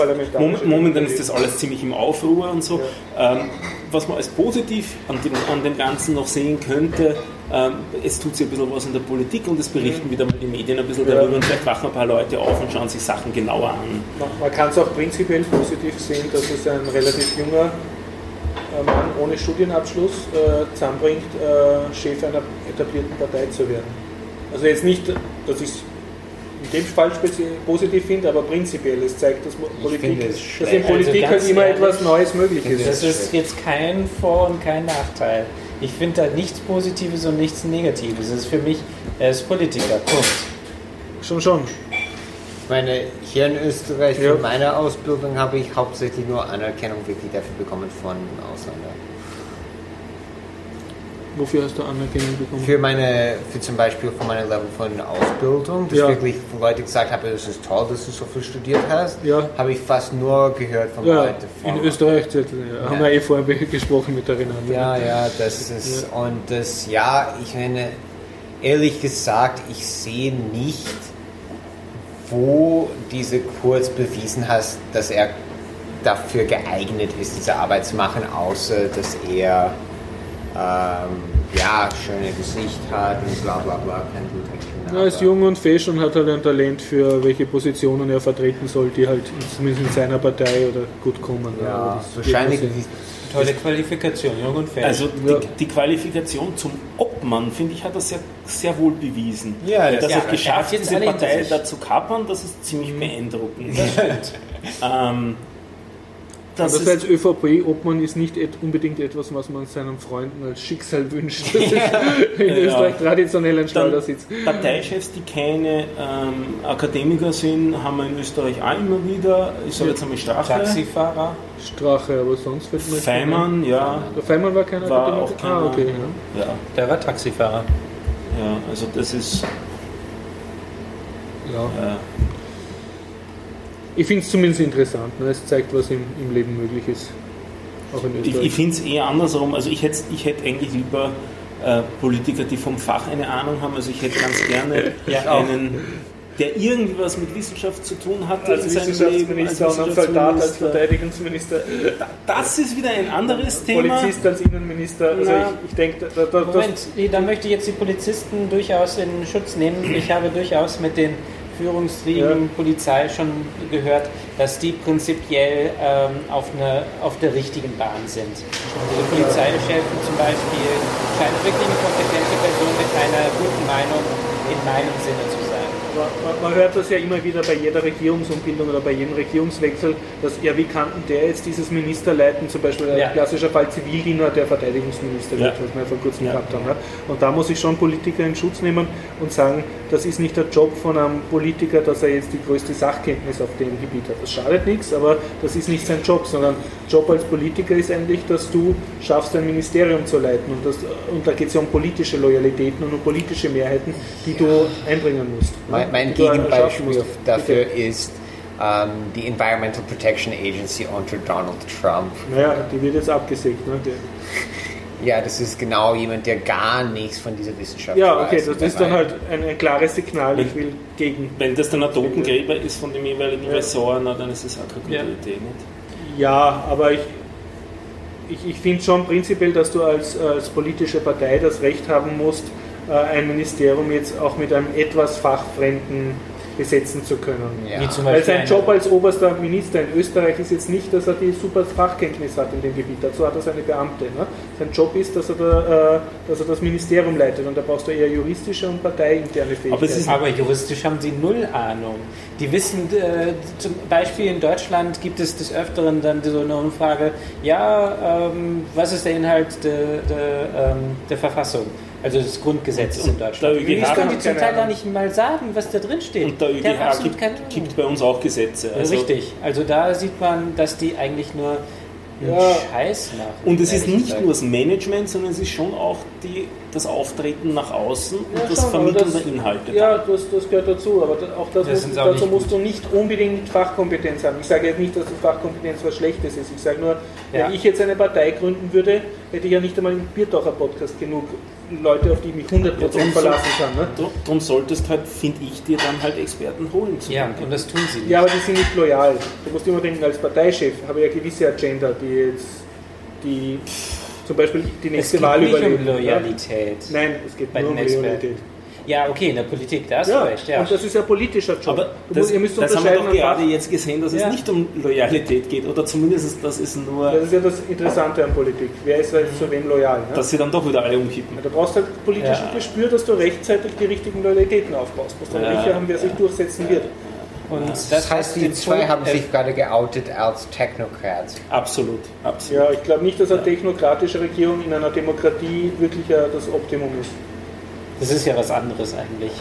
Momentan ist das alles ziemlich im Aufruhr und so. Ähm, was man als positiv an dem, an dem Ganzen noch sehen könnte, ähm, es tut sich ein bisschen was in der Politik und es berichten wieder mal die Medien ein bisschen Ja. darüber und vielleicht wachen ein paar Leute auf und schauen sich Sachen genauer an. Man, kann es auch prinzipiell positiv sehen, dass es ein relativ junger äh, Mann ohne Studienabschluss äh, zusammenbringt, äh, Chef einer etablierten Partei zu werden. Also jetzt nicht, dass ich in dem Fall positiv finde, aber prinzipiell, es zeigt, dass, Politik, dass in Politik Also halt immer ehrlich, etwas Neues möglich ist. Das ist jetzt kein Vor- und kein Nachteil. Ich finde da nichts Positives und nichts Negatives. Es ist für mich, er ist Politiker. Punkt. Schon, schon. Ich meine, hier in Österreich Ja. für meine Ausbildung habe ich hauptsächlich nur Anerkennung wirklich dafür bekommen von Ausländern. Wofür hast du Anerkennung bekommen? Für meine, für zum Beispiel von meinem Level von Ausbildung, dass Ja. wirklich Leute gesagt haben, es ist toll, dass du so viel studiert hast, Ja. habe ich fast nur gehört von Ja, Leuten von in Österreich ja, haben wir eh vorher gesprochen mit der Renate. Ja, ja, das ist und das ja, ich meine ehrlich gesagt, ich sehe nicht, wo diese Kurz bewiesen hat, dass er dafür geeignet ist, diese Arbeit zu machen, außer dass er ähm, ja schöne Gesicht hat und bla bla bla, kein guter Er ist jung und fesch und hat halt ein Talent für welche Positionen er vertreten soll, die halt zumindest in seiner Partei oder gut kommen. Ja, das wahrscheinlich. Tolle Qualifikation, jung und fair. Also Ja. die, die Qualifikation zum Obmann, finde ich, hat er sehr, sehr wohl bewiesen. Ja, das- dass ja, er geschafft hat jetzt diese Partei da zu kapern, das ist ziemlich beeindruckend. ähm, das Andererseits ist, ÖVP-Obmann ist nicht et unbedingt etwas, was man seinen Freunden als Schicksal wünscht. Das ist in Ja. Österreich traditionell ein Schleudersitz. Parteichefs, die keine ähm, Akademiker sind, haben wir in Österreich auch immer wieder. Ich sage jetzt einmal Strache. Taxifahrer. Strache, aber sonst keiner ein. Feimann, ja. Der Feimann war keiner War Akademiker? auch keiner. Ah, okay. Ja. Ja, Der war Taxifahrer. ja, also das ist. Ja. Ich finde es zumindest interessant. Ne? Es zeigt, was im, im Leben möglich ist. Auch in Ich, Österreich. ich finde es eher andersrum. Also ich hätte ich hätt eigentlich lieber äh, Politiker, die vom Fach eine Ahnung haben. Also ich hätte ganz gerne Ja, einen, der irgendwie was mit Wissenschaft zu tun hat als in seinem Leben. Wissenschaftsminister und als Soldat, als Wissenschaftsminister. Verteidigungsminister, Das ist wieder ein anderes Thema. Polizist als Innenminister. Also Na. ich, ich denke, da, da, Moment, da möchte ich jetzt die Polizisten durchaus in Schutz nehmen. Ich habe durchaus mit den Führungsriegen Polizei schon gehört, dass die prinzipiell ähm, auf, eine, auf der richtigen Bahn sind. Also Polizeichefen zum Beispiel scheint wirklich eine kompetente Person mit einer guten Meinung in meinem Sinne zu sein. Man, man hört das ja immer wieder bei jeder Regierungsumbildung oder bei jedem Regierungswechsel, dass ja, wie kann denn der jetzt dieses Minister leiten? Zum Beispiel ein Ja. klassischer Fall Zivildiener, der Verteidigungsminister wird, Ja. was wir ja vor kurzem Ja. gehabt haben. Und da muss ich schon Politiker in Schutz nehmen und sagen, das ist nicht der Job von einem Politiker, dass er jetzt die größte Sachkenntnis auf dem Gebiet hat. Das schadet nichts, aber das ist nicht sein Job, sondern Job als Politiker ist eigentlich, dass du schaffst, ein Ministerium zu leiten. Und, das, und da geht es ja um politische Loyalitäten und um politische Mehrheiten, die du einbringen musst. Mein, mein Gegenbeispiel dafür Bitte. ist ähm, die Environmental Protection Agency unter Donald Trump. Naja, die wird jetzt abgesägt. Ne? Ja, das ist genau jemand, der gar nichts von dieser Wissenschaft Ja, weiß. okay, das Und ist dann halt ein, ein klares Signal, ich will gegen. Wenn das dann ein Totengräber ist von dem jeweiligen Ressort, na, dann ist es auch keine gute Ja. Idee. Nicht? Ja, aber ich, ich, ich finde schon prinzipiell, dass du als, als politische Partei das Recht haben musst, ein Ministerium jetzt auch mit einem etwas fachfremden besetzen zu können. Ja. Weil sein Job als oberster Minister in Österreich ist jetzt nicht, dass er die super Fachkenntnis hat in dem Gebiet. Dazu hat er seine Beamte. Ne? Sein Job ist, dass er, da, äh, dass er das Ministerium leitet und da brauchst du eher juristische und parteiinterne Fähigkeiten. Aber es ist- Aber juristisch haben sie null Ahnung. Die wissen, äh, zum Beispiel in Deutschland gibt es des Öfteren dann so eine Umfrage, ja, ähm, was ist der Inhalt der, der, ähm, der Verfassung? Also des Grundgesetzes in Deutschland. der das ÖGH können die zum Teil gar nicht mal sagen, was da drin steht. Und der ÖGH absolut gibt, gibt bei uns auch Gesetze. Also Richtig. Also da sieht man, dass die eigentlich nur einen Ja. Scheiß machen. Und es ist nicht gesagt. nur das Management, sondern es ist schon auch die, das Auftreten nach außen und Ja, das schon, Vermitteln das- der Inhalte. Ja, das, das gehört dazu, aber da- auch das Das musst, dazu musst du nicht unbedingt Fachkompetenz haben. Ich sage jetzt nicht, dass die Fachkompetenz was Schlechtes ist. Ich sage nur, Ja. wenn ich jetzt eine Partei gründen würde, hätte ich ja nicht einmal im Biertaucher Podcast genug Leute, auf die ich mich 100% verlassen kann. Ne? Darum solltest halt, finde ich, dir dann halt Experten holen. zu Ja, und das tun sie nicht. Ja, aber die sind nicht loyal. Du musst immer denken, als Parteichef habe ich eine gewisse Agenda, die jetzt die zum Beispiel die es nächste geht Wahl nicht um. Loyalität. Ja? Nein, es geht Bei nur um. Loyalität. Ja, okay, in der Politik, da hast Ja, du recht. Ja. und das ist ja politischer Job. Aber du das, ihr müsst das haben wir doch gerade jetzt gesehen, dass Ja. es nicht um Loyalität geht. Oder zumindest, dass es nur, Das ist ja das Interessante an Politik. Wer ist jetzt zu wem loyal? Ne? dass sie dann doch wieder alle umkippen. Du brauchst halt politischen Ja. Gespür, dass du rechtzeitig die richtigen Loyalitäten aufbaust. Musst dann Ja. sicher haben, wer sich durchsetzen wird. Und Das heißt, die zwei Punkt- haben sich gerade geoutet als Technocrats. Absolut, absolut. Ja, ich glaube nicht, dass eine technokratische Regierung in einer Demokratie wirklich das Optimum ist. Das ist ja was anderes eigentlich.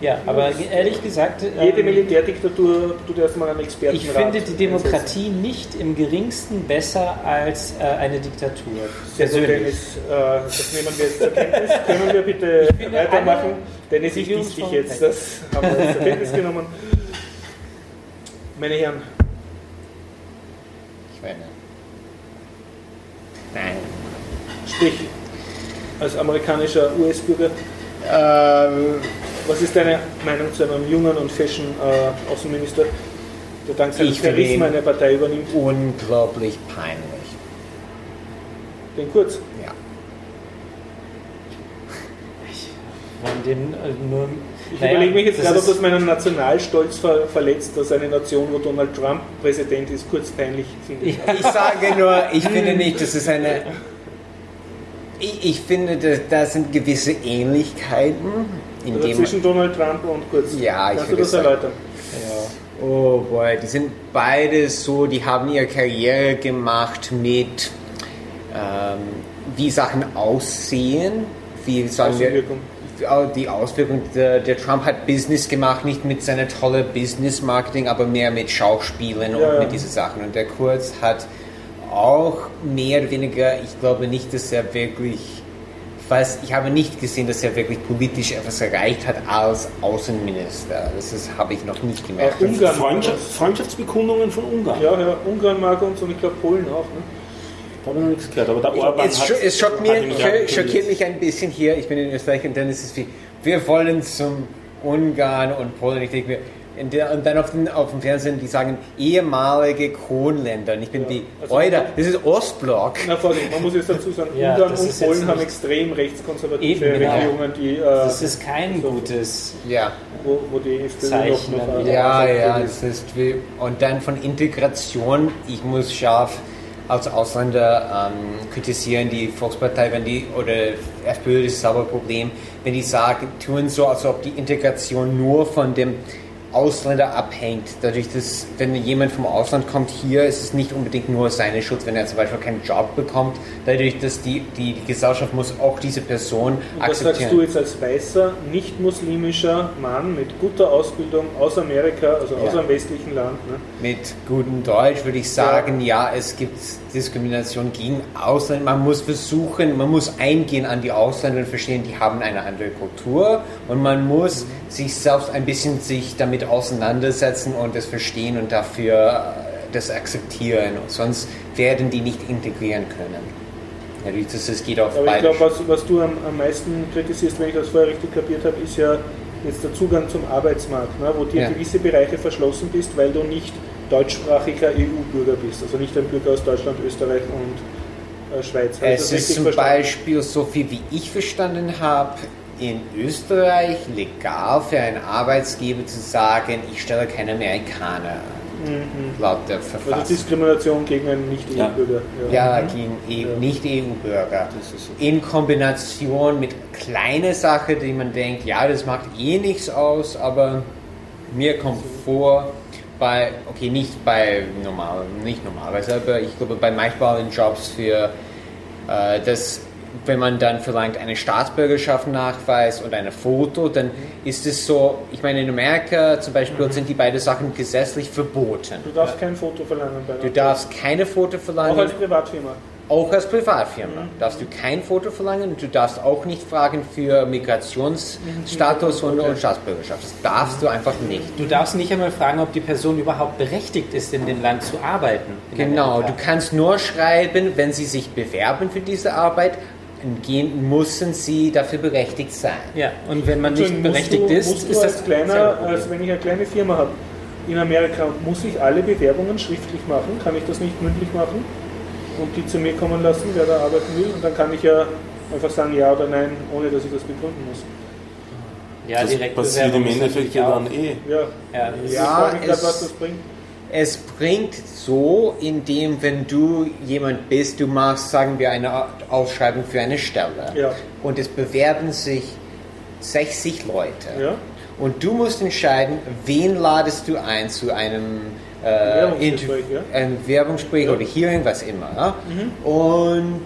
Ja, aber ehrlich gesagt, Jede ähm, Militärdiktatur tut erstmal einen Expertenrat. ich finde die einsetzen. Demokratie nicht im geringsten besser als äh, eine Diktatur. Sehr gut, Persönlich. Dennis, äh, das nehmen wir jetzt zur Kenntnis. Können wir bitte weitermachen? Dennis, ich diss dich jetzt. Das haben wir zur Kenntnis genommen. Meine Herren, Ich meine. Nein. sprich, als amerikanischer US-Bürger, Ähm, was ist deine Meinung zu einem jungen und fashion äh, Außenminister, der dank seines Ich finde Charisma ihn- eine Partei übernimmt? unglaublich peinlich. Den Kurz. Ja. Von dem äh, nur. Ich naja, überlege mich jetzt gerade, ob das meinen Nationalstolz ver verletzt, dass eine Nation, wo Donald Trump Präsident ist, kurz peinlich finde. Ja. Ich sage nur, ich finde nicht, das ist eine. Ich, ich finde, dass da sind gewisse Ähnlichkeiten, in Also dem zwischen Donald Trump und Kurz. Ja, ich Kannst du das sagen- erläutern? Ja. Oh boy, die sind beide so, die haben ihre Karriere gemacht mit, ähm, wie Sachen aussehen, wie sagen wir. Die Auswirkung. Der, der Trump hat Business gemacht, nicht mit seiner tolle Business-Marketing, aber mehr mit Schauspielen und Ja, ja. mit diesen Sachen. Und der Kurz hat auch mehr oder weniger, ich glaube nicht, dass er wirklich, ich weiß, ich habe nicht gesehen, dass er wirklich politisch etwas erreicht hat als Außenminister. Das ist, habe ich noch nicht gemerkt. Ungarn. Freundschaft, Freundschaftsbekundungen von Ungarn. Ja, ja, Ungarn mag uns und ich glaube Polen auch. Ne? Da habe ich noch nichts gehört. Aber der Orban Es, hat, es schockt, mir, schockiert mich ein bisschen hier. Ich bin in Österreich und dann ist es wie, wir wollen zum Ungarn und Polen. Ich denke mir, und dann auf, den, auf dem Fernsehen, die sagen ehemalige Kronländer. Und ich bin Ja, wie, also- das ist Ostblock. Na, Vorsicht, man muss jetzt dazu sagen, Ja, Ungarn und Polen haben extrem rechtskonservative Eben, genau. Regierungen, die, äh, Das ist kein gutes. Ja, wo, wo die FPÖ noch, Zeichen noch wieder. ja, ja. Das ist wie, und dann von Integration, ich muss scharf als Ausländer ähm, kritisieren die Volkspartei, wenn die, oder FPÖ, das ein Problem, wenn die sagen, tun so, als ob die Integration nur von dem Ausländer abhängt. Dadurch, dass, wenn jemand vom Ausland kommt hier, ist es nicht unbedingt nur seine Schuld, wenn er zum Beispiel keinen Job bekommt. Dadurch, dass die, die, die Gesellschaft muss auch diese Person Und das sagst akzeptieren. du jetzt als weißer, nicht-muslimischer Mann mit guter Ausbildung aus Amerika, also aus Ja. einem westlichen Land. Ne? Mit gutem Deutsch würde ich sagen, ja. es gibt Diskrimination gegen Ausländer. Man muss versuchen, man muss eingehen an die Ausländer und verstehen, die haben eine andere Kultur und man muss sich selbst ein bisschen sich damit auseinandersetzen und das verstehen und dafür äh, das akzeptieren. Sonst werden die nicht integrieren können. Das, das geht auf Aber ich beide. glaube, was, was du am, am meisten kritisierst, wenn ich das vorher richtig kapiert habe, ist ja jetzt der Zugang zum Arbeitsmarkt, ne? wo dir Ja. gewisse Bereiche verschlossen bist, weil du nicht deutschsprachiger EU-Bürger bist, also nicht ein Bürger aus Deutschland, Österreich und äh, Schweiz. Ich Es ist zum verstanden? Beispiel, so viel wie ich verstanden habe, in Österreich legal für einen Arbeitsgeber zu sagen, ich stelle keine Amerikaner laut der Also Verfassung. Diskrimination gegen einen Nicht-EU-Bürger. Ja, gegen EU, Nicht-EU-Bürger. In Kombination mit kleinen Sachen, die man denkt, ja, das macht eh nichts aus, aber mir kommt vor, bei, okay, nicht bei normal, nicht normalerweise, aber ich glaube bei manchmal in Jobs für äh, das, wenn man dann verlangt eine Staatsbürgerschaft Nachweis und ein Foto, dann ist es so, ich meine in Amerika zum Beispiel sind die beiden Sachen gesetzlich verboten. Du darfst kein Foto verlangen Du darfst keine Foto Auch verlangen, als Privatfirma. auch als Privatfirma. Darfst du kein Foto verlangen und du darfst auch nicht fragen für Migrationsstatus und, und Staatsbürgerschaft. Das darfst du einfach nicht. Du darfst nicht einmal fragen, ob die Person überhaupt berechtigt ist, in dem Land zu arbeiten. In Genau, du kannst nur schreiben, wenn sie sich bewerben für diese Arbeit, gehen, müssen sie dafür berechtigt sein. Ja, und wenn man Also nicht berechtigt du, ist, ist das kleiner, selber Problem. als wenn ich eine kleine Firma habe in Amerika, muss ich alle Bewerbungen schriftlich machen? Kann ich das nicht mündlich machen und die zu mir kommen lassen, wer da arbeiten will? Und dann kann ich ja einfach sagen ja oder nein, ohne dass ich das begründen muss. ja, das direkt passiert im Endeffekt ja dann eh. Ja, Ja, das ich Ja, frage mich grad, es- was das bringt. Es bringt so, indem, wenn du jemand bist, du machst, sagen wir, eine Ausschreibung für eine Stelle Ja. und es bewerben sich 60 Leute. Ja. Und du musst entscheiden, wen ladest du ein zu einem äh, Werbungsgespräch, ja. ein Werbungsgespräch oder Hearing, was immer. Ja? Und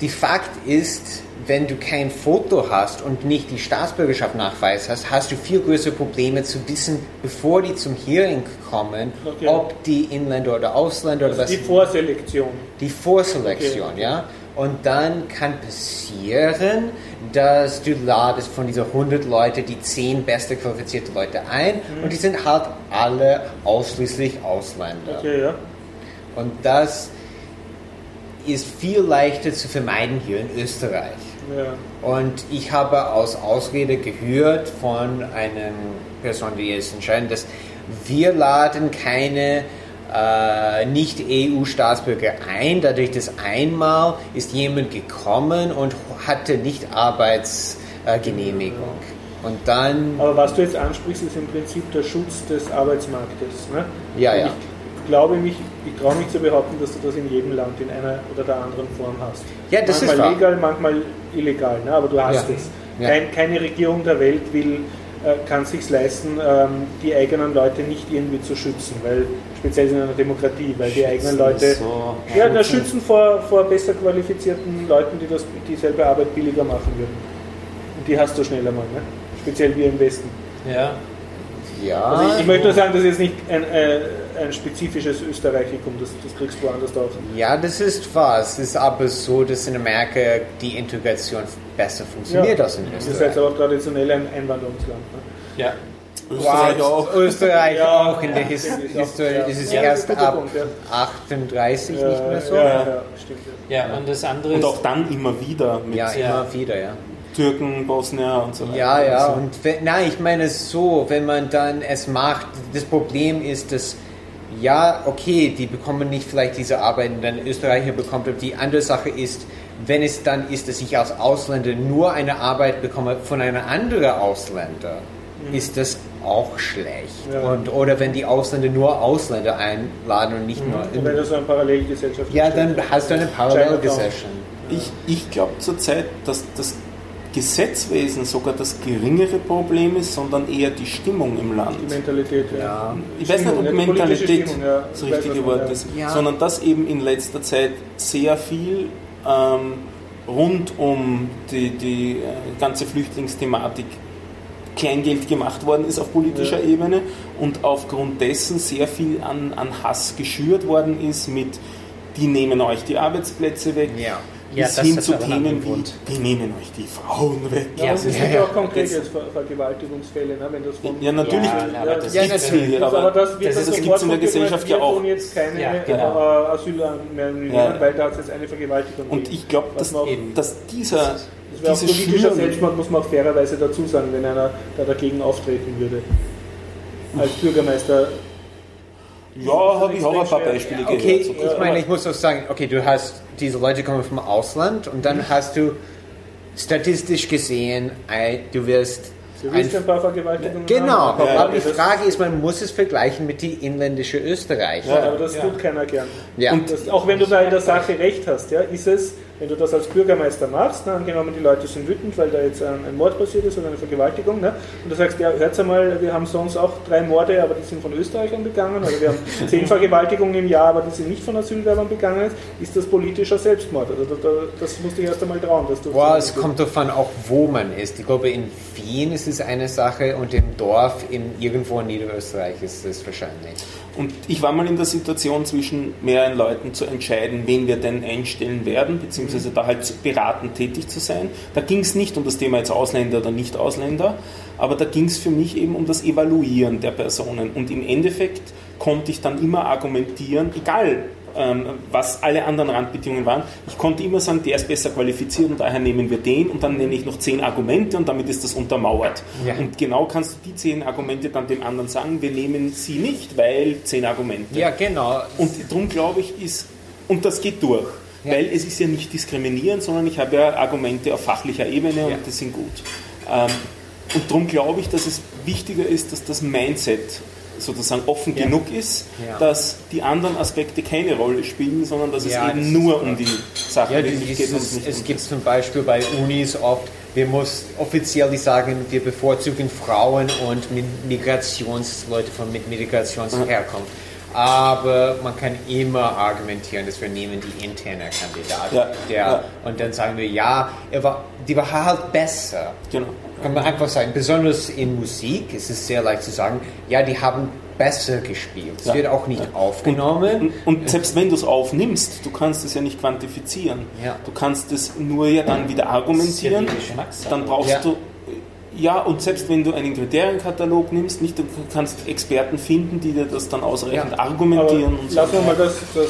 die Fakt ist, wenn du kein Foto hast und nicht die Staatsbürgerschaft nachweis hast, hast du viel größere Probleme zu wissen, bevor die zum Hearing kommen, Okay. ob die Inländer oder Ausländer oder was Die Vorselektion. die Vorselektion, Okay. ja. Und dann kann passieren, dass du ladest von diesen 100 Leute die 10 beste qualifizierte Leute ein Mhm. und die sind halt alle ausschließlich Ausländer. Okay, ja. Und das ist viel leichter zu vermeiden hier in Österreich. Ja. Und ich habe aus Ausrede gehört von einer Person, die es entscheiden, dass wir laden keine äh, Nicht-EU-Staatsbürger ein. Dadurch, dass einmal ist jemand gekommen und hatte nicht Arbeitsgenehmigung. Und dann, Aber was du jetzt ansprichst, ist im Prinzip der Schutz des Arbeitsmarktes. Ne? Ja, Und ja. Ich glaube mich, ich traue mich zu behaupten, dass du das in jedem Land in einer oder der anderen Form hast. Ja, das ist manchmal wahr. legal, manchmal illegal, ne? aber du hast Ja. es. Ja. Kein, keine Regierung der Welt will, äh, kann sich leisten, ähm, die eigenen Leute nicht irgendwie zu schützen, weil speziell in einer Demokratie, weil die eigenen Leute so, ja, na, schützen vor, vor besser qualifizierten Leuten, die das, dieselbe Arbeit billiger machen würden. Und die hast du schneller mal, ne? speziell wir im Westen. Ja. ja, Also ich, ich möchte nur sagen, das ist jetzt nicht ein, äh, ein spezifisches Österreichikum, das, das kriegst du woanders auch. ja, das ist wahr. Es ist aber so, dass in Amerika die Integration besser funktioniert als in Ihr seid Österreich. aber traditionell ein Einwanderungsland. Ne? Ja. Österreich auch. Österreich Ja, auch in der ja, His ist Historie. ja. ist es Ja, erst ab Punkt, ja. 38 nicht mehr so. Ja, Ja, ja, ja, stimmt. Ja. ja, und das andere Und ist, auch dann immer wieder mit Ja. immer wieder, ja. Türken, Bosnier und so weiter. Ja, ja, Also, und wenn, nein, ich meine es so, wenn man dann es macht, das Problem ist, dass ja, okay, die bekommen nicht vielleicht diese Arbeit, die dann Österreicher bekommt, aber die andere Sache ist, wenn es dann ist, dass ich als Ausländer nur eine Arbeit bekomme von einem anderen Ausländer, ist das auch schlecht. Ja. Und, oder wenn die Ausländer nur Ausländer einladen und nicht nur... Und wenn du so eine Parallelgesellschaft Ja, dann hast du eine Parallelgesellschaft. Ich, ich glaube zurzeit, dass das Gesetzwesen sogar das geringere Problem ist, sondern eher die Stimmung im Land. die Mentalität. Ja. Ja. Ich weiß nicht, Stimmung, ob ja, Mentalität Stimmung, ja. das richtige man Wort meint. ist, Ja. sondern dass eben in letzter Zeit sehr viel ähm, rund um die, die äh, ganze Flüchtlingsthematik Kleingeld gemacht worden ist auf politischer Ja. Ebene und aufgrund dessen sehr viel an, an Hass geschürt worden ist mit die nehmen euch die Arbeitsplätze weg, Ja. Ja, bis das hin zu Themen wie Grund. die nehmen euch die Frauen weg. Ja, und es ja, gibt ja ja. auch konkrete Das- Ver Vergewaltigungsfälle, ne, wenn das von... Ja, natürlich. Ja, aber das Ja, gibt's natürlich. viel, aber, aber das wird das ist- das sofort gibt's in der Gesellschaft ja auch. tun jetzt keine Ja, genau. äh, Asyl mehr nehmen, Ja. weil da hat es jetzt eine Vergewaltigung Und ich glaube, dass, dass dieser, Das wäre auch politischer Selbstmord, muss man auch fairerweise dazu sagen, wenn einer da dagegen auftreten würde. Als Bürgermeister. ja, habe ich auch ein paar Beispiele gehört. Okay, ich meine, ich muss auch sagen, okay, du hast diese Leute kommen vom Ausland und dann hast du statistisch gesehen, du wirst Du willst ein paar Vergewaltigungen Genau, haben, aber die Frage ist, man muss es vergleichen mit die inländische Österreicher. Ja, aber das tut keiner gern. Ja. Und das, auch wenn du da in der Sache recht hast, ja, ist es, wenn du das als Bürgermeister machst, ne, angenommen die Leute sind wütend, weil da jetzt ein, ein Mord passiert ist oder eine Vergewaltigung, ne, und du sagst, ja, hört einmal, wir haben sonst auch drei Morde, aber die sind von Österreichern begangen, oder wir haben zehn Vergewaltigungen im Jahr, aber die sind nicht von Asylwerbern begangen, ist das politischer Selbstmord. Also da, da, das musst du erst einmal trauen. Dass du Boah, es kommt davon auch, wo man ist. Ich glaube, in Wien ist es eine Sache und im Dorf in irgendwo in Niederösterreich ist es wahrscheinlich. Und ich war mal in der Situation, zwischen mehreren Leuten zu entscheiden, wen wir denn einstellen werden, beziehungsweise da halt beratend tätig zu sein. Da ging es nicht um das Thema jetzt Ausländer oder Nicht-Ausländer, aber da ging es für mich eben um das Evaluieren der Personen. Und im Endeffekt konnte ich dann immer argumentieren, egal ähm, was alle anderen Randbedingungen waren, ich konnte immer sagen, der ist besser qualifiziert und daher nehmen wir den und dann nenne ich noch zehn Argumente und damit ist das untermauert. Ja. Und genau kannst du die zehn Argumente dann dem anderen sagen, wir nehmen sie nicht, weil zehn Argumente. Ja, genau. Und darum glaube ich, ist, und das geht durch, Ja. weil es ist ja nicht diskriminierend, sondern ich habe ja Argumente auf fachlicher Ebene Ja. und die sind gut. Ähm, und darum glaube ich, dass es wichtiger ist, dass das Mindset sozusagen offen Ja. genug ist, Ja. dass die anderen Aspekte keine Rolle spielen, sondern dass Ja, es eben nur um die Sache Ja, wirklich es, geht es um gibt zum Beispiel bei Unis oft, wir muss offiziell sagen, wir bevorzugen Frauen und Mi- Migrationsleute von mit Migrationsherkunft. Aber man kann immer argumentieren, dass wir nehmen die interne Kandidatin. Ja, Der, ja. Und dann sagen wir, ja, er war, die war halt besser. Genau. Kann man einfach sagen, besonders in Musik ist es sehr leicht zu sagen, ja, die haben besser gespielt. Es Ja. wird auch nicht aufgenommen. Und, und selbst wenn du es aufnimmst, du kannst es ja nicht quantifizieren. Ja. Du kannst es nur ja dann wieder argumentieren. Ja. Dann brauchst Ja. du ja und selbst wenn du einen Kriterienkatalog nimmst, nicht du kannst Experten finden, die dir das dann ausreichend Ja. Aber argumentieren und so. lassen wir mal das, das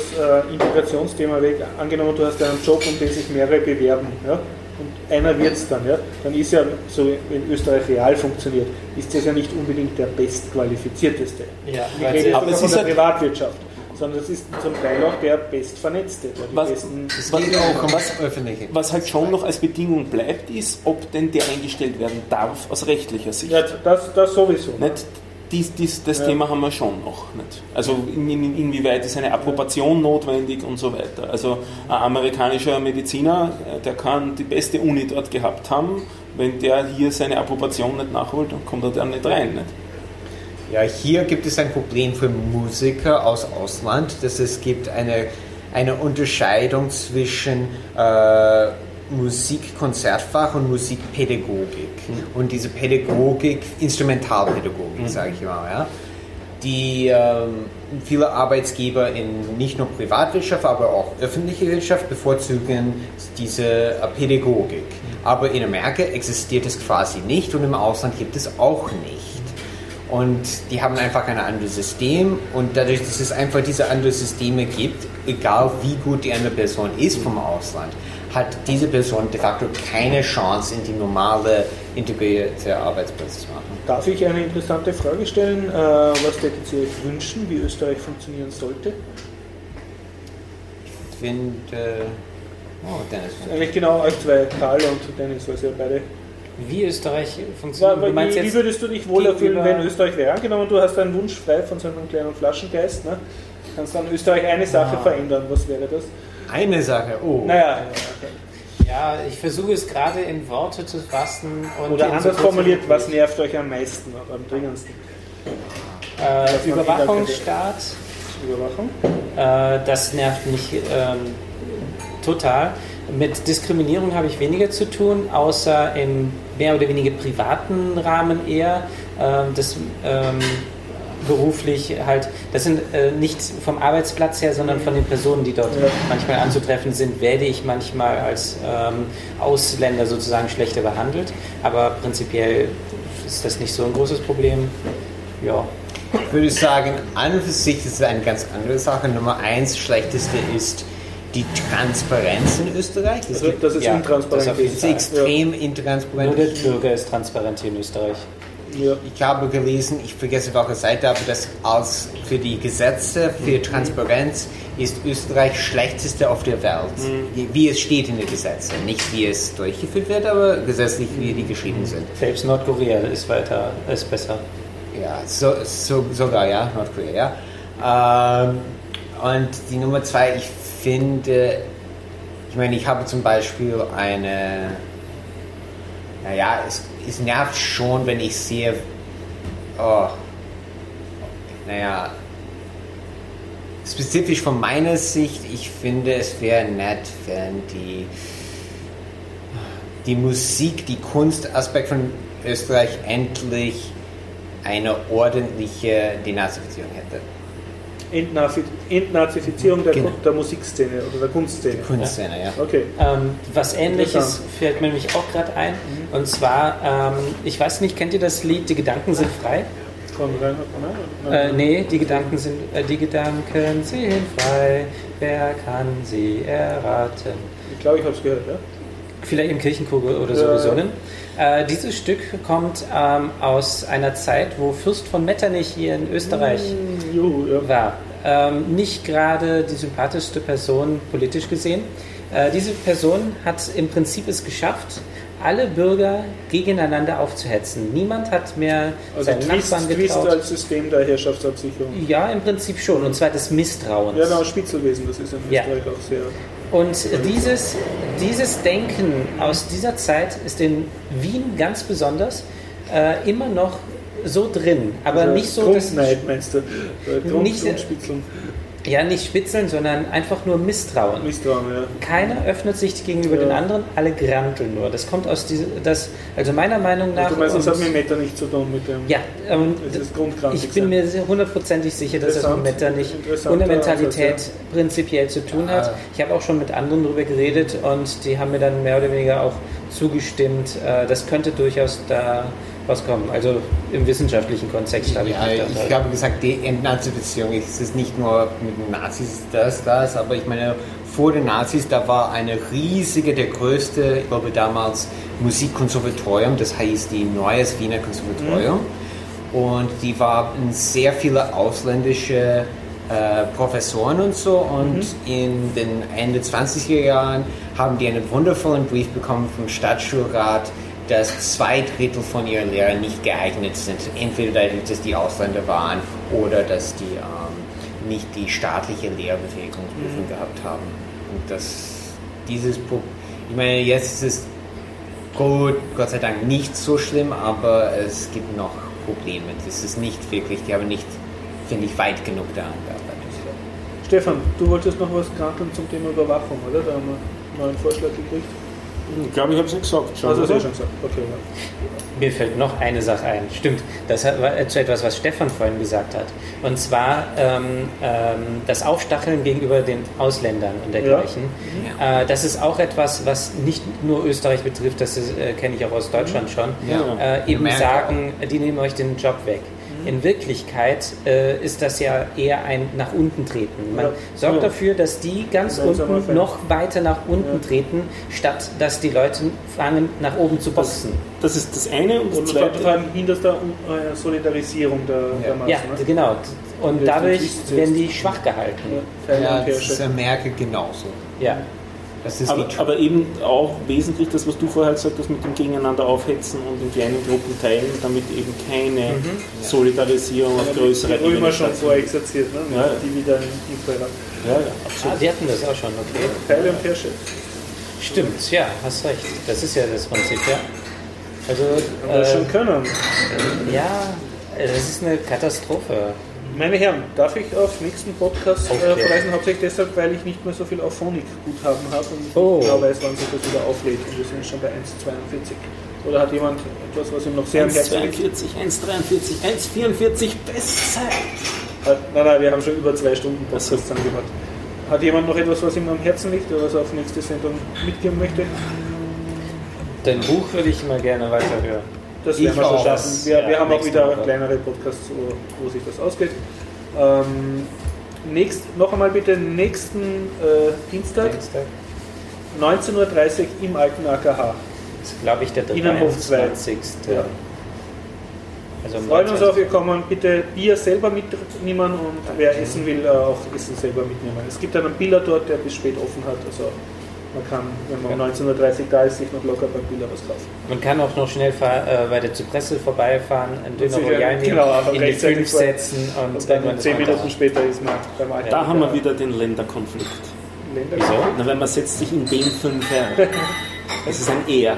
äh, Integrationsthema weg. Angenommen, du hast einen Job, um den sich mehrere bewerben. Ja? Und einer wird es dann. Ja? Dann ist ja, so wenn Österreich real funktioniert, ist das ja nicht unbedingt der bestqualifizierteste. Ja, Wir reden aber es von ist der halt- Privatwirtschaft. Sondern es ist zum Teil auch der bestvernetzte. Der die Was- besten Es Was- auch was- Öffentliche. Was halt schon noch als Bedingung bleibt, ist, ob denn der eingestellt werden darf aus rechtlicher Sicht. ja, das, das sowieso. Nicht? Dies, dies, das Ja. Thema haben wir schon noch. Nicht? Also in, in, inwieweit ist eine Approbation notwendig und so weiter. Also ein amerikanischer Mediziner, äh, der kann die beste Uni dort gehabt haben. Wenn der hier seine Approbation nicht nachholt, dann kommt er da nicht rein. Nicht? Ja, hier gibt es ein Problem für Musiker aus Ausland, dass es gibt eine, eine Unterscheidung zwischen äh, Musikkonzertfach und Musikpädagogik. Und diese Pädagogik, Instrumentalpädagogik, sage ich mal, ja, die ähm, viele Arbeitsgeber in nicht nur Privatwirtschaft, aber auch öffentliche Wirtschaft bevorzugen diese äh, Pädagogik. Aber in Amerika existiert es quasi nicht und im Ausland gibt es auch nicht. Und die haben einfach ein anderes System und dadurch, dass es einfach diese anderen Systeme gibt, egal wie gut die andere Person ist vom Ausland, hat diese Person de facto keine Chance, in die normale integrierte Arbeitsplatz zu machen. Darf ich eine interessante Frage stellen? Äh, was tätet ihr euch wünschen, wie Österreich funktionieren sollte? Ich finde, äh, oh Dennis, Eigentlich genau euch zwei, Karl und Dennis, weil sie ja beide. Wie Österreich funktioniert. Du meinst Wie, wie würdest du dich wohler fühlen, wenn Österreich wäre? Angenommen, du hast einen Wunsch frei von so einem kleinen Flaschengeist, ne? kannst dann Österreich eine Sache Ah. verändern. Was wäre das? eine Sache, oh. Naja, Ja, ich versuche es gerade in Worte zu fassen. Und oder so anders formuliert, was nervt euch am meisten oder am dringendsten? Äh, Überwachungsstaat, Überwachung? äh, das nervt mich ähm, total. Mit Diskriminierung habe ich weniger zu tun, außer im mehr oder weniger privaten Rahmen eher. Ähm, das ähm, beruflich halt, das sind äh, nicht vom Arbeitsplatz her, sondern von den Personen, die dort Ja. manchmal anzutreffen sind, werde ich manchmal als ähm, Ausländer sozusagen schlechter behandelt. Aber prinzipiell ist das nicht so ein großes Problem. Ja. Ich würde sagen, an und für sich ist es eine ganz andere Sache. Nummer eins, schlechteste ist die Transparenz in Österreich. Es Also, dass es Ja, intransparent das ist. ist extrem Nur intransparent. der Bürger ist transparent hier in Österreich. Ja. Ich habe gelesen, ich vergesse welche Seite, aber das als für die Gesetze, für Transparenz ist Österreich schlechteste auf der Welt. Wie- Wie es steht in den Gesetzen. Nicht wie es durchgeführt wird, aber gesetzlich, wie die geschrieben sind. Selbst Nordkorea ist weiter, ist besser. Ja, so, so, sogar, ja, Nordkorea, ja. Ähm, und die Nummer zwei, ich finde, ich meine, ich habe zum Beispiel eine, naja, es, es nervt schon, wenn ich sehe, oh, naja, spezifisch von meiner Sicht, ich finde, es wäre nett, wenn die, die Musik, die Kunstaspekt von Österreich endlich eine ordentliche Denazifizierung hätte. Entnazi Entnazifizierung der, Genau. Der Musikszene oder der Kunstszene. Kunstszene, ja. Okay. Ähm, was ähnliches fällt mir nämlich auch gerade ein. Und zwar, ähm, ich weiß nicht, kennt ihr das Lied Die Gedanken sind frei? Von Reinhard Bonner? Äh, nee, die Gedanken sind, äh, die Gedanken sind frei. Wer kann sie erraten? Ich glaube, ich habe es gehört, ja. Vielleicht im Kirchenchor oder so Ja. gesungen. Äh, dieses Stück kommt ähm, aus einer Zeit, wo Fürst von Metternich hier in Österreich Mm, Juhu, ja. war. Ähm, nicht gerade die sympathischste Person politisch gesehen. Äh, diese Person hat im Prinzip es geschafft, alle Bürger gegeneinander aufzuhetzen. Niemand hat mehr Also seinen Twist, Nachbarn Twist getraut. als System der Herrschaftsabsicherung. Ja, im Prinzip schon. Und zwar des Misstrauens. Ja, genau, Spitzelwesen, das ist in Ja. Österreich auch sehr. Und dieses, dieses Denken aus dieser Zeit ist in Wien ganz besonders äh, immer noch so drin. Aber Also nicht so, dass Grundneid, meinst du? Äh, Nicht-. Ja nicht spitzeln, sondern einfach nur Misstrauen. Misstrauen, ja. Keiner öffnet sich gegenüber Ja. den anderen, alle granteln nur. Das kommt aus diesem, das, also meiner Meinung nach. Du meinst, das und- hat mit Meta nichts zu tun mit dem. ja, ähm, Das ist ich bin mir hundertprozentig sicher, dass das mit. Meta nicht ohne Mentalität Ansatz, prinzipiell zu tun hat. Ja. Ich habe auch schon mit anderen darüber geredet und die haben mir dann mehr oder weniger auch zugestimmt. Äh, das könnte durchaus da rauskommen. Also im wissenschaftlichen Kontext habe ich Ja, mich ich habe gesagt, die Entnazifizierung es ist nicht nur mit den Nazis das, das, aber ich meine, vor den Nazis, da war eine riesige, der größte, ich glaube damals, Musikkonservatorium, das heißt die Neues Wiener Konservatorium. Und die waren sehr viele ausländische äh, Professoren und so. Und in den Ende 20er Jahren haben die einen wundervollen Brief bekommen vom Stadtschulrat, dass zwei Drittel von ihren Lehrern nicht geeignet sind. Entweder dass die Ausländer waren oder dass die ähm, nicht die staatliche Lehrbefähigungsprüfung gehabt haben. Und das, dieses Pro ich meine, jetzt ist es gut, Gott sei Dank nicht so schlimm, aber es gibt noch Probleme. Das ist nicht wirklich, die haben nicht, finde ich, weit genug daran gearbeitet. Stefan, du wolltest noch was krankeln zum Thema Überwachung, oder? Da haben wir einen neuen Vorschlag gekriegt. Ich glaube, ich habe es ja gesagt. Schon, Also, das hast du schon gesagt. Okay, ja. Mir fällt noch eine Sache ein. Stimmt, das war zu etwas, was Stefan vorhin gesagt hat. Und zwar ähm, ähm, das Aufstacheln gegenüber den Ausländern und dergleichen. Äh, das ist auch etwas, was nicht nur Österreich betrifft, das äh, kenne ich auch aus Deutschland schon. Ja. Äh, eben sagen, die nehmen euch den Job weg. In Wirklichkeit äh, ist das ja eher ein nach unten treten. Man Ja. sorgt Ja. dafür, dass die ganz Gemeinsamer unten noch weiter nach unten Ja. treten, statt dass die Leute fangen, nach oben zu boxen. Das ist das eine und das Und vor zweite. allem hinderst der äh, Solidarisierung der, der Massen. Ja, ne? genau. Und dadurch werden die schwach gehalten. Ja, Ja, und das ist Herrscher. Amerika genauso. Ja. Das ist Aber, aber eben auch wesentlich das, was du vorher gesagt hast, mit dem Gegeneinander aufhetzen und in kleinen Gruppen teilen, damit eben keine Solidarisierung auf größere Die Römer Ebene schon vorexerziert, ne? Ja, ja. die wieder in Imperial. Ja, ja, Ah, absolut. die hatten das auch schon, okay. Teile und Herrscher. Stimmt, ja, hast recht. Das ist ja das Prinzip, ja. Also, Haben wir das schon äh, können. ja, äh, das ist eine Katastrophe. Meine Herren, darf ich auf nächsten Podcast äh, Okay. verweisen? Hauptsächlich deshalb, weil ich nicht mehr so viel Auphonic-Guthaben habe und ich Oh. genau weiß, wann sich das wieder auflädt. Und wir sind schon bei 1,42. Oder hat jemand etwas, was ihm noch sehr am Herzen liegt? 1,42, 1,43, 1,44, Bestzeit. Nein, nein, wir haben schon über zwei Stunden Ach so. Angehört. Hat jemand noch etwas, was ihm am Herzen liegt oder was er auf nächste Sendung mitgeben möchte? Dein Buch würde ich mal gerne weiterhören. Das Ich werden wir schon schaffen. Wir, Ja, wir haben auch wieder Woche. kleinere Podcasts, wo, wo sich das ausgeht. Ähm, nächst, noch einmal bitte nächsten äh, Dienstag, Dienstag. 19.30 Uhr im alten AKH. Das ist, glaube ich, der Innenhof zwei. 23. Ja. Also Freuen uns 19. auf, ihr kommen bitte Bier selber mitnehmen und wer essen will, äh, auch Essen selber mitnehmen. Es gibt einen Biller dort, der bis spät offen hat. Also man kann, wenn man um 19.30 Uhr da ist, sich noch locker beim Biller was kaufen. Man kann auch noch schnell äh, bei der Zypresse vorbeifahren, einen Döner Royal nehmen, genau, in die rechtzeitig Fünf vor- setzen und, Und dann ist man Minuten da. später ist man beim Alten. Da haben wir wieder den Länderkonflikt. Länder. Wieso? Na, weil man setzt sich in den Fünfer. Es ist ein Er.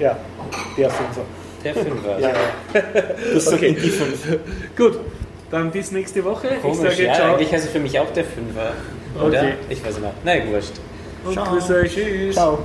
Ja, der Fünfer. Der Fünfer. Ja. Das sagt Okay. die fünf. Gut, dann bis nächste Woche. Komisch, ich sage ja, ciao eigentlich heißt es für mich auch der Fünfer. Oder? Okay. Ich weiß nicht. Na, wurscht. Und grüße euch. Tschüss. Ciao.